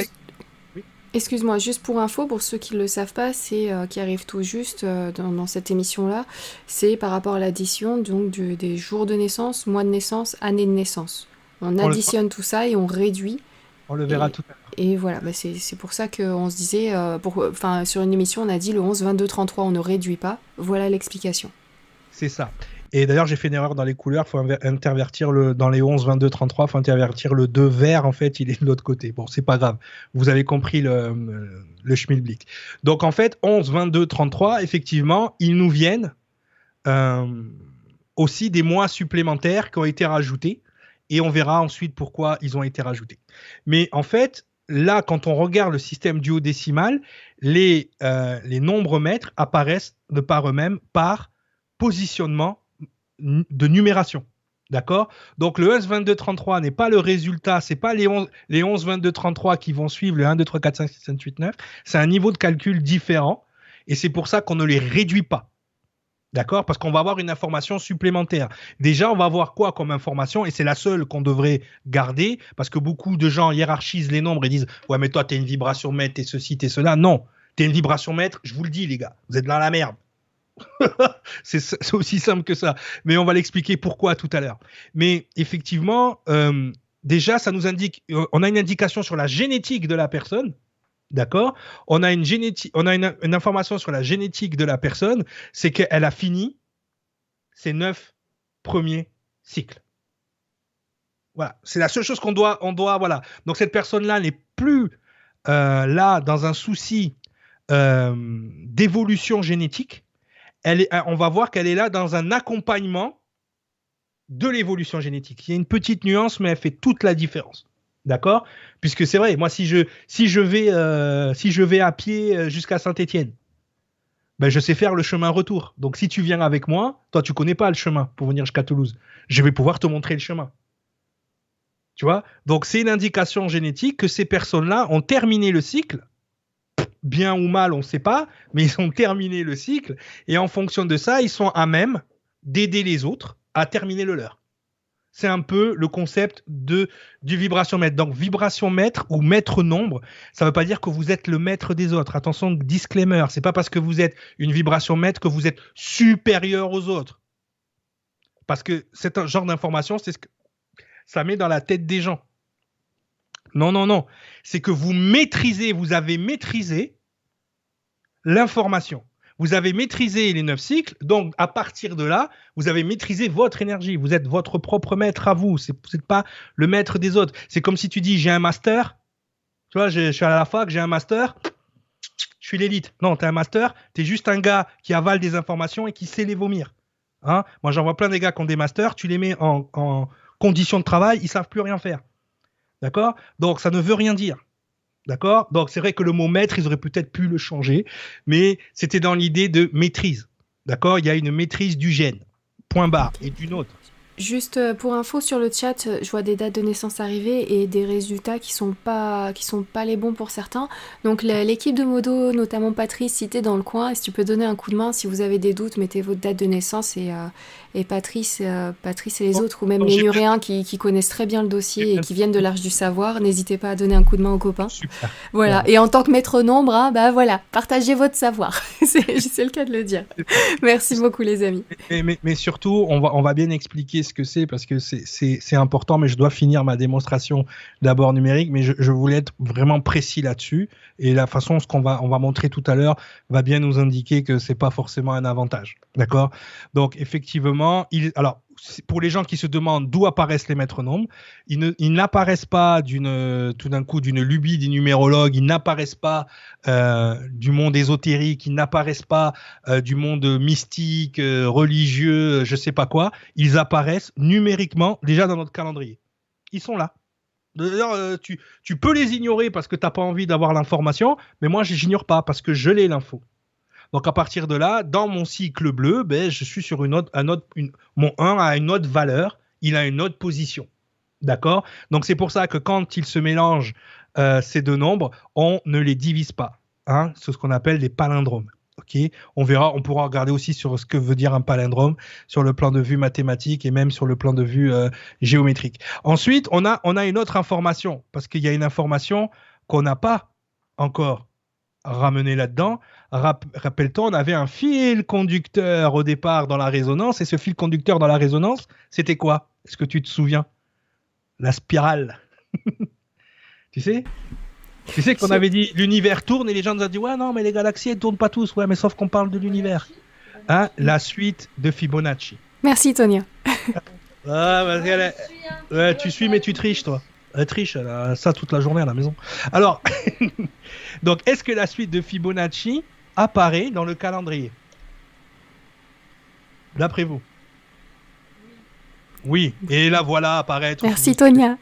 Excuse-moi, juste pour info, pour ceux qui ne le savent pas, c'est euh, qui arrive tout juste euh, dans, cette émission-là, c'est par rapport à l'addition donc des jours de naissance, mois de naissance, année de naissance. On, additionne tout ça et on réduit. On le verra tout à l'heure. Et voilà, bah, c'est pour ça qu'on se disait, euh, enfin sur une émission, on a dit le 11, 22, 33, on ne réduit pas. Voilà l'explication. C'est ça. Et d'ailleurs, j'ai fait une erreur dans les couleurs. Il faut intervertir le, dans les 11, 22, 33, il faut intervertir le 2 vert. En fait, il est de l'autre côté. Bon, c'est pas grave. Vous avez compris le, le schmilblick. Donc, en fait, 11, 22, 33, effectivement, ils nous viennent euh, aussi des mois supplémentaires qui ont été rajoutés. Et on verra ensuite pourquoi ils ont été rajoutés. Mais en fait, là, quand on regarde le système duodécimal, les, euh, les nombres mètres apparaissent de par eux-mêmes par positionnement de numération. D'accord? Donc le 11, 22, 33 n'est pas le résultat, c'est pas les 11, les 11, 22, 33 qui vont suivre le 1, 2, 3, 4, 5, 6, 7, 8, 9. C'est un niveau de calcul différent et c'est pour ça qu'on ne les réduit pas. D'accord? Parce qu'on va avoir une information supplémentaire. Déjà, on va avoir quoi comme information? Et c'est la seule qu'on devrait garder, parce que beaucoup de gens hiérarchisent les nombres et disent Ouais, mais toi, tu es une vibration maître, t'es ceci, t'es cela. Non, tu es une vibration maître, je vous le dis, les gars, vous êtes dans la merde. c'est aussi simple que ça. Mais on va l'expliquer pourquoi tout à l'heure. Mais effectivement, euh, déjà, ça nous indique, euh, on a une indication sur la génétique de la personne. D'accord? On a, une, information sur la génétique de la personne, c'est qu'elle a fini ses neuf premiers cycles. Voilà, c'est la seule chose qu'on doit, on doit, voilà. Donc cette personne-là n'est plus euh, là dans un souci d'évolution génétique, est, on va voir qu'elle est là dans un accompagnement de l'évolution génétique. Il y a une petite nuance, mais elle fait toute la différence. D'accord? Puisque c'est vrai, moi, si je, si je, vais, euh, si je vais à pied euh, jusqu'à Saint-Étienne, ben, je sais faire le chemin retour. Donc, si tu viens avec moi, toi, tu connais pas le chemin pour venir jusqu'à Toulouse. Je vais pouvoir te montrer le chemin. Tu vois? Donc, c'est une indication génétique que ces personnes-là ont terminé le cycle bien ou mal, on ne sait pas, mais ils ont terminé le cycle et en fonction de ça, ils sont à même d'aider les autres à terminer le leur. C'est un peu le concept de du vibration maître. Donc vibration maître ou maître nombre, ça ne veut pas dire que vous êtes le maître des autres. Attention, disclaimer, c'est pas parce que vous êtes une vibration maître que vous êtes supérieur aux autres. Parce que c'est un genre d'information, c'est ce que ça met dans la tête des gens. Non, non, non. C'est que vous maîtrisez, vous avez maîtrisé l'information. Vous avez maîtrisé les neuf cycles, donc à partir de là, vous avez maîtrisé votre énergie. Vous êtes votre propre maître à vous. Ce n'est pas le maître des autres. C'est comme si tu dis j'ai un master. Tu vois, je, suis à la fac, j'ai un master. Je suis l'élite. Non, tu es un master. Tu es juste un gars qui avale des informations et qui sait les vomir. Hein? Moi, j'en vois plein des gars qui ont des masters. Tu les mets en, en conditions de travail, ils savent plus rien faire. D'accord? Donc ça ne veut rien dire. D'accord? Donc c'est vrai que le mot maître, ils auraient peut-être pu le changer, mais c'était dans l'idée de maîtrise. D'accord? Il y a une maîtrise du gène, point barre, et d'une autre. Juste euh, pour info sur le chat, euh, je vois des dates de naissance arriver et des résultats qui sont pas qui sont pas les bons pour certains. Donc l'équipe de Modo, notamment Patrice, t'es dans le coin, si tu peux donner un coup de main si vous avez des doutes, mettez votre date de naissance et, euh, et Patrice, Patrice et les autres ou même les Nuréens qui, qui, connaissent très bien le dossier et qui viennent de l'Arche du Savoir, n'hésitez pas à donner un coup de main aux copains. Super. Voilà. Et en tant que maître nombre, hein, bah voilà, partagez votre savoir. c'est le cas de le dire. Merci beaucoup les amis. Mais, mais, mais, surtout, on va on va bien expliquer que c'est parce que c'est important, mais je dois finir ma démonstration d'abord numérique, mais je, voulais être vraiment précis là-dessus. Et la façon, ce qu'on va, on va montrer tout à l'heure, va bien nous indiquer que c'est pas forcément un avantage. D'accord? Donc, effectivement, il, alors, pour les gens qui se demandent d'où apparaissent les maîtres nombres, ils n'apparaissent pas tout d'un coup d'une lubie des numérologues, ils n'apparaissent pas euh, du monde ésotérique, ils n'apparaissent pas euh, du monde mystique, euh, religieux, je sais pas quoi. Ils apparaissent numériquement déjà dans notre calendrier. Ils sont là. Tu, tu peux les ignorer parce que tu n'as pas envie d'avoir l'information, mais moi, je n'ignore pas parce que je l'ai l'info. Donc à partir de là, dans mon cycle bleu, ben, je suis sur une autre, un autre mon 1 a une autre valeur, il a une autre position. D'accord? Donc c'est pour ça que quand il se mélange euh, ces deux nombres, on ne les divise pas. Hein c'est ce qu'on appelle des palindromes. On verra, on pourra regarder aussi sur ce que veut dire un palindrome sur le plan de vue mathématique et même sur le plan de vue euh, géométrique. Ensuite, on a, on a une autre information parce qu'il y a une information qu'on n'a pas encore ramenée là-dedans. Rappelle-toi, on avait un fil conducteur au départ dans la résonance, et ce fil conducteur dans la résonance, c'était quoi? Est-ce que tu te souviens? La spirale. tu sais? Tu sais qu'on avait dit l'univers tourne et les gens nous ont dit ouais non mais les galaxies elles tournent pas tous ouais mais sauf qu'on parle de l'univers. Hein? La suite de Fibonacci. Merci Tonia. ah, ouais, tu suis mais tu triches toi. Elle triche, elle a ça toute la journée à la maison. Alors, donc est-ce que la suite de Fibonacci apparaît dans le calendrier? D'après vous? Oui, et là voilà apparaître. Merci Tonia.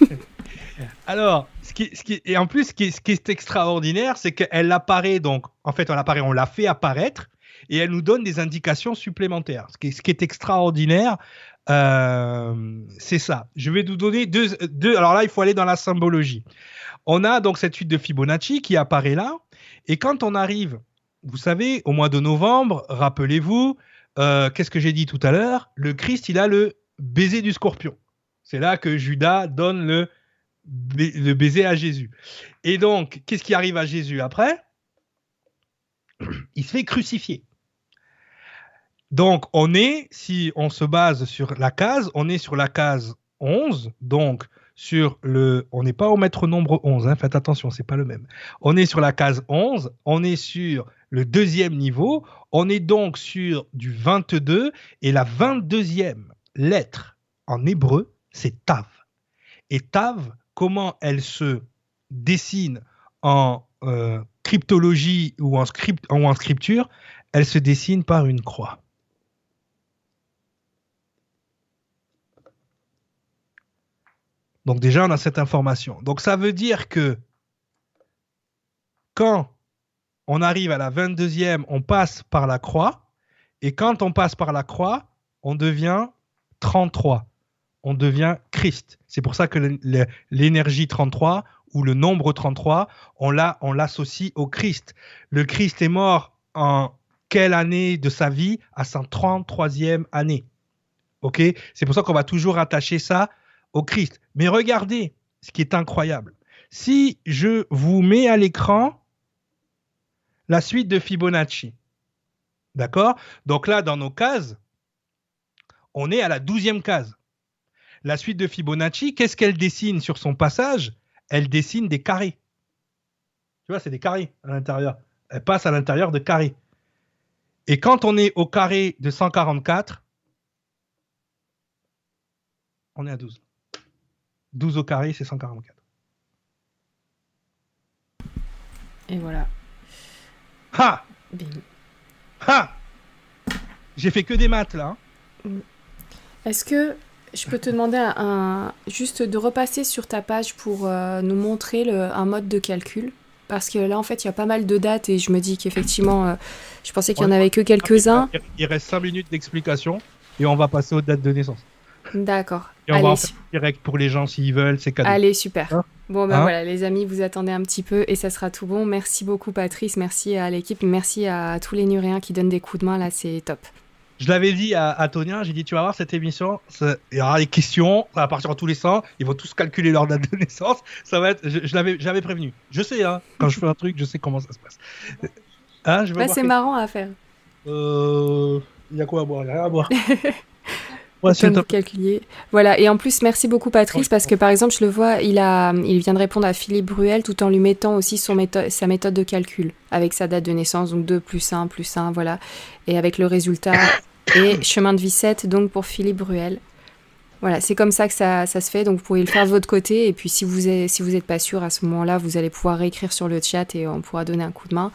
Alors, ce qui, ce qui, et en plus, ce qui, ce qui est extraordinaire, c'est qu'elle apparaît donc, en fait, elle apparaît, on l'a fait apparaître, et elle nous donne des indications supplémentaires. Ce qui, est extraordinaire, euh, c'est ça. Je vais vous donner deux, deux. Alors là, il faut aller dans la symbologie. On a donc cette suite de Fibonacci qui apparaît là, et quand on arrive vous savez, au mois de novembre, rappelez-vous, euh, qu'est-ce que j'ai dit tout à l'heure? Le Christ, il a le baiser du scorpion. C'est là que Judas donne le, le baiser à Jésus. Et donc, qu'est-ce qui arrive à Jésus après? Il se fait crucifier. Donc, on est, si on se base sur la case, on est sur la case 11, donc sur le. On n'est pas au mètre nombre 11, hein, faites attention, c'est pas le même. On est sur la case 11, on est sur le deuxième niveau, on est donc sur du 22, et la 22e lettre en hébreu, c'est Tav. Et Tav, comment elle se dessine en euh, cryptologie ou en, script, ou en scripture, elle se dessine par une croix. Donc déjà, on a cette information. Donc ça veut dire que quand on arrive à la 22e, on passe par la croix. Et quand on passe par la croix, on devient 33. On devient Christ. C'est pour ça que l'énergie 33 ou le nombre 33, on l'associe au Christ. Le Christ est mort en quelle année de sa vie? À sa 33e année. OK? C'est pour ça qu'on va toujours attacher ça au Christ. Mais regardez ce qui est incroyable. Si je vous mets à l'écran la suite de Fibonacci, d'accord? Donc là, dans nos cases, on est à la douzième case. La suite de Fibonacci, qu'est-ce qu'elle dessine sur son passage? Elle dessine des carrés. Tu vois, c'est des carrés à l'intérieur. Elle passe à l'intérieur de carrés. Et quand on est au carré de 144, on est à 12. 12 au carré, c'est 144. Et voilà. Ha Ha J'ai fait que des maths là. Hein. Est-ce que je peux te demander un, juste de repasser sur ta page pour euh, nous montrer le, un mode de calcul? Parce que là, en fait, il y a pas mal de dates et je me dis qu'effectivement, euh, je pensais qu'il n'y en avait que quelques-uns. Il reste 5 minutes d'explication et on va passer aux dates de naissance. D'accord. Et on va en faire direct pour les gens s'ils veulent, c'est cadeau. Allez, super. Hein bon, ben voilà, les amis, vous attendez un petit peu et ça sera tout bon. Merci beaucoup, Patrice. Merci à l'équipe. Merci à tous les Nuréens qui donnent des coups de main. Là, c'est top. Je l'avais dit à, à Tonia, j'ai dit tu vas voir cette émission, il y aura des questions, ça va partir en tous les sens, ils vont tous calculer leur date de naissance, ça va être, je, l'avais, j'avais prévenu. Je sais, hein, quand je fais un truc, je sais comment ça se passe. Hein, je c'est marrant à faire. Euh, il y a quoi à boire? Il n'y a rien à boire. Voilà, et en plus, merci beaucoup Patrice, parce que par exemple, je le vois, il, a, il vient de répondre à Philippe Bruel tout en lui mettant aussi son méthode, sa méthode de calcul, avec sa date de naissance, donc 2 plus 1 plus 1, voilà, et avec le résultat, et chemin de vie 7, donc pour Philippe Bruel. Voilà, c'est comme ça que ça, ça, se fait, donc vous pouvez le faire de votre côté, et puis si vous n'êtes si vous pas sûr, à ce moment-là, vous allez pouvoir réécrire sur le chat et on pourra donner un coup de main.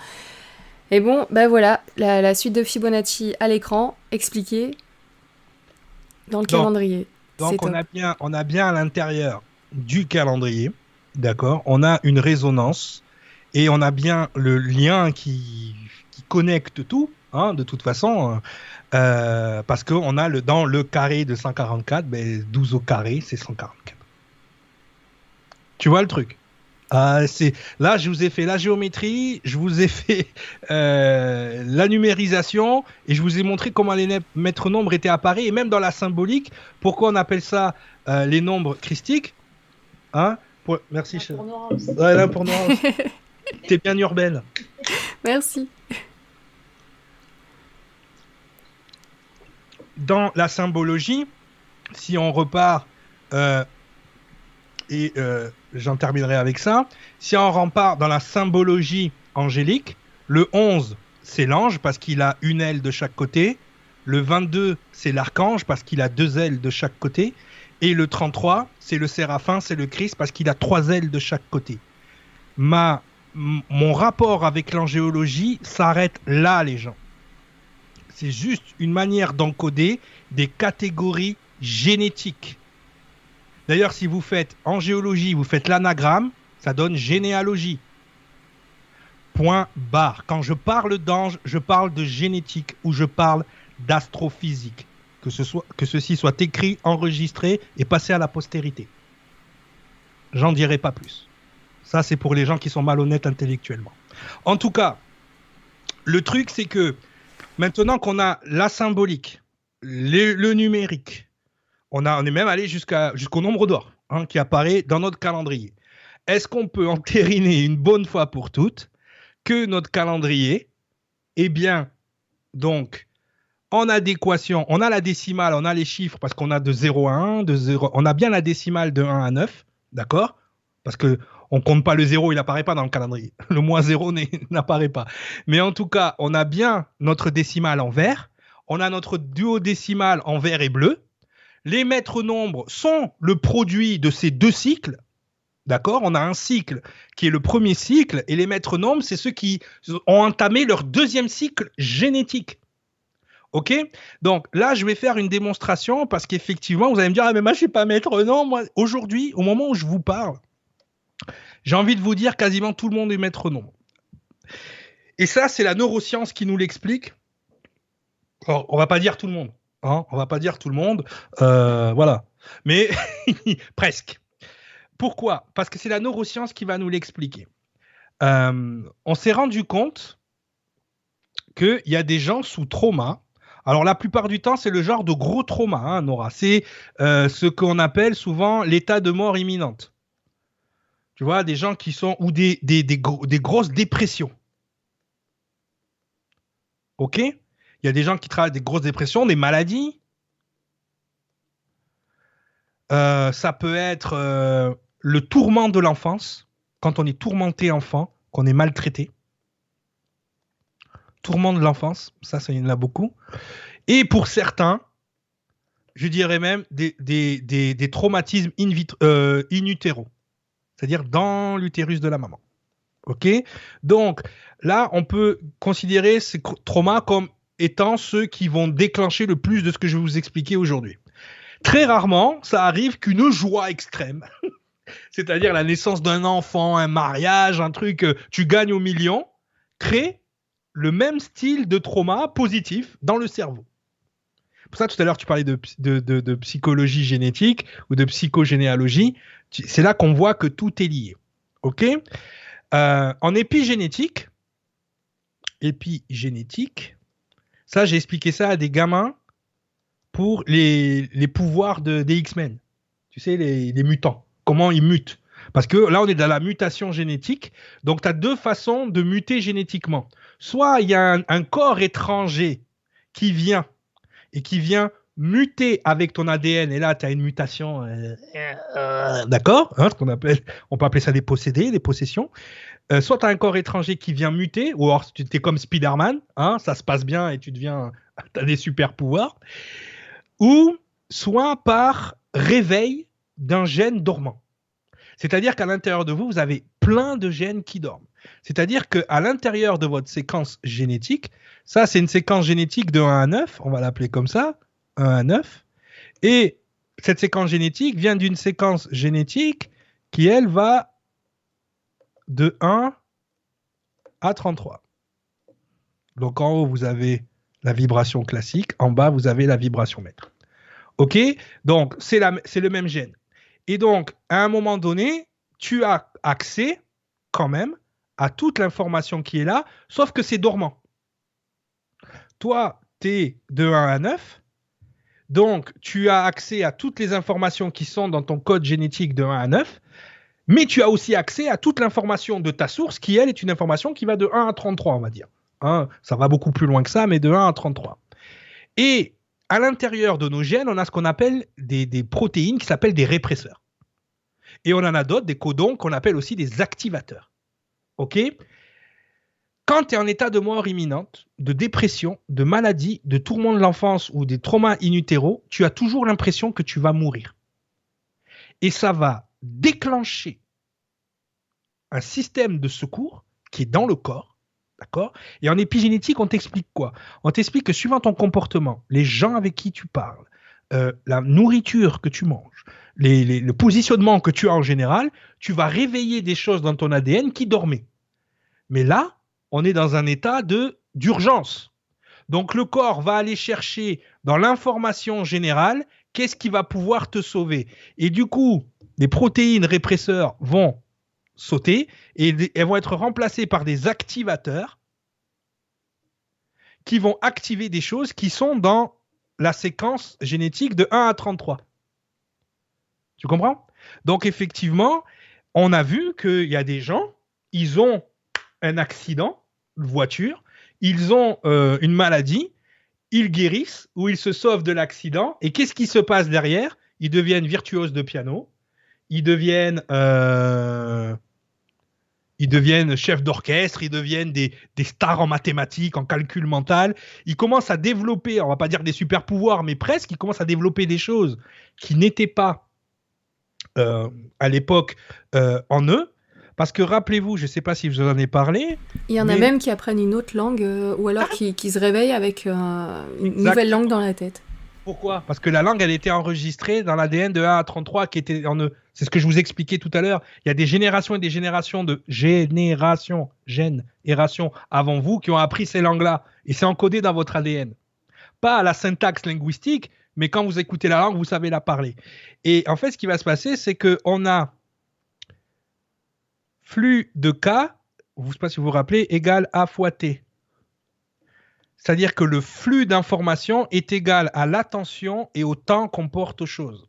Et bon, ben voilà, la, la suite de Fibonacci à l'écran, expliquée. Dans le calendrier. Donc on a, bien, on a bien à l'intérieur du calendrier, d'accord? On a une résonance et on a bien le lien qui, qui connecte tout, hein, de toute façon, euh, parce qu'on a le, dans le carré de 144, ben, 12 au carré, c'est 144. Tu vois le truc? Ah, c'est là, je vous ai fait la géométrie, je vous ai fait euh, la numérisation et je vous ai montré comment les maîtres nombres étaient apparus et même dans la symbolique. Pourquoi on appelle ça euh, les nombres christiques Hein Merci. Pour ouais, là, pour T'es bien urbaine. Merci. Dans la symbologie, si on repart euh, et euh, j'en terminerai avec ça. Si on rempart dans la symbologie angélique, le 11, c'est l'ange parce qu'il a une aile de chaque côté. Le 22, c'est l'archange parce qu'il a deux ailes de chaque côté. Et le 33, c'est le séraphin, c'est le Christ parce qu'il a trois ailes de chaque côté. Ma, mon rapport avec l'angéologie s'arrête là, les gens. C'est juste une manière d'encoder des catégories génétiques. D'ailleurs, si vous faites en géologie, vous faites l'anagramme, ça donne généalogie. Point barre. Quand je parle d'ange, je parle de génétique ou je parle d'astrophysique. Que, ce soit, que ceci soit écrit, enregistré et passé à la postérité. J'en dirai pas plus. Ça, c'est pour les gens qui sont malhonnêtes intellectuellement. En tout cas, le truc, c'est que Maintenant qu'on a la symbolique, le, numérique, on, a, on est même allé jusqu'à, jusqu'au nombre d'or hein, qui apparaît dans notre calendrier. Est-ce qu'on peut entériner une bonne fois pour toutes que notre calendrier? Est bien, donc, en adéquation, on a la décimale, on a les chiffres parce qu'on a de 0 à 1, de 0, on a bien la décimale de 1 à 9, d'accord? Parce que on compte pas le 0, il n'apparaît pas dans le calendrier. Le moins 0 n'apparaît pas. Mais en tout cas, on a bien notre décimale en vert, on a notre duodécimal en vert et bleu. Les maîtres nombres sont le produit de ces deux cycles. D'accord? On a un cycle qui est le premier cycle et les maîtres nombres, c'est ceux qui ont entamé leur deuxième cycle génétique. Ok? Donc là, je vais faire une démonstration parce qu'effectivement, vous allez me dire, ah mais moi, je ne suis pas maître. Non, moi, aujourd'hui, au moment où je vous parle, j'ai envie de vous dire, quasiment tout le monde est maître nombre. Et ça, c'est la neuroscience qui nous l'explique. On on va pas dire tout le monde. Hein on va pas dire tout le monde. Euh, voilà. Mais presque. Pourquoi? Parce que c'est la neuroscience qui va nous l'expliquer. Euh, on s'est rendu compte qu'il y a des gens sous trauma alors la plupart du temps, c'est le genre de gros trauma, hein, Nora. C'est euh, ce qu'on appelle souvent l'état de mort imminente. Tu vois, des gens qui sont ou des, des, des, grosses dépressions. Ok? Il y a des gens qui travaillent des grosses dépressions, des maladies. Euh, ça peut être euh, le tourment de l'enfance, quand on est tourmenté enfant, qu'on est maltraité tourment de l'enfance, ça, ça y en a beaucoup. Et pour certains, je dirais même des, traumatismes in, euh, c'est-à-dire dans l'utérus de la maman. Ok? Donc là, on peut considérer ces traumas comme étant ceux qui vont déclencher le plus de ce que je vais vous expliquer aujourd'hui. Très rarement, ça arrive qu'une joie extrême, c'est-à-dire la naissance d'un enfant, un mariage, un truc, euh, tu gagnes au million, crée le même style de trauma positif dans le cerveau. Pour ça, tout à l'heure, tu parlais de, psychologie génétique ou de psychogénéalogie. C'est là qu'on voit que tout est lié. OK? Euh, En épigénétique, épigénétique, ça, j'ai expliqué ça à des gamins pour les, pouvoirs de, des X-Men. Tu sais, les, mutants. Comment ils mutent. Parce que là, on est dans la mutation génétique. Donc, tu as deux façons de muter génétiquement. Soit il y a un, corps étranger qui vient et qui vient muter avec ton ADN, et là, tu as une mutation, euh, euh, d'accord hein, On peut appeler ça des possédés, des possessions. Euh, soit tu as un corps étranger qui vient muter, ou alors tu es comme Spider-Man, hein, ça se passe bien et tu deviens, tu as des super pouvoirs. Ou soit par réveil d'un gène dormant. C'est-à-dire qu'à l'intérieur de vous, vous avez plein de gènes qui dorment. C'est-à-dire qu'à l'intérieur de votre séquence génétique, ça c'est une séquence génétique de 1 à 9, on va l'appeler comme ça, 1 à 9, et cette séquence génétique vient d'une séquence génétique qui, elle, va de 1 à 33. Donc en haut, vous avez la vibration classique, en bas, vous avez la vibration mètre. OK? Donc, c'est le même gène. Et donc, à un moment donné, tu as accès quand même à toute l'information qui est là, sauf que c'est dormant. Toi, tu es de 1 à 9, donc tu as accès à toutes les informations qui sont dans ton code génétique de 1 à 9, mais tu as aussi accès à toute l'information de ta source qui, elle, est une information qui va de 1 à 33, on va dire. Hein, ça va beaucoup plus loin que ça, mais de 1 à 33. Et à l'intérieur de nos gènes, on a ce qu'on appelle des, protéines qui s'appellent des répresseurs. Et on en a d'autres, des codons qu'on appelle aussi des activateurs. OK? Quand tu es en état de mort imminente, de dépression, de maladie, de tourment de l'enfance ou des traumas in tu as toujours l'impression que tu vas mourir. Et ça va déclencher un système de secours qui est dans le corps D'accord? Et en épigénétique, on t'explique quoi? On t'explique que suivant ton comportement, les gens avec qui tu parles, euh, la nourriture que tu manges, le positionnement que tu as en général, tu vas réveiller des choses dans ton ADN qui dormaient. Mais là, on est dans un état de d'urgence. Donc le corps va aller chercher dans l'information générale qu'est-ce qui va pouvoir te sauver. Et du coup, les protéines répresseurs vont sauter et elles vont être remplacées par des activateurs qui vont activer des choses qui sont dans la séquence génétique de 1 à 33. Tu comprends? Donc effectivement, on a vu qu'il y a des gens, ils ont un accident de voiture, ils ont euh, une maladie, ils guérissent ou ils se sauvent de l'accident. Et qu'est-ce qui se passe derrière? Ils deviennent virtuoses de piano, ils deviennent, euh, ils deviennent chefs d'orchestre, ils deviennent des, stars en mathématiques, en calcul mental. Ils commencent à développer, on va pas dire des super pouvoirs, mais presque, ils commencent à développer des choses qui n'étaient pas euh, à l'époque en eux. Parce que rappelez-vous, je ne sais pas si vous en avez parlé. Il y en a même qui apprennent une autre langue euh, ou alors qui, se réveillent avec euh, une nouvelle langue dans la tête. Pourquoi Parce que la langue, elle était enregistrée dans l'ADN de 1 à 33 qui était en eux. C'est ce que je vous expliquais tout à l'heure. Il y a des générations et des générations de générations, générations avant vous qui ont appris ces langues-là. Et c'est encodé dans votre ADN. Pas à la syntaxe linguistique, mais quand vous écoutez la langue, vous savez la parler. Et en fait, ce qui va se passer, c'est qu'on a flux de K, je ne sais pas si vous vous rappelez, égale A fois T. C'est-à-dire que le flux d'informations est égal à l'attention et au temps qu'on porte aux choses.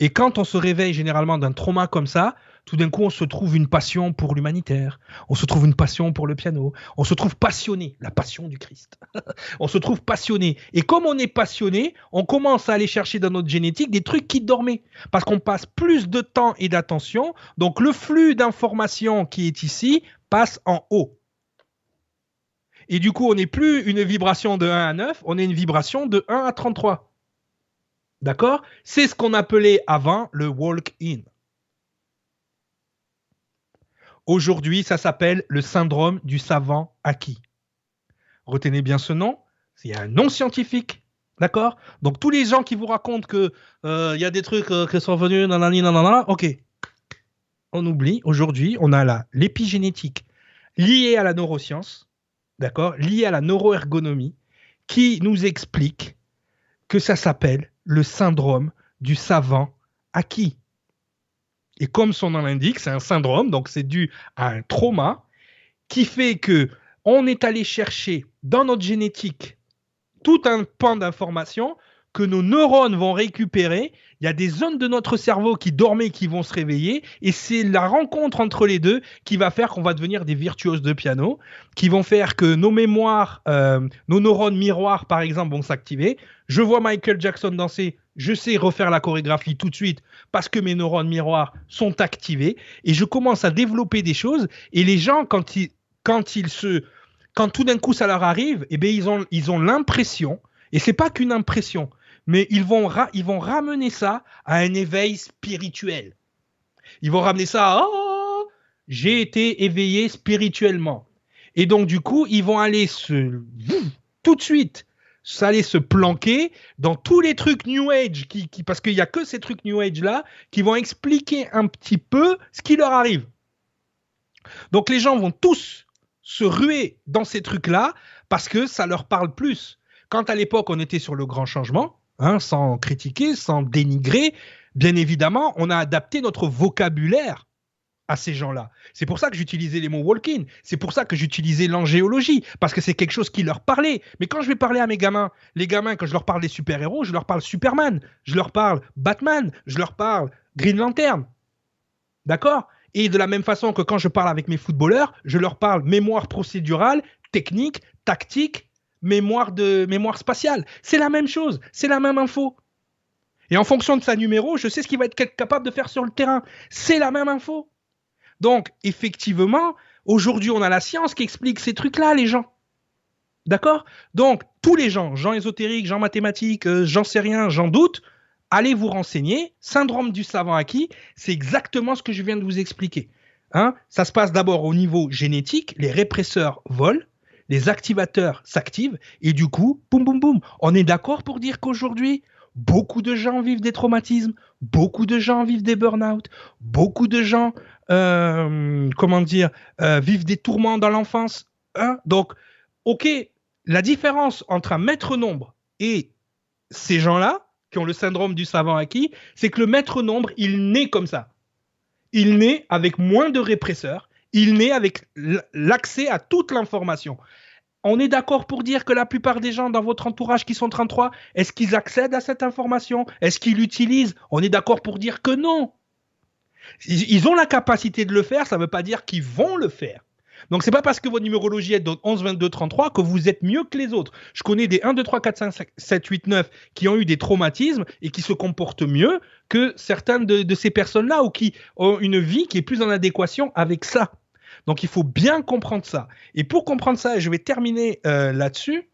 Et quand on se réveille généralement d'un trauma comme ça, tout d'un coup, on se trouve une passion pour l'humanitaire, on se trouve une passion pour le piano, on se trouve passionné, la passion du Christ. on se trouve passionné. Et comme on est passionné, on commence à aller chercher dans notre génétique des trucs qui dormaient. Parce qu'on passe plus de temps et d'attention, donc le flux d'informations qui est ici passe en haut. Et du coup, on n'est plus une vibration de 1 à 9, on est une vibration de 1 à 33. D'accord? C'est ce qu'on appelait avant le walk-in. Aujourd'hui, ça s'appelle le syndrome du savant acquis. Retenez bien ce nom, c'est un nom scientifique. D'accord? Donc tous les gens qui vous racontent que euh, il y a des trucs euh, qui sont venus nanani nanana, ok. On oublie, aujourd'hui, on a l'épigénétique liée à la neuroscience, d'accord Liée à la neuroergonomie, qui nous explique que ça s'appelle le syndrome du savant acquis. Et comme son nom l'indique, c'est un syndrome, donc c'est dû à un trauma qui fait que on est allé chercher dans notre génétique tout un pan d'informations que nos neurones vont récupérer. Il y a des zones de notre cerveau qui dormaient qui vont se réveiller et c'est la rencontre entre les deux qui va faire qu'on va devenir des virtuoses de piano, qui vont faire que nos mémoires, euh, nos neurones miroirs par exemple vont s'activer. Je vois Michael Jackson danser, je sais refaire la chorégraphie tout de suite parce que mes neurones miroirs sont activés et je commence à développer des choses et les gens quand ils quand ils se quand tout d'un coup ça leur arrive, eh bien ils ont ils ont l'impression et c'est pas qu'une impression, mais ils vont ils vont ramener ça à un éveil spirituel. Ils vont ramener ça à oh, j'ai été éveillé spirituellement. Et donc du coup, ils vont aller se tout de suite allait se planquer dans tous les trucs New Age, parce qu'il n'y a que ces trucs New Age là qui vont expliquer un petit peu ce qui leur arrive. Donc les gens vont tous se ruer dans ces trucs-là parce que ça leur parle plus. Quand à l'époque on était sur le grand changement, hein, sans critiquer, sans dénigrer, bien évidemment, on a adapté notre vocabulaire à ces gens-là. C'est pour ça que j'utilisais les mots walk-in. C'est pour ça que j'utilisais l'angéologie, parce que c'est quelque chose qui leur parlait. Mais quand je vais parler à mes gamins, les gamins, quand je leur parle des super-héros, je leur parle Superman, je leur parle Batman, je leur parle Green Lantern. D'accord? Et de la même façon que quand je parle avec mes footballeurs, je leur parle mémoire procédurale, technique, tactique, mémoire de mémoire spatiale. C'est la même chose, c'est la même info. Et en fonction de sa numéro, je sais ce qu'il va être capable de faire sur le terrain. C'est la même info. Donc, effectivement, aujourd'hui, on a la science qui explique ces trucs-là, les gens. D'accord? Donc, tous les gens, gens ésotériques, gens mathématiques, euh, j'en sais rien, j'en doute, allez vous renseigner. Syndrome du savant acquis, c'est exactement ce que je viens de vous expliquer. Hein? Ça se passe d'abord au niveau génétique, les répresseurs volent, les activateurs s'activent, et du coup, boum, boum, boum. On est d'accord pour dire qu'aujourd'hui, beaucoup de gens vivent des traumatismes, beaucoup de gens vivent des burn-out, beaucoup de gens euh, comment dire, euh, vivent des tourments dans l'enfance. Hein Donc, ok, la différence entre un maître nombre et ces gens-là, qui ont le syndrome du savant acquis, c'est que le maître nombre, il naît comme ça. Il naît avec moins de répresseurs, il naît avec l'accès à toute l'information. on est d'accord pour dire que la plupart des gens dans votre entourage qui sont 33, est-ce qu'ils accèdent à cette information? Est-ce qu'ils l'utilisent? On est d'accord pour dire que non. Ils ont la capacité de le faire, ça ne veut pas dire qu'ils vont le faire. Donc c'est pas parce que votre numérologie est de 11, 22, 33 que vous êtes mieux que les autres. Je connais des 1, 2, 3, 4, 5, 7, 8, 9 qui ont eu des traumatismes et qui se comportent mieux que certaines de, ces personnes-là ou qui ont une vie qui est plus en adéquation avec ça. Donc il faut bien comprendre ça. Et pour comprendre ça, je vais terminer euh, là-dessus.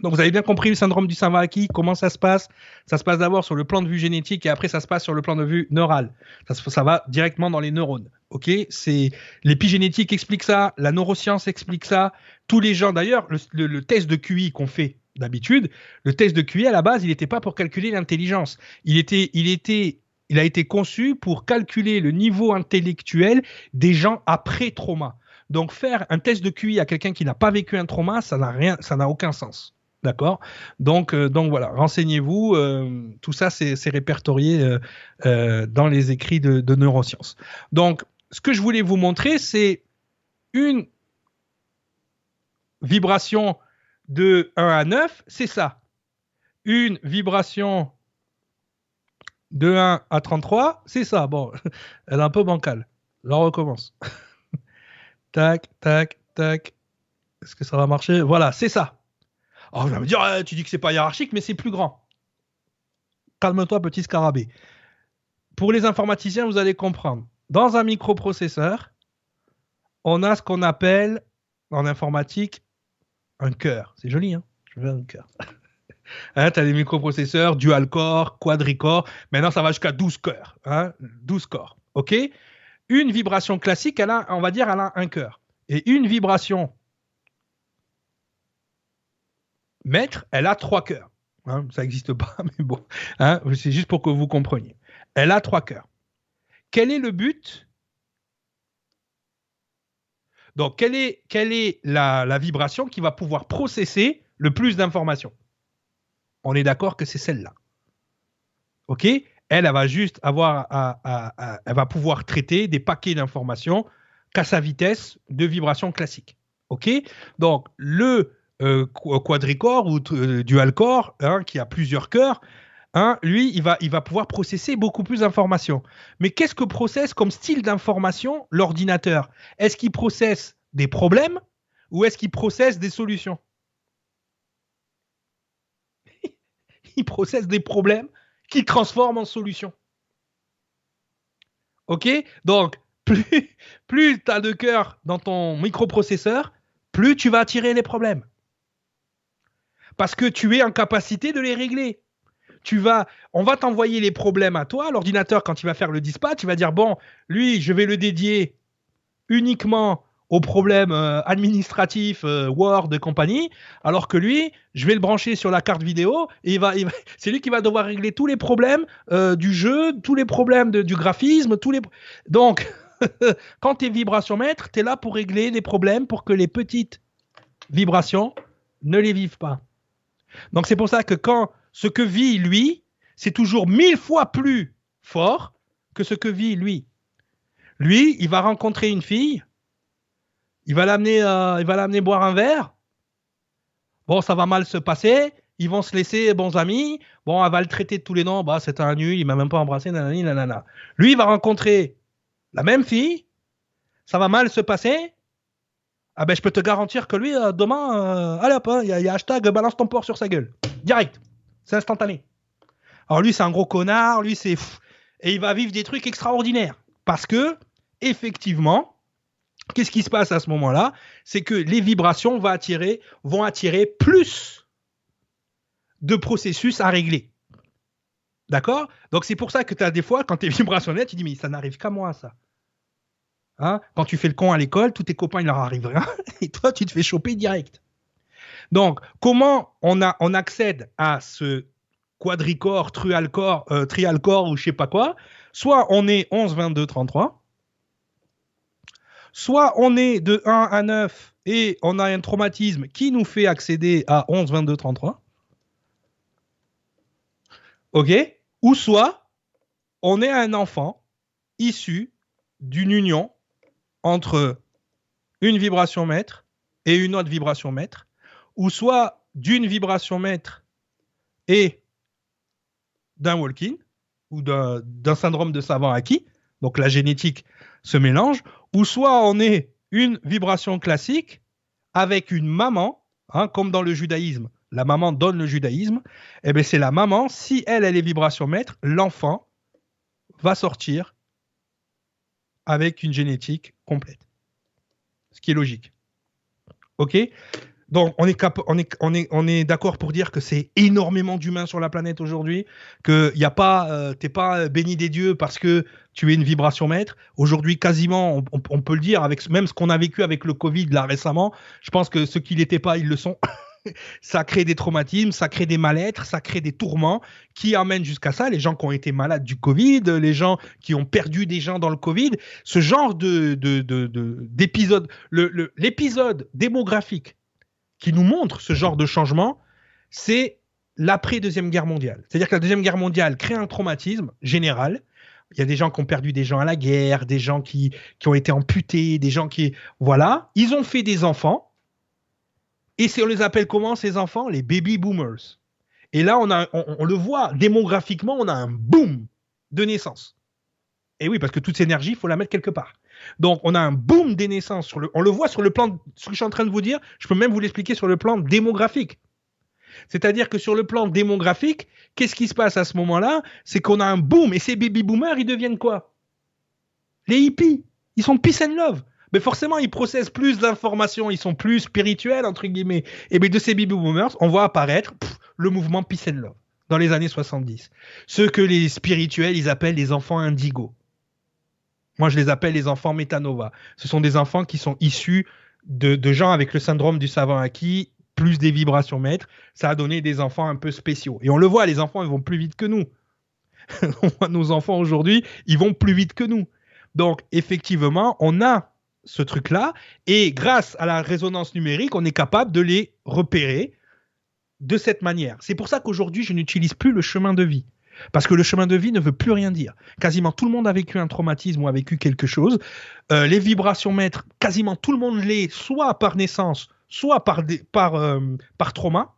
Donc vous avez bien compris le syndrome du Savaki, comment ça se passe? Ça se passe d'abord sur le plan de vue génétique et après ça se passe sur le plan de vue neural. Ça, va directement dans les neurones. Ok, c'est l'épigénétique explique ça, la neuroscience explique ça. Tous les gens, d'ailleurs, le, test de QI qu'on fait d'habitude, le test de QI à la base, il n'était pas pour calculer l'intelligence. Il était, il était, il a été conçu pour calculer le niveau intellectuel des gens après trauma. Donc faire un test de QI à quelqu'un qui n'a pas vécu un trauma, ça n'a aucun sens. D'accord? Donc, euh, donc voilà, renseignez-vous. Euh, tout ça, c'est répertorié euh, dans les écrits de, de, neurosciences. Donc, ce que je voulais vous montrer, c'est une vibration de 1 à 9, c'est ça. Une vibration de 1 à 33, c'est ça. Bon, elle est un peu bancale. Là, on recommence. tac, tac, tac. Est-ce que ça va marcher? Voilà, c'est ça. Alors, je vais me dire, eh, tu dis que c'est pas hiérarchique, mais c'est plus grand. Calme-toi, petit scarabée. Pour les informaticiens, vous allez comprendre. Dans un microprocesseur, on a ce qu'on appelle en informatique un cœur. C'est joli, hein? Je veux un cœur. hein, tu as des microprocesseurs dual core, quadricore. Maintenant, ça va jusqu'à 12 cœurs. Hein 12 corps. OK? Une vibration classique, elle a, on va dire, elle a un cœur. Et une vibration maître, elle a trois cœurs. Hein, ça n'existe pas, mais bon, hein, c'est juste pour que vous compreniez. Elle a trois cœurs. Quel est le but? Donc, quelle est la, vibration qui va pouvoir processer le plus d'informations? On est d'accord que c'est celle-là. OK? Elle, elle va juste avoir elle va pouvoir traiter des paquets d'informations qu'à sa vitesse de vibration classique. OK? Donc, le euh, quadricore ou euh, hein, qui a plusieurs cœurs, hein, lui, il va, il va pouvoir processer beaucoup plus d'informations. Mais qu'est-ce que processe comme style d'information l'ordinateur? Est-ce qu'il processe des problèmes ou est-ce qu'il processe des solutions? Il processe des problèmes qu'il transforme en solutions. Ok? Donc, plus, plus tu as de cœur dans ton microprocesseur, plus tu vas attirer les problèmes parce que tu es en capacité de les régler. Tu vas, on va t'envoyer les problèmes à toi. L'ordinateur, quand il va faire le dispatch, il va dire bon, lui, je vais le dédier uniquement aux problèmes euh, administratifs, euh, Word et compagnie, alors que lui, je vais le brancher sur la carte vidéo et il va, c'est lui qui va devoir régler tous les problèmes euh, du jeu, tous les problèmes du graphisme, tous les. Donc, quand tu es vibration maître, tu es là pour régler les problèmes pour que les petites vibrations ne les vivent pas. Donc c'est pour ça que quand ce que vit lui, c'est toujours mille fois plus fort que ce que vit lui. Lui, il va rencontrer une fille, il va l'amener, euh, il va l'amener boire un verre. Bon, ça va mal se passer. Ils vont se laisser bons amis. Bon, elle va le traiter de tous les noms. Bah, c'est un nul, il m'a même pas embrassé, nanani, nanana. Lui, il va rencontrer la même fille. Ça va mal se passer. Ah ben je peux te garantir que lui, euh, demain, euh, allez hop, hein, il y, a hashtag balance ton porc sur sa gueule. Direct. C'est instantané. Alors lui, c'est un gros connard, lui, c'est... Et il va vivre des trucs extraordinaires. Parce que, effectivement, qu'est-ce qui se passe à ce moment-là? C'est que les vibrations vont attirer, vont attirer plus de processus à régler. D'accord? Donc c'est pour ça que tu as des fois, quand tu es vibrationnel, tu dis, mais ça n'arrive qu'à moi, ça. Hein, quand tu fais le con à l'école, tous tes copains, il leur arrive rien, et toi, tu te fais choper direct. Donc, comment on, a, on accède à ce quadricore, trialcore, euh, trialcore ou je sais pas quoi? Soit on est 11, 22, 33, soit on est de 1 à 9 et on a un traumatisme qui nous fait accéder à 11, 22, 33. OK? Ou soit on est un enfant issu d'une union entre une vibration maître et une autre vibration maître, ou soit d'une vibration maître et d'un walk-in, ou d'un syndrome de savant acquis, donc la génétique se mélange, ou soit on est une vibration classique avec une maman, hein, comme dans le judaïsme, la maman donne le judaïsme, et eh bien c'est la maman, si elle, elle est vibration maître, l'enfant va sortir avec une génétique complète. Ce qui est logique. OK? Donc, on est, d'accord pour dire que c'est énormément d'humains sur la planète aujourd'hui, que y a pas, euh, t'es pas béni des dieux parce que tu es une vibration maître. Aujourd'hui, quasiment, on, peut le dire avec même ce qu'on a vécu avec le Covid là récemment. Je pense que ceux qui l'étaient pas, ils le sont. ça crée des traumatismes, ça crée des mal-être, ça crée des tourments qui amènent jusqu'à ça. Les gens qui ont été malades du Covid, les gens qui ont perdu des gens dans le Covid, ce genre de, d'épisode, l'épisode démographique qui nous montre ce genre de changement, c'est l'après Deuxième Guerre mondiale. C'est-à-dire que la Deuxième Guerre mondiale crée un traumatisme général. Il y a des gens qui ont perdu des gens à la guerre, des gens qui, qui ont été amputés, des gens qui... Voilà, ils ont fait des enfants et on les appelle comment ces enfants? Les baby boomers. Et là, on, a, on, le voit, démographiquement, on a un boom de naissance. Et oui, parce que toute cette énergie, il faut la mettre quelque part. Donc, on a un boom des naissances. On le voit sur le plan, ce que je suis en train de vous dire, je peux même vous l'expliquer sur le plan démographique. C'est-à-dire que sur le plan démographique, qu'est-ce qui se passe à ce moment-là? C'est qu'on a un boom. Et ces baby boomers, ils deviennent quoi? Les hippies. Ils sont peace and love mais forcément, ils processent plus d'informations, ils sont plus spirituels, entre guillemets. Et de ces baby boomers, on voit apparaître le mouvement Peace and Love dans les années 70. Ceux que les spirituels, ils appellent les enfants indigos. Moi, je les appelle les enfants Metanova. Ce sont des enfants qui sont issus de, gens avec le syndrome du savant acquis, plus des vibrations maîtres. Ça a donné des enfants un peu spéciaux. Et on le voit, les enfants, ils vont plus vite que nous. Nos enfants aujourd'hui, ils vont plus vite que nous. Donc, effectivement, on a ce truc-là. Et grâce à la résonance numérique, on est capable de les repérer de cette manière. C'est pour ça qu'aujourd'hui, je n'utilise plus le chemin de vie. Parce que le chemin de vie ne veut plus rien dire. Quasiment tout le monde a vécu un traumatisme ou a vécu quelque chose. Euh, les vibrations maîtres, quasiment tout le monde l'est, soit par naissance, soit par, par, euh, par trauma.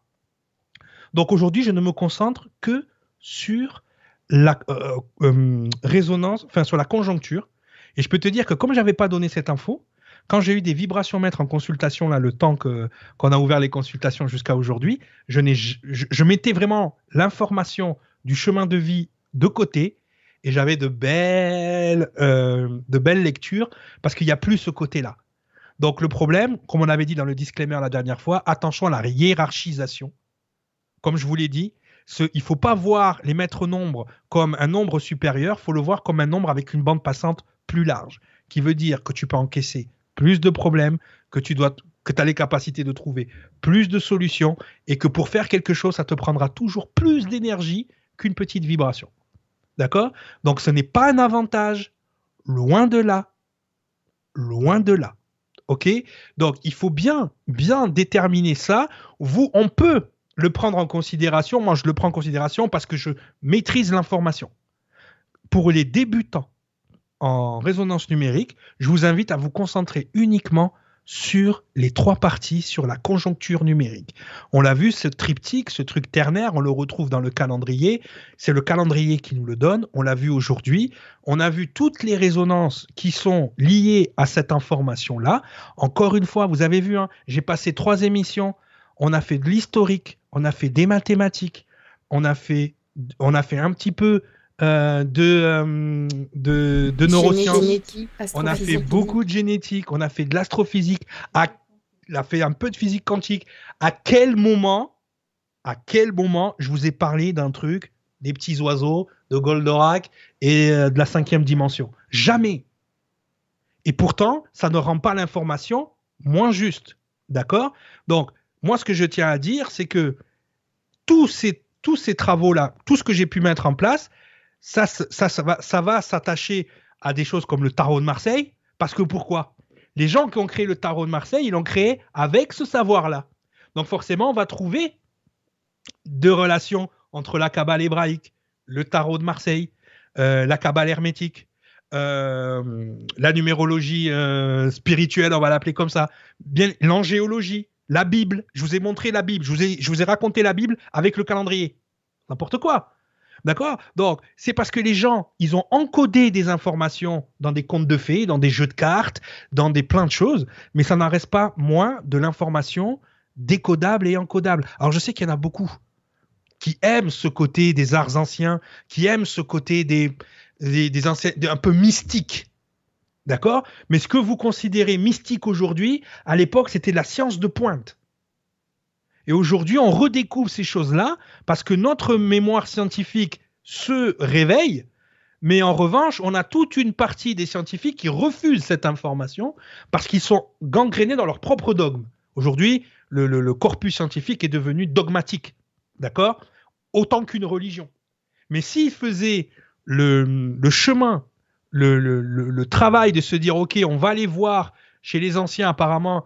Donc aujourd'hui, je ne me concentre que sur la euh, résonance, enfin sur la conjoncture, et je peux te dire que comme j'avais pas donné cette info, quand j'ai eu des vibrations maîtres en consultation, là, le temps qu'on a ouvert les consultations jusqu'à aujourd'hui, je, n'ai, je, mettais vraiment l'information du chemin de vie de côté et j'avais de belles, euh, de belles lectures parce qu'il n'y a plus ce côté-là. Donc le problème, comme on avait dit dans le disclaimer la dernière fois, attention à la hiérarchisation. Comme je vous l'ai dit, il ne faut pas voir les maîtres nombres comme un nombre supérieur, faut le voir comme un nombre avec une bande passante plus large, qui veut dire que tu peux encaisser plus de problèmes, que tu dois que tu as les capacités de trouver plus de solutions et que pour faire quelque chose, ça te prendra toujours plus d'énergie qu'une petite vibration. D'accord? Donc ce n'est pas un avantage, loin de là, loin de là. OK? Donc il faut bien bien déterminer ça. Vous on peut le prendre en considération, moi je le prends en considération parce que je maîtrise l'information. Pour les débutants, en résonance numérique, je vous invite à vous concentrer uniquement sur les trois parties, sur la conjoncture numérique. On l'a vu, ce triptyque, ce truc ternaire, on le retrouve dans le calendrier. C'est le calendrier qui nous le donne. On l'a vu aujourd'hui. On a vu toutes les résonances qui sont liées à cette information-là. Encore une fois, vous avez vu, hein, j'ai passé trois émissions. On a fait de l'historique, on a fait des mathématiques, on a fait, on a fait un petit peu euh, de, euh, de, de, neurosciences. On a fait beaucoup de génétique, on a fait de l'astrophysique, on a fait un peu de physique quantique. À quel moment, à quel moment je vous ai parlé d'un truc, des petits oiseaux, de Goldorak et euh, de la cinquième dimension? Jamais. Et pourtant, ça ne rend pas l'information moins juste. D'accord? Donc, moi, ce que je tiens à dire, c'est que tous ces, tous ces travaux-là, tout ce que j'ai pu mettre en place, ça, ça, va, s'attacher à des choses comme le tarot de Marseille. Parce que pourquoi? Les gens qui ont créé le tarot de Marseille, ils l'ont créé avec ce savoir-là. Donc forcément, on va trouver deux relations entre la cabale hébraïque, le tarot de Marseille, euh, la cabale hermétique, euh, la numérologie euh, spirituelle, on va l'appeler comme ça, bien l'angéologie, la Bible. Je vous ai montré la Bible, je vous ai raconté la Bible avec le calendrier. N'importe quoi. D'accord? Donc, c'est parce que les gens, ils ont encodé des informations dans des contes de fées, dans des jeux de cartes, dans des plein de choses, mais ça n'en reste pas moins de l'information décodable et encodable. Alors, je sais qu'il y en a beaucoup qui aiment ce côté des arts anciens, qui aiment ce côté des, un peu mystique. D'accord? Mais ce que vous considérez mystique aujourd'hui, à l'époque, c'était la science de pointe. Et aujourd'hui, on redécouvre ces choses-là parce que notre mémoire scientifique se réveille, mais en revanche, on a toute une partie des scientifiques qui refusent cette information parce qu'ils sont gangrénés dans leur propre dogme. Aujourd'hui, le, corpus scientifique est devenu dogmatique, d'accord? Autant qu'une religion. Mais s'ils faisaient le, chemin, le, travail de se dire, OK, on va aller voir chez les anciens, apparemment,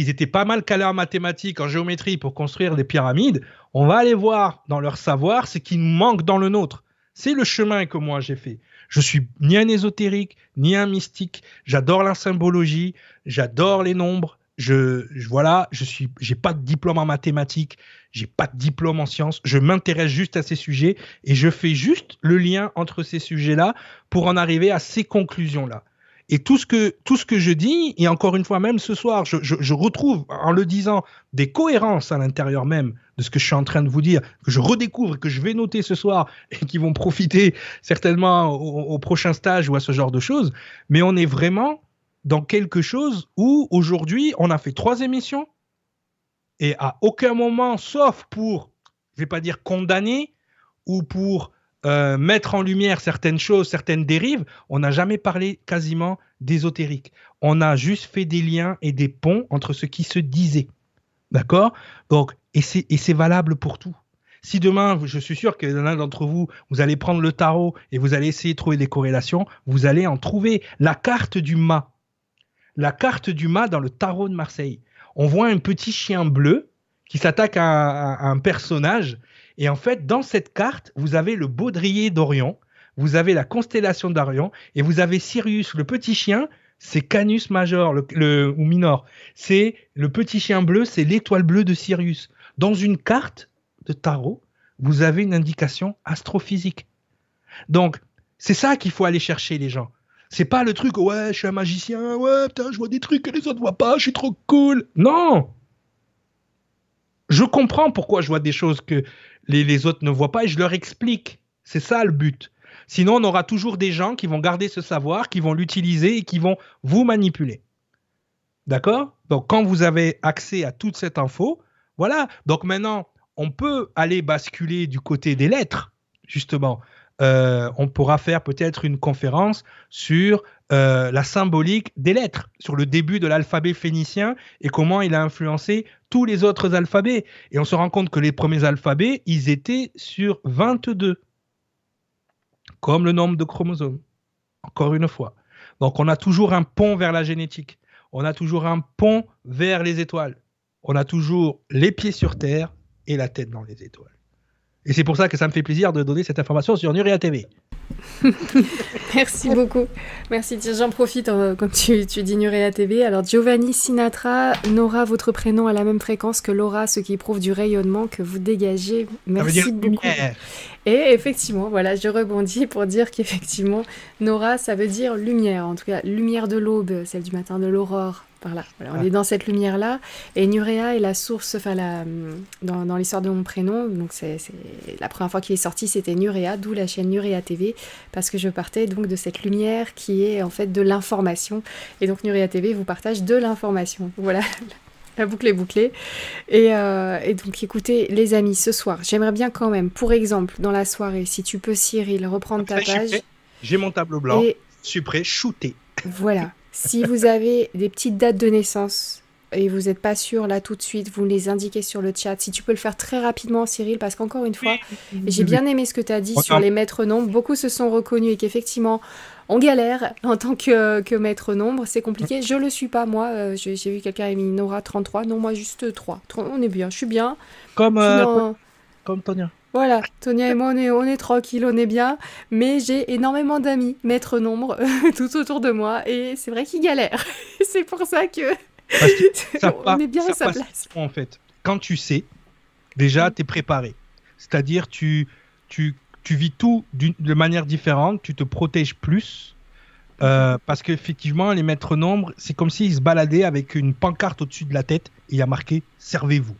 ils étaient pas mal calés en mathématiques, en géométrie pour construire des pyramides. On va aller voir dans leur savoir ce qui nous manque dans le nôtre. C'est le chemin que moi j'ai fait. Je suis ni un ésotérique, ni un mystique. J'adore la symbologie, j'adore les nombres. Je, voilà, je suis, j'ai pas de diplôme en mathématiques, j'ai pas de diplôme en sciences. Je m'intéresse juste à ces sujets et je fais juste le lien entre ces sujets-là pour en arriver à ces conclusions-là. Et tout ce que tout ce que je dis, et encore une fois même ce soir, je, retrouve en le disant des cohérences à l'intérieur même de ce que je suis en train de vous dire, que je redécouvre, que je vais noter ce soir et qui vont profiter certainement au, prochain stage ou à ce genre de choses. Mais on est vraiment dans quelque chose où aujourd'hui on a fait trois émissions et à aucun moment, sauf pour, je vais pas dire condamner ou pour euh, mettre en lumière certaines choses, certaines dérives, on n'a jamais parlé quasiment d'ésotérique. On a juste fait des liens et des ponts entre ce qui se disait. D'accord? Donc, et c'est valable pour tout. Si demain, je suis sûr que l'un d'entre vous, vous allez prendre le tarot et vous allez essayer de trouver des corrélations, vous allez en trouver. La carte du mât. La carte du mât dans le tarot de Marseille. On voit un petit chien bleu qui s'attaque à, un personnage et en fait, dans cette carte, vous avez le baudrier d'Orion, vous avez la constellation d'Orion, et vous avez Sirius, le petit chien, c'est Canus Major le, ou Minor. C'est le petit chien bleu, c'est l'étoile bleue de Sirius. Dans une carte de tarot, vous avez une indication astrophysique. Donc, c'est ça qu'il faut aller chercher les gens. C'est pas le truc, ouais, je suis un magicien, ouais, putain, je vois des trucs que les autres voient pas, je suis trop cool. Non! Je comprends pourquoi je vois des choses que les, autres ne voient pas et je leur explique. C'est ça le but. Sinon, on aura toujours des gens qui vont garder ce savoir, qui vont l'utiliser et qui vont vous manipuler. D'accord? Donc, quand vous avez accès à toute cette info, voilà. Donc maintenant, on peut aller basculer du côté des lettres, justement. Euh, on pourra faire peut-être une conférence sur euh, la symbolique des lettres, sur le début de l'alphabet phénicien et comment il a influencé tous les autres alphabets. Et on se rend compte que les premiers alphabets, ils étaient sur 22, comme le nombre de chromosomes. Encore une fois. Donc on a toujours un pont vers la génétique. On a toujours un pont vers les étoiles. On a toujours les pieds sur Terre et la tête dans les étoiles. Et c'est pour ça que ça me fait plaisir de donner cette information sur Nuria TV. Merci beaucoup. Merci. J'en profite, hein, comme tu, tu dis Nuria TV. Alors, Giovanni Sinatra, Nora, votre prénom à la même fréquence que Laura, ce qui prouve du rayonnement que vous dégagez. Merci beaucoup. Et effectivement, voilà, je rebondis pour dire qu'effectivement, Nora, ça veut dire lumière, en tout cas, lumière de l'aube, celle du matin de l'aurore. Par là. on ah. est dans cette lumière-là. Et Nurea est la source, enfin, la, dans, dans l'histoire de mon prénom. Donc, c'est, la première fois qu'il est sorti, c'était Nurea, d'où la chaîne Nurea TV, parce que je partais donc de cette lumière qui est en fait de l'information. Et donc, Nurea TV vous partage de l'information. Voilà. La boucle est bouclée. Et, euh, et, donc, écoutez, les amis, ce soir, j'aimerais bien quand même, pour exemple, dans la soirée, si tu peux, Cyril, reprendre ta page. J'ai mon tableau blanc. Et... Je suis prêt, shooter. Voilà. Si vous avez des petites dates de naissance et vous n'êtes pas sûr là tout de suite, vous les indiquez sur le chat. Si tu peux le faire très rapidement, Cyril, parce qu'encore une fois, j'ai bien aimé ce que tu as dit sur les maîtres nombres. Beaucoup se sont reconnus et qu'effectivement, on galère en tant que, que maître nombre. C'est compliqué. Je le suis pas, moi. Euh, j'ai vu quelqu'un a mis Nora 33. Non, moi, juste 3. On est bien. Je suis bien. Comme, euh, comme Tonia. Voilà, Tonia et moi, on est, on est tranquille, on est bien, mais j'ai énormément d'amis, maître nombre, tout autour de moi, et c'est vrai qu'ils galèrent. c'est pour ça que, on est bien à sa place. En fait, quand tu sais, déjà, tu es préparé. C'est-à-dire, tu, tu, tu vis tout de manière différente, tu te protèges plus. Euh, parce qu'effectivement, les maîtres nombres, c'est comme s'ils se baladaient avec une pancarte au-dessus de la tête et il y a marqué Servez-vous.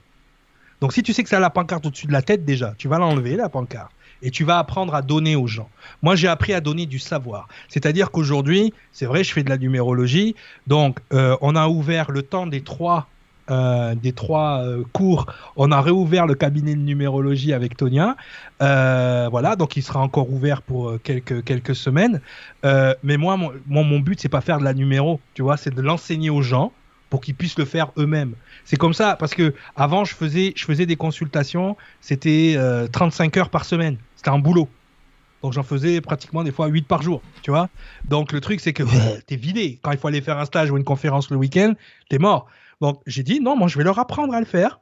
Donc si tu sais que ça la pancarte au-dessus de la tête déjà, tu vas l'enlever la pancarte et tu vas apprendre à donner aux gens. Moi, j'ai appris à donner du savoir. C'est-à-dire qu'aujourd'hui, c'est vrai, je fais de la numérologie, donc euh, on a ouvert le temps des trois euh, des trois euh, cours, on a réouvert le cabinet de numérologie avec Tonia. voilà, donc il sera encore ouvert pour quelques, quelques semaines. mais moi, mon, mon, mon but, c'est pas faire de la numéro, tu vois, c'est de l'enseigner aux gens pour qu'ils puissent le faire eux-mêmes. C'est comme ça parce que avant je faisais je faisais des consultations, c'était 35 euh, heures par semaine. C'était un boulot. Donc j'en faisais pratiquement des fois 8 par jour, tu vois. Donc le truc c'est que t'es vidé. Quand il faut aller faire un stage ou une conférence le week-end, t'es mort. Donc j'ai dit non, moi je vais leur apprendre à le faire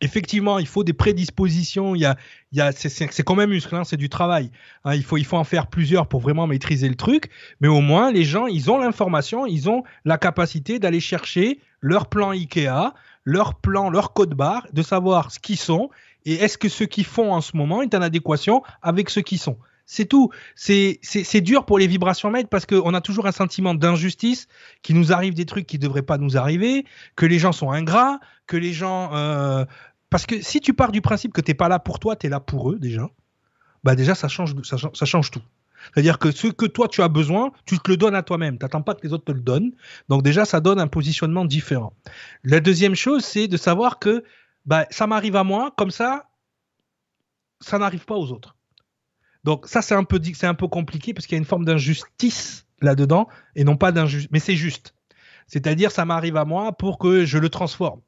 effectivement, il faut des prédispositions. Il y a, il y a, c'est quand même muscle, hein, c'est du travail. Hein, il faut, il faut en faire plusieurs pour vraiment maîtriser le truc. Mais au moins, les gens, ils ont l'information, ils ont la capacité d'aller chercher leur plan Ikea, leur plan, leur code barre, de savoir ce qu'ils sont et est-ce que ce qu'ils font en ce moment est en adéquation avec ce qu'ils sont. C'est tout. C'est dur pour les vibrations maîtres parce qu'on a toujours un sentiment d'injustice, qui nous arrive des trucs qui ne devraient pas nous arriver, que les gens sont ingrats, que les gens euh, parce que si tu pars du principe que tu n'es pas là pour toi, tu es là pour eux déjà, bah déjà ça change, ça, change tout. C'est-à-dire que ce que toi tu as besoin, tu te le donnes à toi-même. Tu n'attends pas que les autres te le donnent. Donc déjà, ça donne un positionnement différent. La deuxième chose, c'est de savoir que bah, ça m'arrive à moi, comme ça, ça n'arrive pas aux autres. Donc ça, c'est un peu, c'est un peu compliqué parce qu'il y a une forme d'injustice là-dedans et non pas d'injustice. Mais c'est juste. C'est-à-dire, ça m'arrive à moi pour que je le transforme.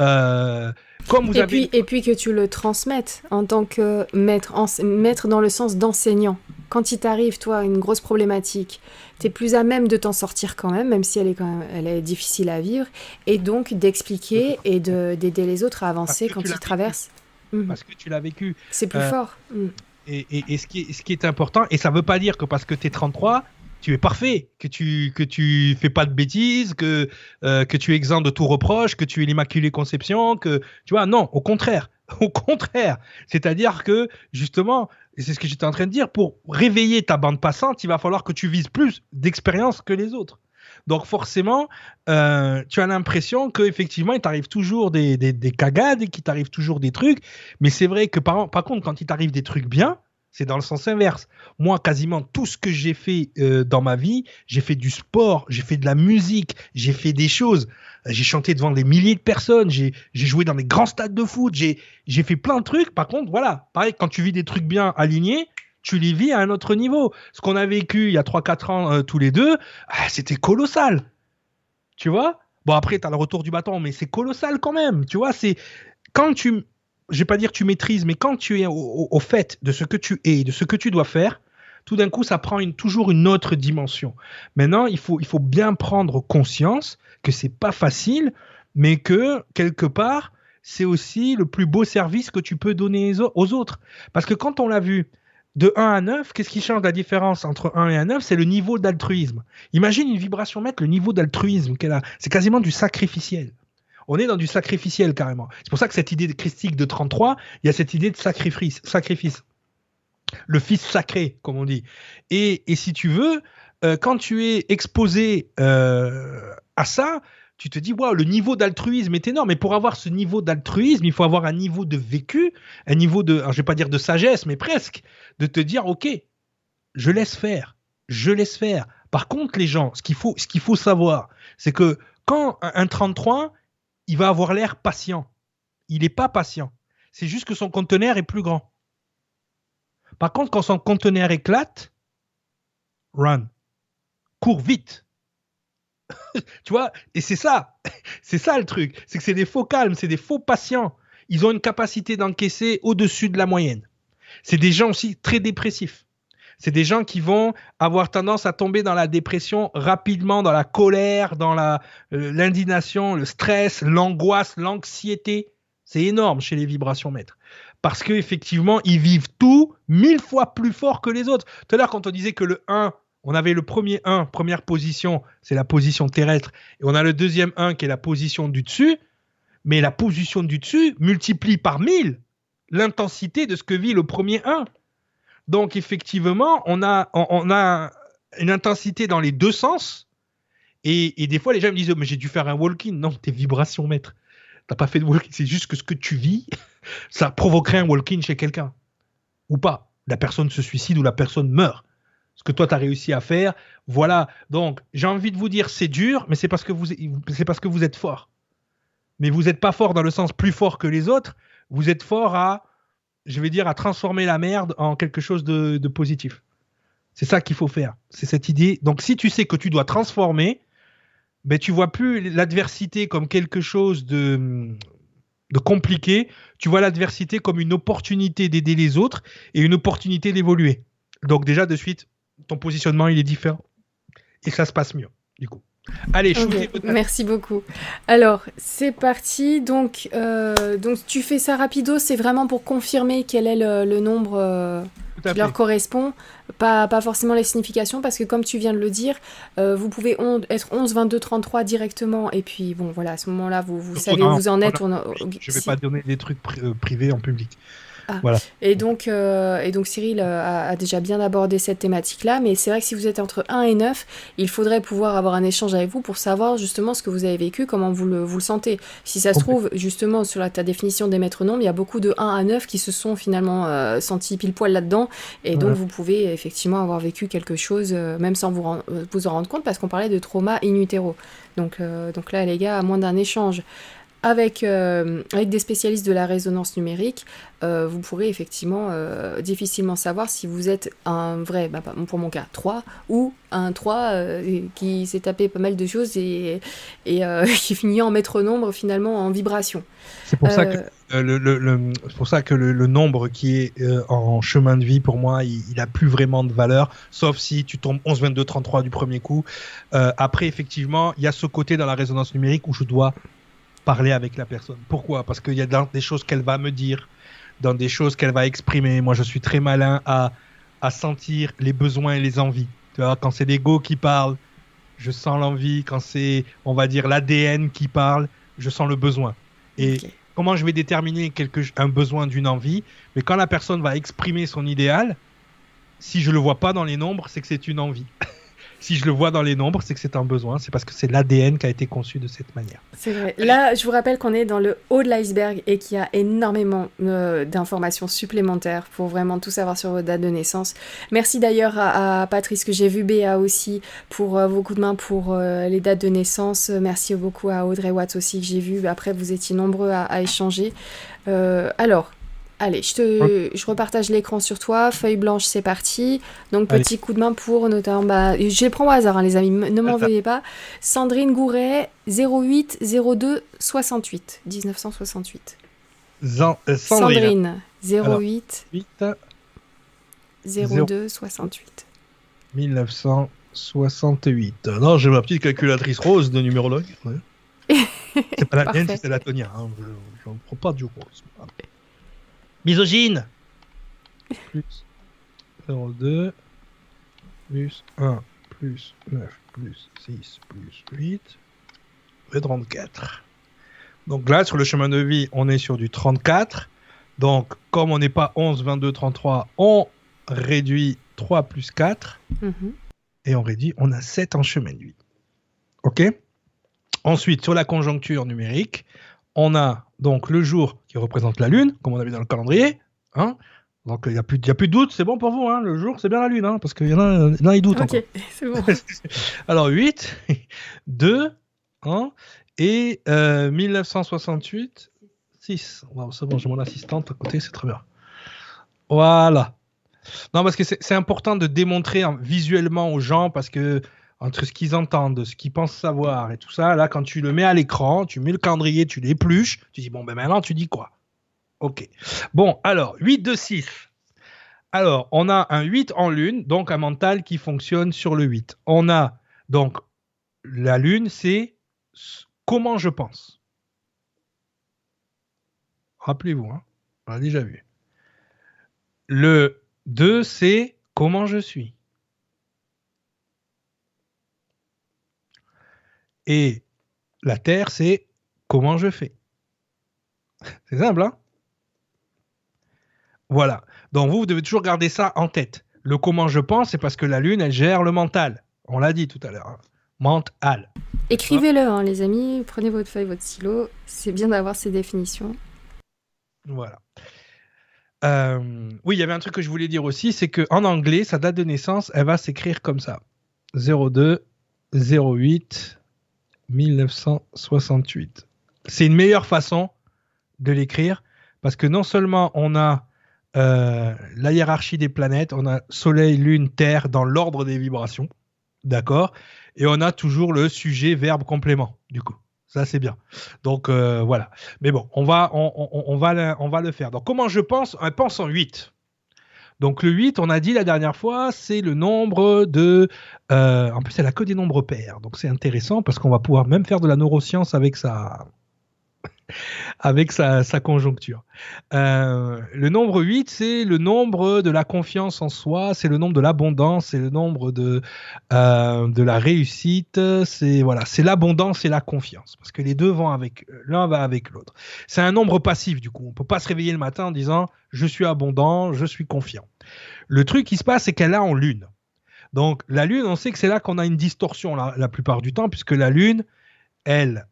Euh, comme vous et, puis, et puis que tu le transmettes en tant que maître, maître dans le sens d'enseignant. Quand il t'arrive, toi, une grosse problématique, tu es plus à même de t'en sortir quand même, même si elle est, quand même, elle est difficile à vivre, et donc d'expliquer et d'aider les autres à avancer quand ils traversent. Mhm. Parce que tu l'as vécu. C'est plus euh, fort. Mhm. Et, et, et, ce, qui est, ce qui est important, et ça veut pas dire que parce que tu es 33, tu es parfait, que tu que tu fais pas de bêtises, que euh, que tu es exempt de tout reproche, que tu es l'immaculée conception, que tu vois non, au contraire, au contraire. C'est-à-dire que justement, c'est ce que j'étais en train de dire, pour réveiller ta bande passante, il va falloir que tu vises plus d'expérience que les autres. Donc forcément, euh, tu as l'impression qu'effectivement, il t'arrive toujours des, des, des cagades, qu'il t'arrive toujours des trucs. Mais c'est vrai que par, par contre, quand il t'arrive des trucs bien, c'est dans le sens inverse. Moi, quasiment tout ce que j'ai fait euh, dans ma vie, j'ai fait du sport, j'ai fait de la musique, j'ai fait des choses. J'ai chanté devant des milliers de personnes, j'ai joué dans des grands stades de foot, j'ai fait plein de trucs. Par contre, voilà, pareil, quand tu vis des trucs bien alignés, tu les vis à un autre niveau. Ce qu'on a vécu il y a 3-4 ans euh, tous les deux, ah, c'était colossal. Tu vois? Bon, après, tu as le retour du bâton, mais c'est colossal quand même. Tu vois, c'est quand tu je vais pas dire tu maîtrises, mais quand tu es au, fait de ce que tu es, de ce que tu dois faire, tout d'un coup, ça prend toujours une autre dimension. Maintenant, il faut, il faut bien prendre conscience que c'est pas facile, mais que quelque part, c'est aussi le plus beau service que tu peux donner aux autres. Parce que quand on l'a vu, de 1 à 9, qu'est-ce qui change la différence entre 1 et 1 9 C'est le niveau d'altruisme. Imagine une vibration mètre, le niveau d'altruisme qu'elle a. C'est quasiment du sacrificiel. On est dans du sacrificiel carrément. C'est pour ça que cette idée de christique de 33, il y a cette idée de sacrifice. sacrifice. Le fils sacré, comme on dit. Et, si tu veux, euh, quand tu es exposé euh, à ça, tu te dis, waouh, le niveau d'altruisme est énorme. Mais pour avoir ce niveau d'altruisme, il faut avoir un niveau de vécu, un niveau de, alors je vais pas dire de sagesse, mais presque, de te dire, ok, je laisse faire, je laisse faire. Par contre, les gens, ce qu'il faut, ce qu'il faut savoir, c'est que quand un 33, il va avoir l'air patient. Il n'est pas patient. C'est juste que son conteneur est plus grand. Par contre, quand son conteneur éclate, run. Cours vite. tu vois Et c'est ça. c'est ça le truc. C'est que c'est des faux calmes, c'est des faux patients. Ils ont une capacité d'encaisser au-dessus de la moyenne. C'est des gens aussi très dépressifs. C'est des gens qui vont avoir tendance à tomber dans la dépression rapidement, dans la colère, dans euh, l'indignation, le stress, l'angoisse, l'anxiété. C'est énorme chez les vibrations maîtres. Parce qu'effectivement, ils vivent tout mille fois plus fort que les autres. Tout à l'heure, quand on disait que le 1, on avait le premier 1, première position, c'est la position terrestre, et on a le deuxième 1 qui est la position du dessus, mais la position du dessus multiplie par 1000 l'intensité de ce que vit le premier 1. Donc effectivement, on a, on, a une intensité dans les deux sens, et, des fois les gens me disent oh, mais j'ai dû faire un walk-in. Non, tes vibrations maître. T'as pas fait de walk-in, c'est juste que ce que tu vis, ça provoquerait un walk-in chez quelqu'un. Ou pas. La personne se suicide ou la personne meurt ce que toi tu as réussi à faire. Voilà. Donc, j'ai envie de vous dire, c'est dur, mais c'est parce que vous, c'est parce que vous êtes fort. Mais vous n'êtes pas fort dans le sens plus fort que les autres. Vous êtes fort à, je vais dire, à transformer la merde en quelque chose de, positif. C'est ça qu'il faut faire. C'est cette idée. Donc, si tu sais que tu dois transformer, ben, tu vois plus l'adversité comme quelque chose de, de compliqué. Tu vois l'adversité comme une opportunité d'aider les autres et une opportunité d'évoluer. Donc, déjà, de suite, ton positionnement il est différent et ça se passe mieux du coup. Allez, merci beaucoup. Alors, c'est parti. Donc, euh, donc, tu fais ça rapido, c'est vraiment pour confirmer quel est le, nombre euh, qui leur correspond, pas, pas forcément les significations, parce que comme tu viens de le dire, euh, vous pouvez être 11, 22, 33 directement, et puis bon, voilà, à ce moment-là, vous, vous savez où vous en êtes. Je ne vais pas donner des trucs privés en public. Ah. Et, donc, euh, et donc Cyril euh, a, déjà bien abordé cette thématique-là, mais c'est vrai que si vous êtes entre 1 et 9, il faudrait pouvoir avoir un échange avec vous pour savoir justement ce que vous avez vécu, comment vous le, vous le sentez. Si ça se trouve, justement, sur la, ta définition des maîtres nombres, il y a beaucoup de 1 à 9 qui se sont finalement euh, sentis pile poil là-dedans, et donc vous pouvez effectivement avoir vécu quelque chose, même sans vous, vous en rendre compte, parce qu'on parlait de trauma in utero. Donc, donc là, les gars, à moins d'un échange avec, euh, avec des spécialistes de la résonance numérique, euh, vous pourrez effectivement euh, difficilement savoir si vous êtes un vrai, bah, pour mon cas, 3 ou un 3 qui s'est tapé pas mal de choses et, et qui finit en maître nombre finalement en vibration. C'est pour, ça que le, pour ça que le, nombre qui est en chemin de vie, pour moi, il, n'a plus vraiment de valeur, sauf si tu tombes 11, 22, 33 du premier coup. après, effectivement, il y a ce côté dans la résonance numérique où je dois parler avec la personne. Pourquoi? Parce qu'il y a des choses qu'elle va me dire, dans des choses qu'elle va exprimer. Moi, je suis très malin à, à sentir les besoins et les envies. Tu vois, quand c'est l'ego qui parle, je sens l'envie. Quand c'est, on va dire, l'ADN qui parle, je sens le besoin. Et comment je vais déterminer quelque, un besoin d'une envie? Mais quand la personne va exprimer son idéal, si je le vois pas dans les nombres, c'est que c'est une envie. si je le vois dans les nombres, c'est que c'est un besoin, c'est parce que c'est l'ADN qui a été conçu de cette manière. C'est vrai. Là, je vous rappelle qu'on est dans le haut de l'iceberg et qu'il y a énormément euh, d'informations supplémentaires pour vraiment tout savoir sur vos dates de naissance. Merci d'ailleurs à, Patrice que j'ai vu, Béa aussi, pour euh, vos coups de main pour euh, les dates de naissance. Merci beaucoup à Audrey Watts aussi que j'ai vu. Après, vous étiez nombreux à, à échanger. alors, Allez, je, te, je repartage l'écran sur toi. Feuille blanche, c'est parti. Donc, petit coup de main pour notamment. Bah, je les prends au hasard, hein, les amis. Ne m'en veuillez pas. Sandrine Gouret, 08 02 68. 1968. Sandrine. 08 02 68. 1968. Non, j'ai ma petite calculatrice rose de numérologue. c'est pas la mienne, c'est la Tonia. Hein. Je ne prends pas du rose. Misogyne Plus 0,2 plus 1 plus 9 plus 6 plus 8 et 34. Donc là, sur le chemin de vie, on est sur du 34. Donc, comme on n'est pas 11, 22, 33, on réduit 3 plus 4. Mhm. Et on réduit, on a 7 en chemin de vie. OK? Ensuite, sur la conjoncture numérique, on a donc le jour qui représente la Lune, comme on avait dans le calendrier. Hein donc il n'y a, plus, a plus de doute, c'est bon pour vous. Hein le jour, c'est bien la Lune, hein parce qu'il y en a, il y doute. Ok, c'est bon. Alors 8, 2, 1, et 1968, 6. c'est bon, j'ai mon assistante à côté, c'est très bien. Voilà. Non, parce que c'est important de démontrer visuellement aux gens, parce que entre ce qu'ils entendent, ce qu'ils pensent savoir et tout ça, là, quand tu le mets à l'écran, tu mets le calendrier, tu l'épluches, tu dis, bon, ben maintenant, tu dis quoi? Ok. Bon, alors, 8 de 6. Alors, on a un 8 en lune, donc un mental qui fonctionne sur le 8. On a, donc, la lune, c'est comment je pense. Rappelez-vous, hein. on a déjà vu. Le 2, c'est comment je suis. Et la Terre, c'est comment je fais. C'est simple, hein? Voilà. Donc vous, vous devez toujours garder ça en tête. Le comment je pense, c'est parce que la Lune, elle gère le mental. On l'a dit tout à l'heure. Hein. Mental. Écrivez-le, hein, les amis. Prenez votre feuille, votre stylo. C'est bien d'avoir ces définitions. Voilà. Euh, oui, il y avait un truc que je voulais dire aussi, c'est qu'en anglais, sa date de naissance, elle va s'écrire comme ça. 02 08 1968. C'est une meilleure façon de l'écrire parce que non seulement on a euh, la hiérarchie des planètes, on a Soleil, Lune, Terre dans l'ordre des vibrations, d'accord Et on a toujours le sujet, verbe, complément, du coup. Ça, c'est bien. Donc, euh, voilà. Mais bon, on va, on, va on va le faire. Donc, comment je pense? On pense en 8. Donc, le 8, on a dit la dernière fois, c'est le nombre de... Euh, en plus, elle a que des nombres pairs. Donc, c'est intéressant parce qu'on va pouvoir même faire de la neuroscience avec ça avec sa, conjoncture. Euh, le nombre 8, c'est le nombre de la confiance en soi, c'est le nombre de l'abondance, c'est le nombre de, euh, de la réussite, c'est voilà, c'est l'abondance et la confiance, parce que les deux vont avec, l'un va avec l'autre. C'est un nombre passif, du coup, on peut pas se réveiller le matin en disant je suis abondant, je suis confiant. Le truc qui se passe, c'est qu'elle a en lune. Donc la lune, on sait que c'est là qu'on a une distorsion la plupart du temps, puisque la lune, elle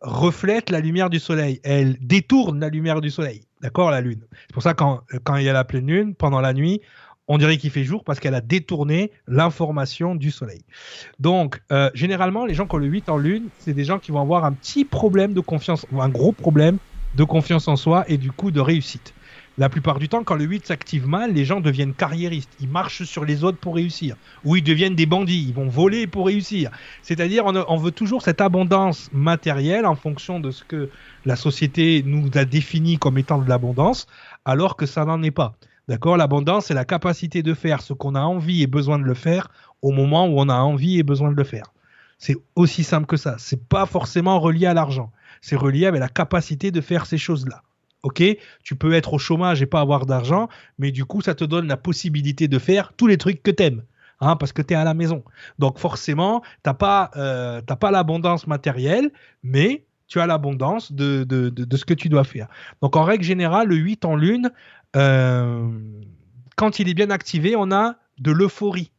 reflète la lumière du soleil. Elle détourne la lumière du soleil. D'accord La lune. C'est pour ça quand, il y a la pleine lune, pendant la nuit, on dirait qu'il fait jour parce qu'elle a détourné l'information du soleil. Donc, euh, généralement, les gens qui ont le 8 en lune, c'est des gens qui vont avoir un petit problème de confiance, un gros problème de confiance en soi et du coup de réussite. La plupart du temps, quand le 8 s'active mal, les gens deviennent carriéristes. Ils marchent sur les autres pour réussir. Ou ils deviennent des bandits. Ils vont voler pour réussir. C'est-à-dire, on, veut toujours cette abondance matérielle en fonction de ce que la société nous a défini comme étant de l'abondance, alors que ça n'en est pas. D'accord? L'abondance, c'est la capacité de faire ce qu'on a envie et besoin de le faire au moment où on a envie et besoin de le faire. C'est aussi simple que ça. C'est pas forcément relié à l'argent. C'est relié avec la capacité de faire ces choses-là. Ok, tu peux être au chômage et pas avoir d'argent, mais du coup, ça te donne la possibilité de faire tous les trucs que t'aimes. Hein, parce que tu es à la maison. Donc forcément, tu n'as pas, euh, pas l'abondance matérielle, mais tu as l'abondance de, de, ce que tu dois faire. Donc en règle générale, le 8 en lune, euh, quand il est bien activé, on a de l'euphorie.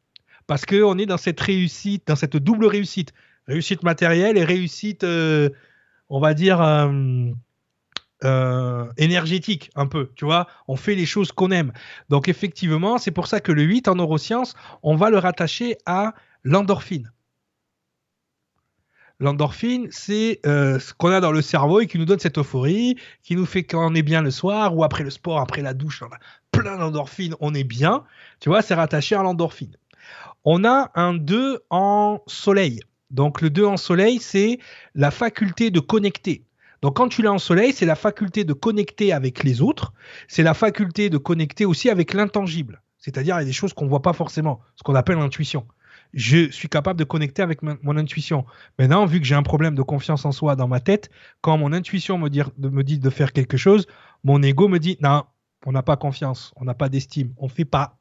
Parce qu'on est dans cette réussite, dans cette double réussite. Réussite matérielle et réussite, euh, on va dire, euh, énergétique un peu, tu vois, on fait les choses qu'on aime. Donc effectivement, c'est pour ça que le 8 en neurosciences, on va le rattacher à l'endorphine. L'endorphine, c'est euh, ce qu'on a dans le cerveau et qui nous donne cette euphorie, qui nous fait qu'on est bien le soir ou après le sport, après la douche, on a plein d'endorphines, on est bien. Tu vois, c'est rattaché à l'endorphine. On a un 2 en soleil. Donc le 2 en soleil, c'est la faculté de connecter. Donc quand tu l'as en soleil, c'est la faculté de connecter avec les autres, c'est la faculté de connecter aussi avec l'intangible. C'est-à-dire il y a des choses qu'on ne voit pas forcément, ce qu'on appelle l'intuition. Je suis capable de connecter avec mon intuition. Maintenant, vu que j'ai un problème de confiance en soi dans ma tête, quand mon intuition me me dit de faire quelque chose, mon ego me dit non, on n'a pas confiance, on n'a pas d'estime, on fait pas.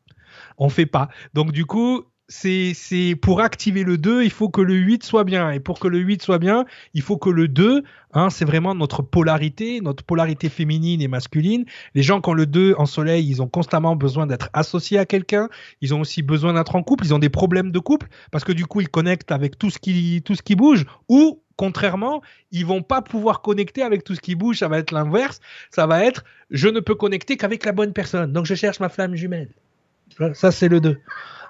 On fait pas. Donc du coup, c'est pour activer le 2, il faut que le 8 soit bien. Et pour que le 8 soit bien, il faut que le 2, hein, c'est vraiment notre polarité, notre polarité féminine et masculine. Les gens qui ont le 2 en soleil, ils ont constamment besoin d'être associés à quelqu'un. Ils ont aussi besoin d'être en couple. Ils ont des problèmes de couple parce que du coup, ils connectent avec tout ce qui, tout ce qui bouge. Ou contrairement, ils vont pas pouvoir connecter avec tout ce qui bouge. Ça va être l'inverse. Ça va être, je ne peux connecter qu'avec la bonne personne. Donc, je cherche ma flamme jumelle. Ça, c'est le 2.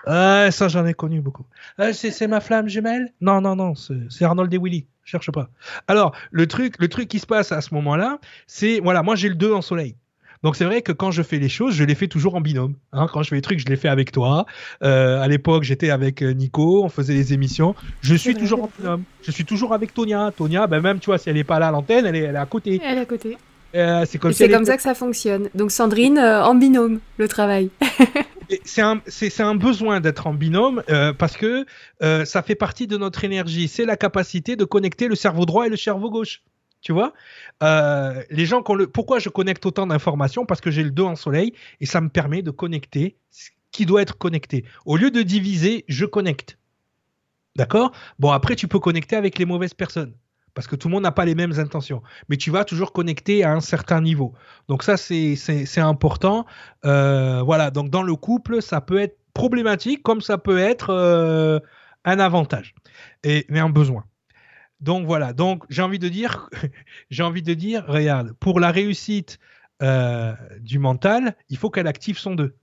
Ah, ça, j'en ai connu beaucoup. Ah, c'est ma flamme jumelle? Non, non, non, c'est Arnold et Willy. Cherche pas. Alors, le truc, le truc qui se passe à ce moment-là, c'est, voilà, moi j'ai le 2 en soleil. Donc c'est vrai que quand je fais les choses, je les fais toujours en binôme. Hein. quand je fais les trucs, je les fais avec toi. Euh, à l'époque, j'étais avec euh, Nico, on faisait des émissions. Je suis toujours en binôme. Je suis toujours avec Tonia. Tonia, ben même, tu vois, si elle n'est pas là à l'antenne, elle est, elle est à côté. Elle est à côté. Euh, c'est comme, comme ça que ça fonctionne. Donc Sandrine, en binôme, le travail. c'est un, besoin d'être en binôme euh, parce que euh, ça fait partie de notre énergie. C'est la capacité de connecter le cerveau droit et le cerveau gauche. tu vois? Euh, les gens. Pourquoi je connecte autant d'informations? Parce que j'ai le 2 en soleil et ça me permet de connecter ce qui doit être connecté. Au lieu de diviser, je connecte. D'accord? Bon, après, tu peux connecter avec les mauvaises personnes. Parce que tout le monde n'a pas les mêmes intentions. Mais tu vas toujours connecter à un certain niveau. Donc ça, c'est important. Euh, voilà, donc dans le couple, ça peut être problématique comme ça peut être euh, un avantage. Et, mais un besoin. Donc voilà, donc j'ai envie de dire, j'ai envie de dire, regarde, pour la réussite euh, du mental, il faut qu'elle active son 2.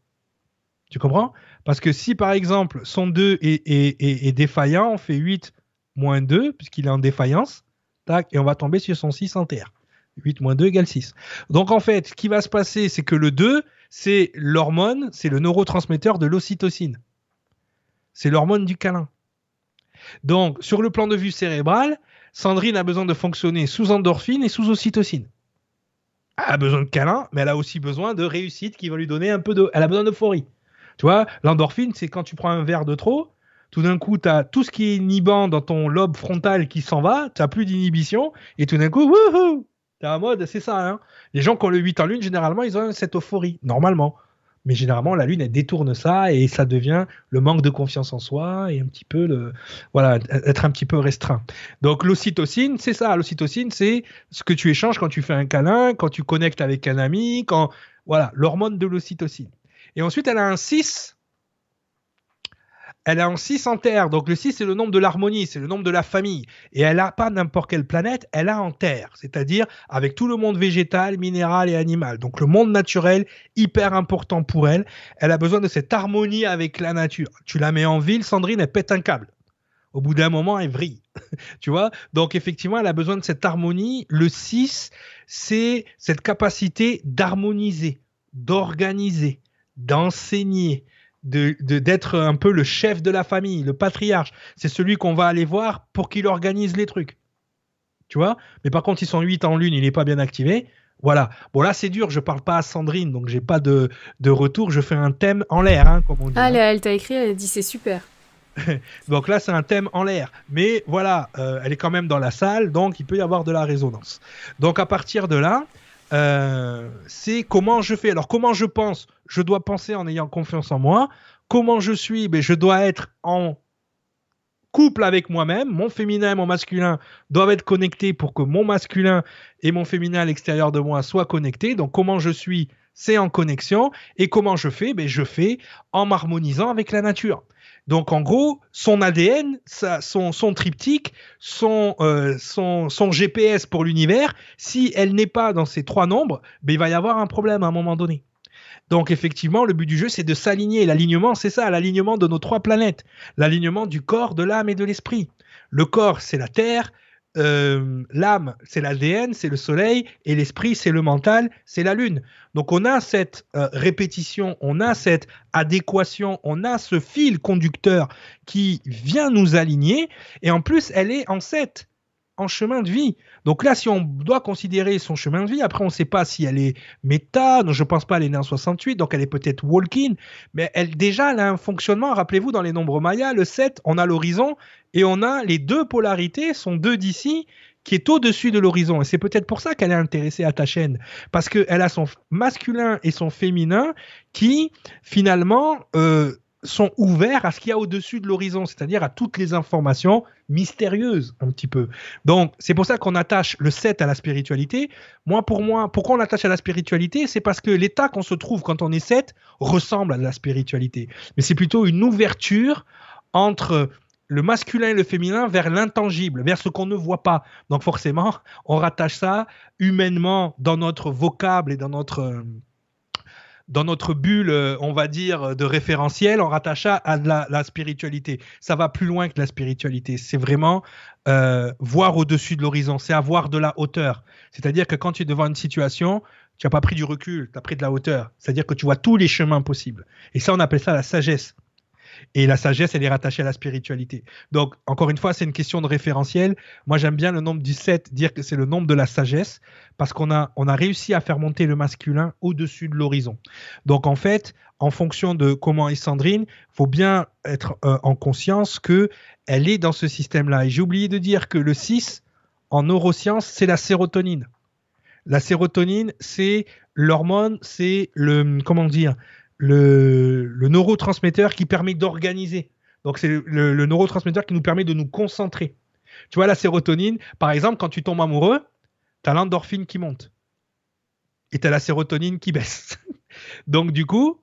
Tu comprends? Parce que si par exemple son 2 est, défaillant, on fait 8 moins 2, puisqu'il est en défaillance, et on va tomber sur son 6 en terre. 8 moins 2 égale 6. Donc en fait, ce qui va se passer, c'est que le 2, c'est l'hormone, c'est le neurotransmetteur de l'ocytocine. C'est l'hormone du câlin. Donc, sur le plan de vue cérébral, Sandrine a besoin de fonctionner sous endorphine et sous ocytocine. Elle a besoin de câlin, mais elle a aussi besoin de réussite qui va lui donner un peu de. Elle a besoin d'euphorie. Tu vois, l'endorphine, c'est quand tu prends un verre de trop, tout d'un coup, tu as tout ce qui est inhibant dans ton lobe frontal qui s'en va, tu plus d'inhibition, et tout d'un coup, wouhou T'es en mode, c'est ça. Hein les gens qui ont le 8 en lune, généralement, ils ont cette euphorie, normalement. Mais généralement, la Lune, elle détourne ça et ça devient le manque de confiance en soi et un petit peu le, voilà, être un petit peu restreint. Donc, l'ocytocine, c'est ça. L'ocytocine, c'est ce que tu échanges quand tu fais un câlin, quand tu connectes avec un ami, quand, voilà, l'hormone de l'ocytocine. Et ensuite, elle a un 6 elle est en 6 en Terre. Donc le 6, c'est le nombre de l'harmonie, c'est le nombre de la famille. Et elle n'a pas n'importe quelle planète, elle a en Terre. C'est-à-dire avec tout le monde végétal, minéral et animal. Donc le monde naturel, hyper important pour elle. Elle a besoin de cette harmonie avec la nature. Tu la mets en ville, Sandrine, elle pète un câble. Au bout d'un moment, elle vrille. tu vois? Donc effectivement, elle a besoin de cette harmonie. Le 6, c'est cette capacité d'harmoniser, d'organiser, d'enseigner, de d'être un peu le chef de la famille, le patriarche. C'est celui qu'on va aller voir pour qu'il organise les trucs. Tu vois? Mais par contre, ils sont 8 en lune, il n'est pas bien activé. Voilà. Bon là c'est dur, je parle pas à Sandrine, donc j'ai pas de, de, retour. Je fais un thème en l'air, hein, comme on dit. Ah, hein. elle, t'a écrit, elle a dit c'est super. donc là c'est un thème en l'air, mais voilà, euh, elle est quand même dans la salle, donc il peut y avoir de la résonance. Donc à partir de là, euh, c'est comment je fais. Alors comment je pense? Je dois penser en ayant confiance en moi. Comment je suis ben, Je dois être en couple avec moi-même. Mon féminin et mon masculin doivent être connectés pour que mon masculin et mon féminin à l'extérieur de moi soient connectés. Donc comment je suis c'est en connexion. Et comment je fais ben, Je fais en m'harmonisant avec la nature. Donc en gros, son ADN, son, triptyque, euh, son, son, GPS pour l'univers, si elle n'est pas dans ces trois nombres, ben, il va y avoir un problème à un moment donné. Donc effectivement, le but du jeu, c'est de s'aligner. L'alignement, c'est ça, l'alignement de nos trois planètes. L'alignement du corps, de l'âme et de l'esprit. Le corps, c'est la Terre. Euh, l'âme, c'est l'ADN, c'est le soleil, et l'esprit, c'est le mental, c'est la lune. Donc on a cette euh, répétition, on a cette adéquation, on a ce fil conducteur qui vient nous aligner, et en plus, elle est en 7 en chemin de vie. Donc là, si on doit considérer son chemin de vie, après on ne sait pas si elle est méta, donc je pense pas elle est née en 68, donc elle est peut-être walking, mais elle déjà elle a un fonctionnement, rappelez-vous dans les nombres mayas, le 7, on a l'horizon et on a les deux polarités, sont deux d'ici qui est au-dessus de l'horizon. Et c'est peut-être pour ça qu'elle est intéressée à ta chaîne. Parce qu'elle a son masculin et son féminin qui, finalement, euh, sont ouverts à ce qu'il y a au-dessus de l'horizon, c'est-à-dire à toutes les informations mystérieuses un petit peu. Donc c'est pour ça qu'on attache le 7 à la spiritualité. Moi pour moi, pourquoi on attache à la spiritualité? C'est parce que l'état qu'on se trouve quand on est 7 ressemble à la spiritualité. Mais c'est plutôt une ouverture entre le masculin et le féminin vers l'intangible, vers ce qu'on ne voit pas. Donc forcément, on rattache ça humainement dans notre vocable et dans notre euh, dans notre bulle, euh, on va dire, de référentiel, on rattache ça à la, spiritualité. Ça va plus loin que la spiritualité. C'est vraiment euh, voir au-dessus de l'horizon, c'est avoir de la hauteur. C'est-à-dire que quand tu es devant une situation, tu n'as pas pris du recul, tu as pris de la hauteur. C'est-à-dire que tu vois tous les chemins possibles. Et ça, on appelle ça la sagesse. Et la sagesse, elle est rattachée à la spiritualité. Donc, encore une fois, c'est une question de référentiel. Moi, j'aime bien le nombre du 7, dire que c'est le nombre de la sagesse, parce qu'on a, on a réussi à faire monter le masculin au-dessus de l'horizon. Donc, en fait, en fonction de comment est Sandrine, faut bien être euh, en conscience que elle est dans ce système-là. Et j'ai oublié de dire que le 6, en neurosciences, c'est la sérotonine. La sérotonine, c'est l'hormone, c'est le comment dire le, le, neurotransmetteur qui permet d'organiser. Donc c'est le, neurotransmetteur qui nous permet de nous concentrer. Tu vois, la sérotonine, par exemple, quand tu tombes amoureux, tu as l'endorphine qui monte. Et tu as la sérotonine qui baisse. Donc du coup,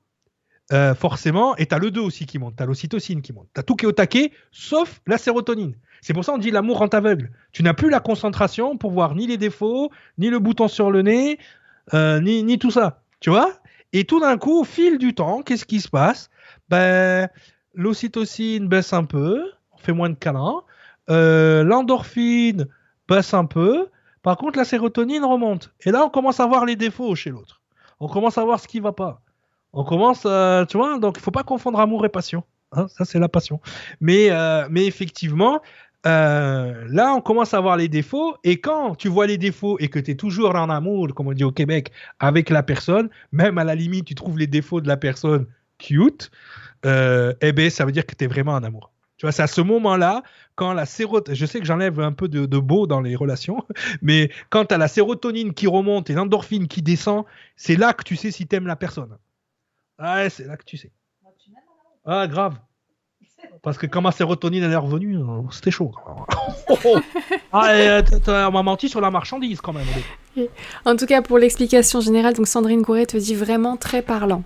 euh, forcément, et tu as le 2 aussi qui monte, tu as l'ocytocine qui monte. Tu as tout qui est au taquet, sauf la sérotonine. C'est pour ça qu'on dit l'amour rend aveugle. Tu n'as plus la concentration pour voir ni les défauts, ni le bouton sur le nez, euh, ni, ni tout ça. Tu vois? Et tout d'un coup, au fil du temps, qu'est-ce qui se passe? Ben, l'ocytocine baisse un peu, on fait moins de câlins. Euh, l'endorphine baisse un peu. Par contre, la sérotonine remonte. Et là, on commence à voir les défauts chez l'autre. On commence à voir ce qui va pas. On commence, euh, tu vois, donc il faut pas confondre amour et passion. Hein, ça, c'est la passion. Mais, euh, mais effectivement, là, on commence à voir les défauts. Et quand tu vois les défauts et que tu es toujours en amour, comme on dit au Québec, avec la personne, même à la limite, tu trouves les défauts de la personne cute, euh, eh ben, ça veut dire que tu es vraiment en amour. Tu vois, c'est à ce moment-là, quand la sérotonine, je sais que j'enlève un peu de, beau dans les relations, mais quand tu as la sérotonine qui remonte et l'endorphine qui descend, c'est là que tu sais si tu aimes la personne. Ouais, c'est là que tu sais. Ah, grave. Parce que quand ma sérotonine elle est revenue, euh, c'était chaud. ah, euh, on m'a menti sur la marchandise quand même. En tout cas, pour l'explication générale, donc Sandrine Gouret te dit vraiment très parlant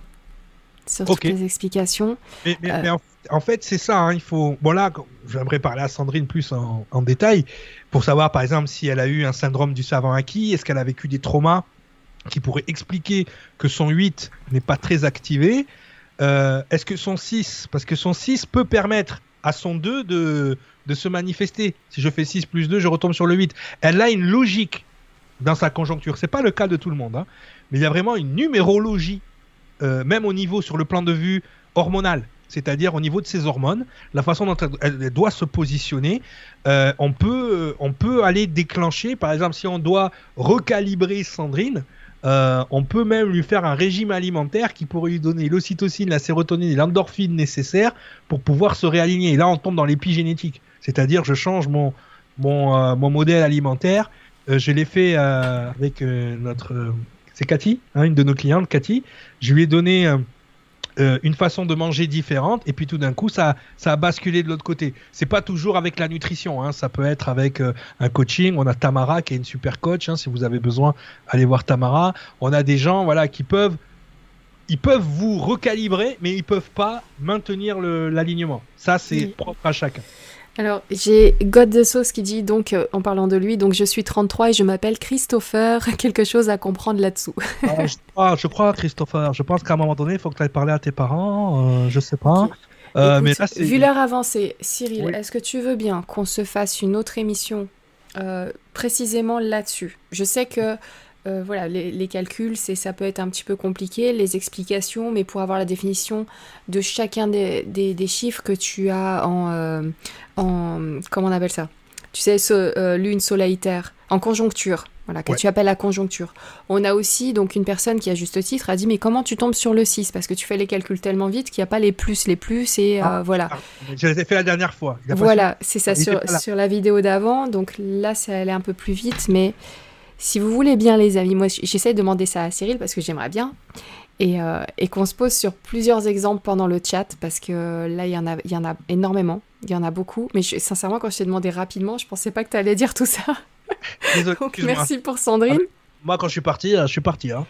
sur toutes les explications. Mais, euh, en, fait, c'est ça. Hein, il faut. Bon là, j'aimerais parler à Sandrine plus en, détail pour savoir, par exemple, si elle a eu un syndrome du savant acquis, est-ce qu'elle a vécu des traumas qui pourraient expliquer que son 8 n'est pas très activé. Euh, est-ce que son 6, parce que son 6 peut permettre à son 2 de, de se manifester. Si je fais 6 plus 2, je retombe sur le 8. Elle a une logique dans sa conjoncture. C'est pas le cas de tout le monde, hein, mais il y a vraiment une numérologie euh, même au niveau sur le plan de vue hormonal, c'est-à-dire au niveau de ses hormones, la façon dont elle, doit se positionner, euh, on, peut, euh, on peut aller déclencher, par exemple, si on doit recalibrer Sandrine, on peut même lui faire un régime alimentaire qui pourrait lui donner l'ocytocine, la sérotonine et l'endorphine nécessaires pour pouvoir se réaligner. Et là, on tombe dans l'épigénétique, c'est-à-dire je change mon, mon, mon modèle alimentaire. je l'ai fait avec notre c'est Cathy, hein, une de nos clientes, Cathy. Je lui ai donné euh, euh, une façon de manger différente et puis tout d'un coup ça, ça a basculé de l'autre côté. C'est pas toujours avec la nutrition, hein. ça peut être avec euh, un coaching. On a Tamara qui est une super coach. Hein. si vous avez besoin, allez voir Tamara. On a des gens voilà qui peuvent ils peuvent vous recalibrer, mais ils peuvent pas maintenir l'alignement. Ça, c'est propre à chacun. Alors, j'ai God the Sauce qui dit, donc, euh, en parlant de lui, donc je suis 33 et je m'appelle Christopher. Quelque chose à comprendre là-dessous. Ah, je, crois, Christopher. Je pense qu'à un moment donné, il faut que tu ailles parler à tes parents. Euh, je sais pas. Euh, mais vu l'heure avancée, Cyril, est-ce que tu veux bien qu'on se fasse une autre émission précisément là-dessus? Je sais que euh, voilà, les, calculs, c'est, ça peut être un petit peu compliqué, les explications, mais pour avoir la définition de chacun des, des, chiffres que tu as en, euh, en, comment on appelle ça? Tu sais, euh, lune, soleil, terre, en conjoncture, voilà, que tu appelles la conjoncture. On a aussi, donc, une personne qui, à juste titre, a dit, mais comment tu tombes sur le 6 Parce que tu fais les calculs tellement vite qu'il n'y a pas les plus, les plus, et ah, voilà. Ah, je les ai fait la dernière fois. Voilà, c'est ça, sur, sur, la vidéo d'avant, donc là, ça allait un peu plus vite, mais... Si vous voulez bien, les amis, moi j'essaie de demander ça à Cyril parce que j'aimerais bien. Et, euh, et qu'on se pose sur plusieurs exemples pendant le chat parce que là, il y, en a, il y en a énormément. Il y en a beaucoup. Mais sincèrement, quand je t'ai demandé rapidement, je pensais pas que tu allais dire tout ça. Donc, merci pour Sandrine. Ah, moi, quand je suis parti, euh, je suis parti. Hein.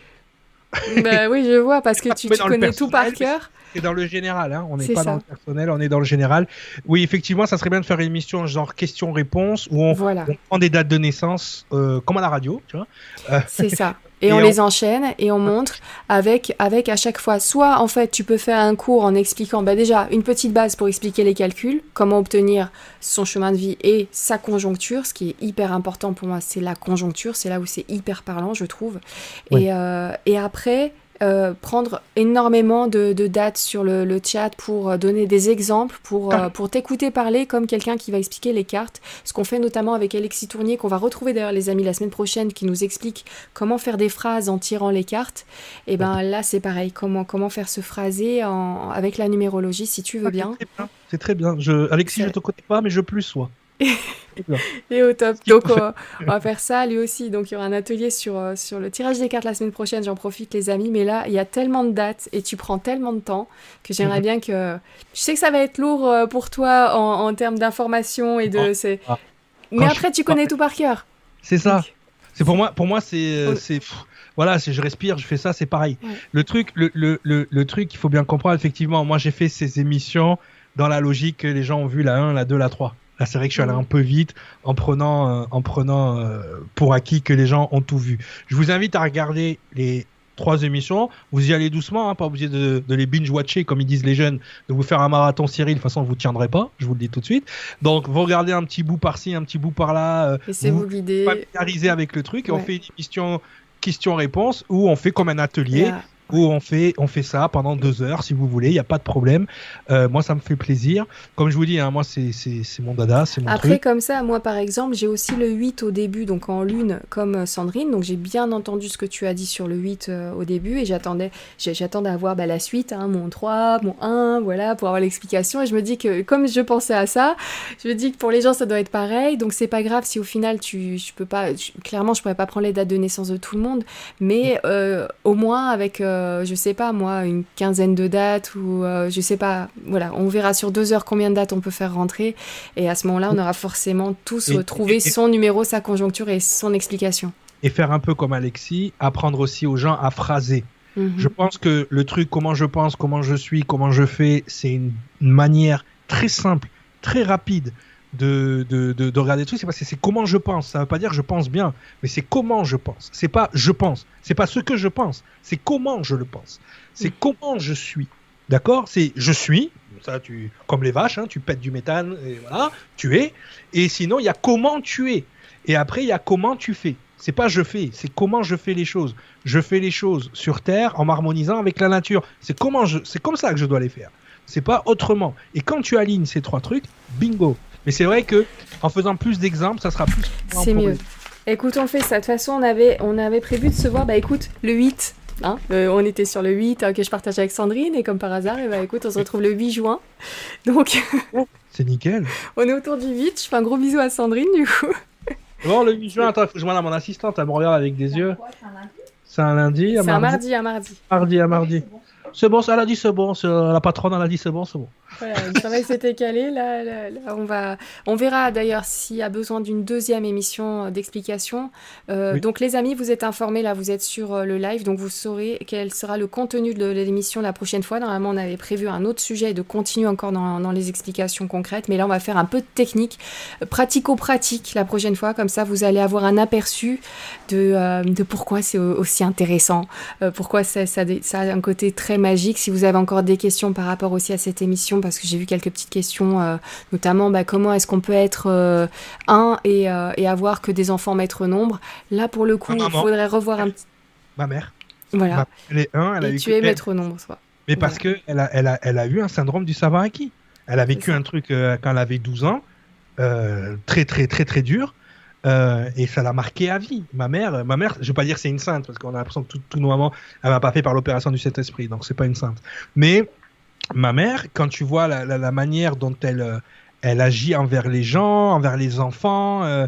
bah oui, je vois, parce que tu, tu connais tout par cœur. C'est dans le général, hein. on n'est pas dans le personnel, on est dans le général. Oui, effectivement, ça serait bien de faire une émission genre questions-réponses où on, prend des dates de naissance, euh, comme à la radio, tu vois. Euh, c'est ça. Et, on, les enchaîne et on montre avec, avec à chaque fois, soit en fait tu peux faire un cours en expliquant bah déjà une petite base pour expliquer les calculs, comment obtenir son chemin de vie et sa conjoncture, ce qui est hyper important pour moi, c'est la conjoncture, c'est là où c'est hyper parlant je trouve. Et, euh, et après, euh, prendre énormément de, dates sur le, chat pour euh, donner des exemples, pour, euh, pour t'écouter parler comme quelqu'un qui va expliquer les cartes. Ce qu'on fait notamment avec Alexis Tournier, qu'on va retrouver d'ailleurs les amis la semaine prochaine, qui nous explique comment faire des phrases en tirant les cartes. Et ben là c'est pareil, comment, comment faire ce phrasé en, avec la numérologie si tu veux ah, bien. C'est très bien. Je, Alexis, je te connais pas, mais je plus sois. Et au top. Donc, on, va faire ça lui aussi. Donc, il y aura un atelier sur, euh, sur le tirage des cartes la semaine prochaine. J'en profite, les amis. Mais là, il y a tellement de dates et tu prends tellement de temps que j'aimerais mhm. bien que. Je sais que ça va être lourd euh, pour toi en, en termes d'information et de. Ah. Mais après, tu connais tout par cœur. C'est ça. C'est pour moi, pour moi, c'est, euh, c'est, voilà, si je respire, je fais ça, c'est pareil. Le truc, le, le, le, le truc, il faut bien comprendre, effectivement, moi, j'ai fait ces émissions dans la logique que les gens ont vu la 1, la 2, la 3. Là, c'est vrai que je suis allé un peu vite en prenant, euh, en prenant euh, pour acquis que les gens ont tout vu. Je vous invite à regarder les trois émissions. Vous y allez doucement, hein, pas obligé de, de les binge-watcher comme ils disent les jeunes, de vous faire un marathon Cyril. De toute façon, vous tiendrez pas, je vous le dis tout de suite. Donc, vous regardez un petit bout par-ci, un petit bout par-là. Euh, Laissez-vous vous guider. Familiariser avec le truc et on fait une émission question-réponse où on fait comme un atelier où on fait, on fait ça pendant deux heures, si vous voulez, il n'y a pas de problème. Euh, moi, ça me fait plaisir. Comme je vous dis, hein, moi, c'est mon dada, c'est mon Après, comme ça, moi, par exemple, j'ai aussi le 8 au début, donc en lune, comme euh, Sandrine. Donc, j'ai bien entendu ce que tu as dit sur le 8 euh, au début et j'attendais j'attendais à voir bah, la suite, hein, mon 3, mon 1, voilà, pour avoir l'explication. Et je me dis que, comme je pensais à ça, je me dis que pour les gens, ça doit être pareil. Donc, c'est pas grave si au final, tu, je peux pas, clairement, je pourrais pas prendre les dates de naissance de tout le monde, mais au moins avec euh, je sais pas moi, une quinzaine de dates ou euh, je sais pas. Voilà, on verra sur deux heures combien de dates on peut faire rentrer et à ce moment-là, on aura forcément tous trouvé son numéro, sa conjoncture et son explication. Et faire un peu comme Alexis, apprendre aussi aux gens à phraser. Mhm. Je pense que le truc, comment je pense, comment je suis, comment je fais, c'est une manière très simple, très rapide de, de, de, regarder des trucs, c'est parce que c'est comment je pense. Ça veut pas dire je pense bien, mais c'est comment je pense. C'est pas je pense. C'est pas ce que je pense. C'est comment je le pense. C'est mm. comment je suis. D'accord? C'est je suis. Ça, tu, comme les vaches, hein, tu pètes du méthane, et voilà, tu es. Et sinon, il y a comment tu es. Et après, il y a comment tu fais. C'est pas je fais, c'est comment je fais les choses. Je fais les choses sur Terre en m'harmonisant avec la nature. C'est comment je, c'est comme ça que je dois les faire. C'est pas autrement. Et quand tu alignes ces trois trucs, bingo, mais c'est vrai que en faisant plus d'exemples, ça sera plus. C'est mieux. Écoute, on fait ça. De toute façon, on avait, on avait prévu de se voir. Bah écoute, le 8. Hein, on était sur le 8 euh, que je partage avec Sandrine et comme par hasard, et eh bah écoute, on se retrouve le 8 juin. Donc. c'est nickel. on est autour du 8. Je fais un gros bisou à Sandrine du coup. Bon, le 8 juin, attends, il faut que je demande à mon assistante, elle me regarde avec des yeux. C'est un lundi? C'est un mardi, un mardi. Mardi, un mardi. C'est bon, elle a dit c'est bon, la patronne elle a dit c'est bon, c'est bon. Voilà, le travail s'était calé. Là, on, va, on verra d'ailleurs s'il y a besoin d'une deuxième émission euh, d'explication. Euh, donc les amis, vous êtes informés, là vous êtes sur euh, le live, donc vous saurez quel sera le contenu de l'émission la prochaine fois. Normalement on avait prévu un autre sujet de continuer encore dans, dans, les explications concrètes, mais là on va faire un peu de technique, pratico-pratique la prochaine fois, comme ça vous allez avoir un aperçu de, de pourquoi c'est aussi intéressant, pourquoi ça, ça, ça a un côté très magique. Si vous avez encore des questions par rapport aussi à cette émission, parce que j'ai vu quelques petites questions, euh, notamment bah, comment est-ce qu'on peut être euh, un euh, et, avoir que des enfants maître nombre. Là, pour le coup, il faudrait revoir un petit. Ma mère. Voilà. elle est un, elle a et tu es maître nombre, soit. Mais parce que qu'elle a, elle a, elle a eu un syndrome du savant acquis. Elle a vécu un truc quand elle avait 12 ans, très, très, très, très dur. Et ça l'a marqué à vie. Ma mère, ma mère, je vais pas dire c'est une sainte parce qu'on a l'impression que tout, tout nos mamans, elle m'a pas fait par l'opération du Saint-Esprit, donc c'est pas une sainte. Mais ma mère, quand tu vois la, manière dont elle, euh, elle agit envers les gens, envers les enfants, euh,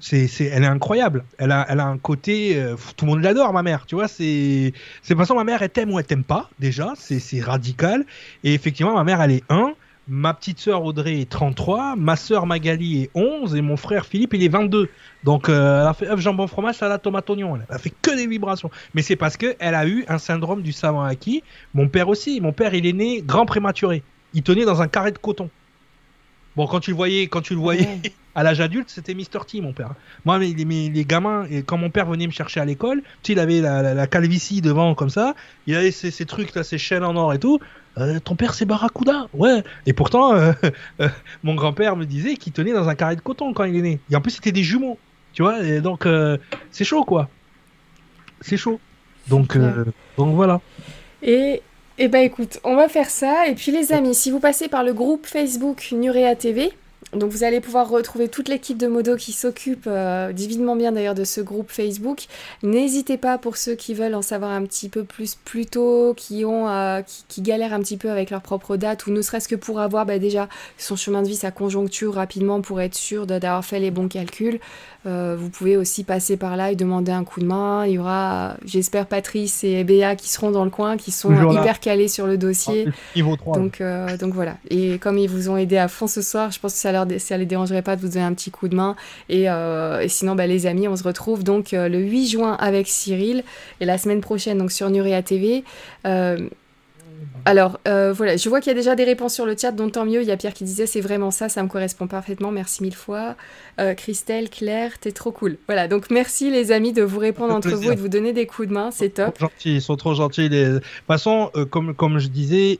c'est, elle est incroyable. Elle a, elle a un côté, euh, tout le monde l'adore, ma mère. Tu vois, c'est, c'est de façon, ma mère, elle t'aime ou elle t'aime pas, déjà. C'est, c'est radical. Et effectivement, ma mère, elle est un. Ma petite sœur Audrey est 33, ma sœur Magali est 11 et mon frère Philippe il est 22. Donc euh, elle a fait œuf jambon fromage, salade tomate oignon. Elle a fait que des vibrations. Mais c'est parce que elle a eu un syndrome du savant acquis. Mon père aussi. Mon père il est né grand prématuré. Il tenait dans un carré de coton. Bon quand tu le voyais, quand tu le voyais à l'âge adulte, c'était Mr T mon père. Moi les, les gamins, et quand mon père venait me chercher à l'école, tu sais, il avait la, calvitie devant comme ça. Il avait ces, ces trucs là, ces chaînes en or et tout. Euh, ton père c'est Barracuda, ouais. Et pourtant, euh, euh, mon grand-père me disait qu'il tenait dans un carré de coton quand il est né. Et en plus, c'était des jumeaux, tu vois. Et donc, c'est chaud, quoi. C'est chaud. Donc, donc voilà. Et, et bah écoute, on va faire ça. Et puis les amis, si vous passez par le groupe Facebook Nurea TV, donc vous allez pouvoir retrouver toute l'équipe de Modo qui s'occupe euh, divinement bien d'ailleurs de ce groupe Facebook. N'hésitez pas pour ceux qui veulent en savoir un petit peu plus plus tôt, qui ont euh, qui, galèrent un petit peu avec leur propre date ou ne serait-ce que pour avoir bah, déjà son chemin de vie, sa conjoncture rapidement pour être sûr d'avoir fait les bons calculs. Euh, vous pouvez aussi passer par là et demander un coup de main. Il y aura, j'espère, Patrice et Béa qui seront dans le coin, qui sont hyper calés sur le dossier. Ah, donc, donc voilà. Et comme ils vous ont aidé à fond ce soir, je pense que ça leur ça les dérangerait pas de vous donner un petit coup de main. Et, euh, sinon, bah, les amis, on se retrouve donc euh, le 8 juin avec Cyril et la semaine prochaine donc sur Nuria TV. Euh, alors voilà, je vois qu'il y a déjà des réponses sur le chat, donc tant mieux. Il y a Pierre qui disait c'est vraiment ça, ça me correspond parfaitement. Merci mille fois. Christelle, Claire, t'es trop cool. Voilà, donc merci les amis de vous répondre entre vous et de vous donner des coups de main, c'est top. Gentils, ils sont trop gentils. De toute façon, comme, comme je disais,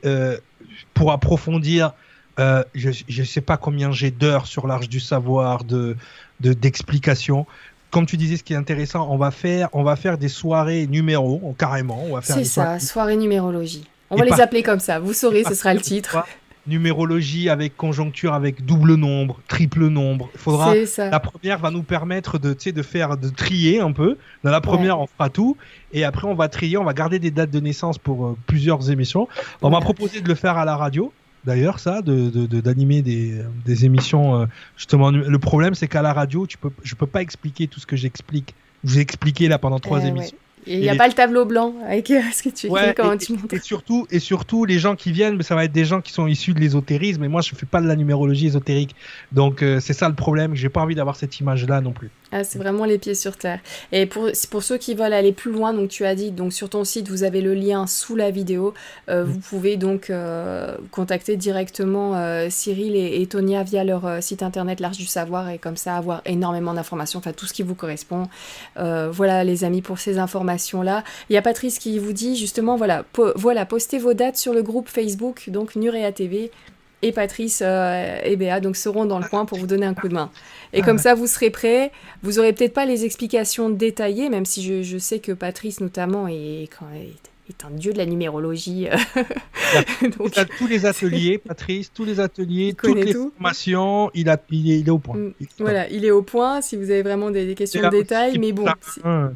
pour approfondir euh, je ne sais pas combien j'ai d'heures sur l'Arche du Savoir, de d'explications. Comme tu disais, ce qui est intéressant, on va faire, on va faire des soirées numéros, carrément. C'est ça, soirée numérologie. On va les appeler comme ça. Vous saurez, ce sera le titre. numérologie avec conjoncture avec double nombre, triple nombre. Il faudra la première va nous permettre de de faire de trier un peu. Dans la première, on fera tout et après on va trier, on va garder des dates de naissance pour euh, plusieurs émissions. On va proposer de le faire à la radio d'ailleurs ça de d'animer des, des, émissions euh, justement le problème c'est qu'à la radio tu peux je peux pas expliquer tout ce que j'explique j'ai expliqué là pendant trois eh émissions il n'y a pas le tableau blanc avec euh, ce que tu écris quand tu montes. Et surtout, et surtout, les gens qui viennent, mais ça va être des gens qui sont issus de l'ésotérisme. Et moi, je fais pas de la numérologie ésotérique. Donc, euh, c'est ça le problème. J'ai pas envie d'avoir cette image-là non plus. Ah, c'est vraiment les pieds sur terre. Et pour, pour ceux qui veulent aller plus loin, donc tu as dit, donc sur ton site, vous avez le lien sous la vidéo. Euh, mm. Vous pouvez donc contacter directement Cyril et, et, Tonia via leur site internet L'Arche du Savoir et comme ça avoir énormément d'informations, enfin tout ce qui vous correspond. voilà les amis pour ces informations là Il y a Patrice qui vous dit justement, voilà, voilà, postez vos dates sur le groupe Facebook, donc Nurea TV. Et Patrice euh, et Béa donc seront dans le coin pour vous donner un coup de main. Et comme ça, vous serez prêts. Vous aurez peut-être pas les explications détaillées, même si je, je sais que Patrice notamment est, quand, est un dieu de la numérologie. Donc... Il a tous les ateliers, Patrice, tous les ateliers, toutes les formations, il, a, il, est, au point. Mm. voilà, il est au point si vous avez vraiment des, questions de détail, mais bon,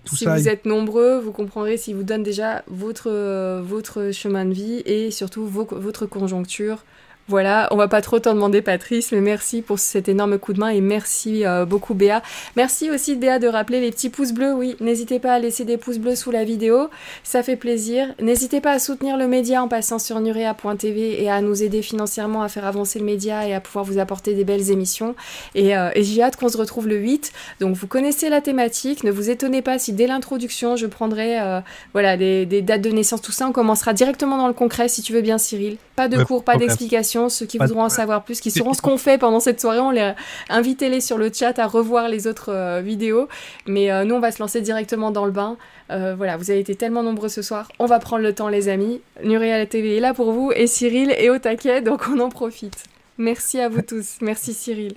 si, vous êtes nombreux, vous comprendrez s'il vous donne déjà votre, votre chemin de vie et surtout votre conjoncture voilà, on va pas trop t'en demander Patrice, mais merci pour cet énorme coup de main et merci euh, beaucoup Béa. Merci aussi Béa de rappeler les petits pouces bleus, oui, n'hésitez pas à laisser des pouces bleus sous la vidéo, ça fait plaisir. N'hésitez pas à soutenir le média en passant sur nurea.tv et à nous aider financièrement à faire avancer le média et à pouvoir vous apporter des belles émissions. Et, euh, j'ai hâte qu'on se retrouve le 8, donc vous connaissez la thématique, ne vous étonnez pas si dès l'introduction je prendrai euh, voilà, des, dates de naissance, tout ça, on commencera directement dans le concret si tu veux bien Cyril. Pas de cours, pas d'explications ceux qui voudront en savoir plus, qui sauront ce qu'on fait pendant cette soirée. On les invitez-les sur le chat à revoir les autres euh, vidéos. Mais euh, nous, on va se lancer directement dans le bain. Euh, voilà, vous avez été tellement nombreux ce soir. On va prendre le temps, les amis. Nuria la TV est là pour vous et Cyril est au taquet, donc on en profite. Merci à vous tous. Merci Cyril.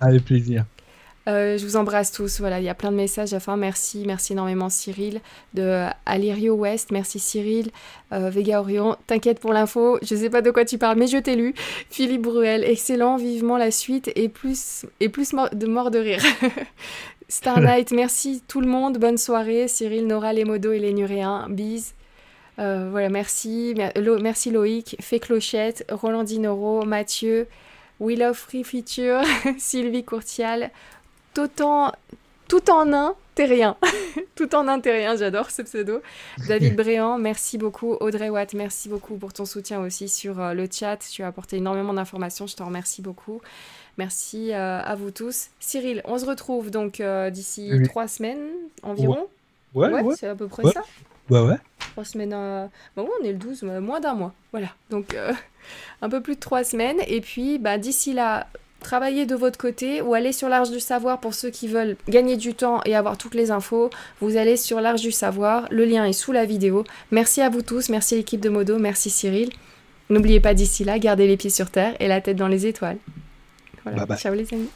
Avec plaisir. Euh, je vous embrasse tous. Voilà, il y a plein de messages à Merci, merci énormément Cyril. De Alirio West, merci Cyril. Euh, Vega Orion, t'inquiète pour l'info, je sais pas de quoi tu parles, mais je t'ai lu. Philippe Bruel, excellent, vivement la suite et plus, et plus de mort de rire. Starlight, merci tout le monde, bonne soirée. Cyril, Nora, les modos et les nuréens, bise. Euh, voilà, merci. Merci Loïc, Fé Clochette, Roland Dinoro, Mathieu, We Love Free Future, Sylvie Courtial, tout en, tout en un, t'es rien. tout en un, t'es rien, j'adore ce pseudo. David Bréant, merci beaucoup. Audrey Watt, merci beaucoup pour ton soutien aussi sur euh, le chat. Tu as apporté énormément d'informations, je te remercie beaucoup. Merci euh, à vous tous. Cyril, on se retrouve donc euh, d'ici trois semaines environ. Ouais, ouais, c'est à peu près ça. Ouais, ouais. Trois semaines. Bon, on est le 12, moins d'un mois. Voilà. Donc, un peu plus de trois semaines. Et puis, bah, d'ici là, travaillez de votre côté ou allez sur l'Arche du Savoir pour ceux qui veulent gagner du temps et avoir toutes les infos. Vous allez sur l'Arche du Savoir, le lien est sous la vidéo. Merci à vous tous, merci l'équipe de Modo, merci Cyril. N'oubliez pas d'ici là, gardez les pieds sur terre et la tête dans les étoiles. Voilà, ciao les amis.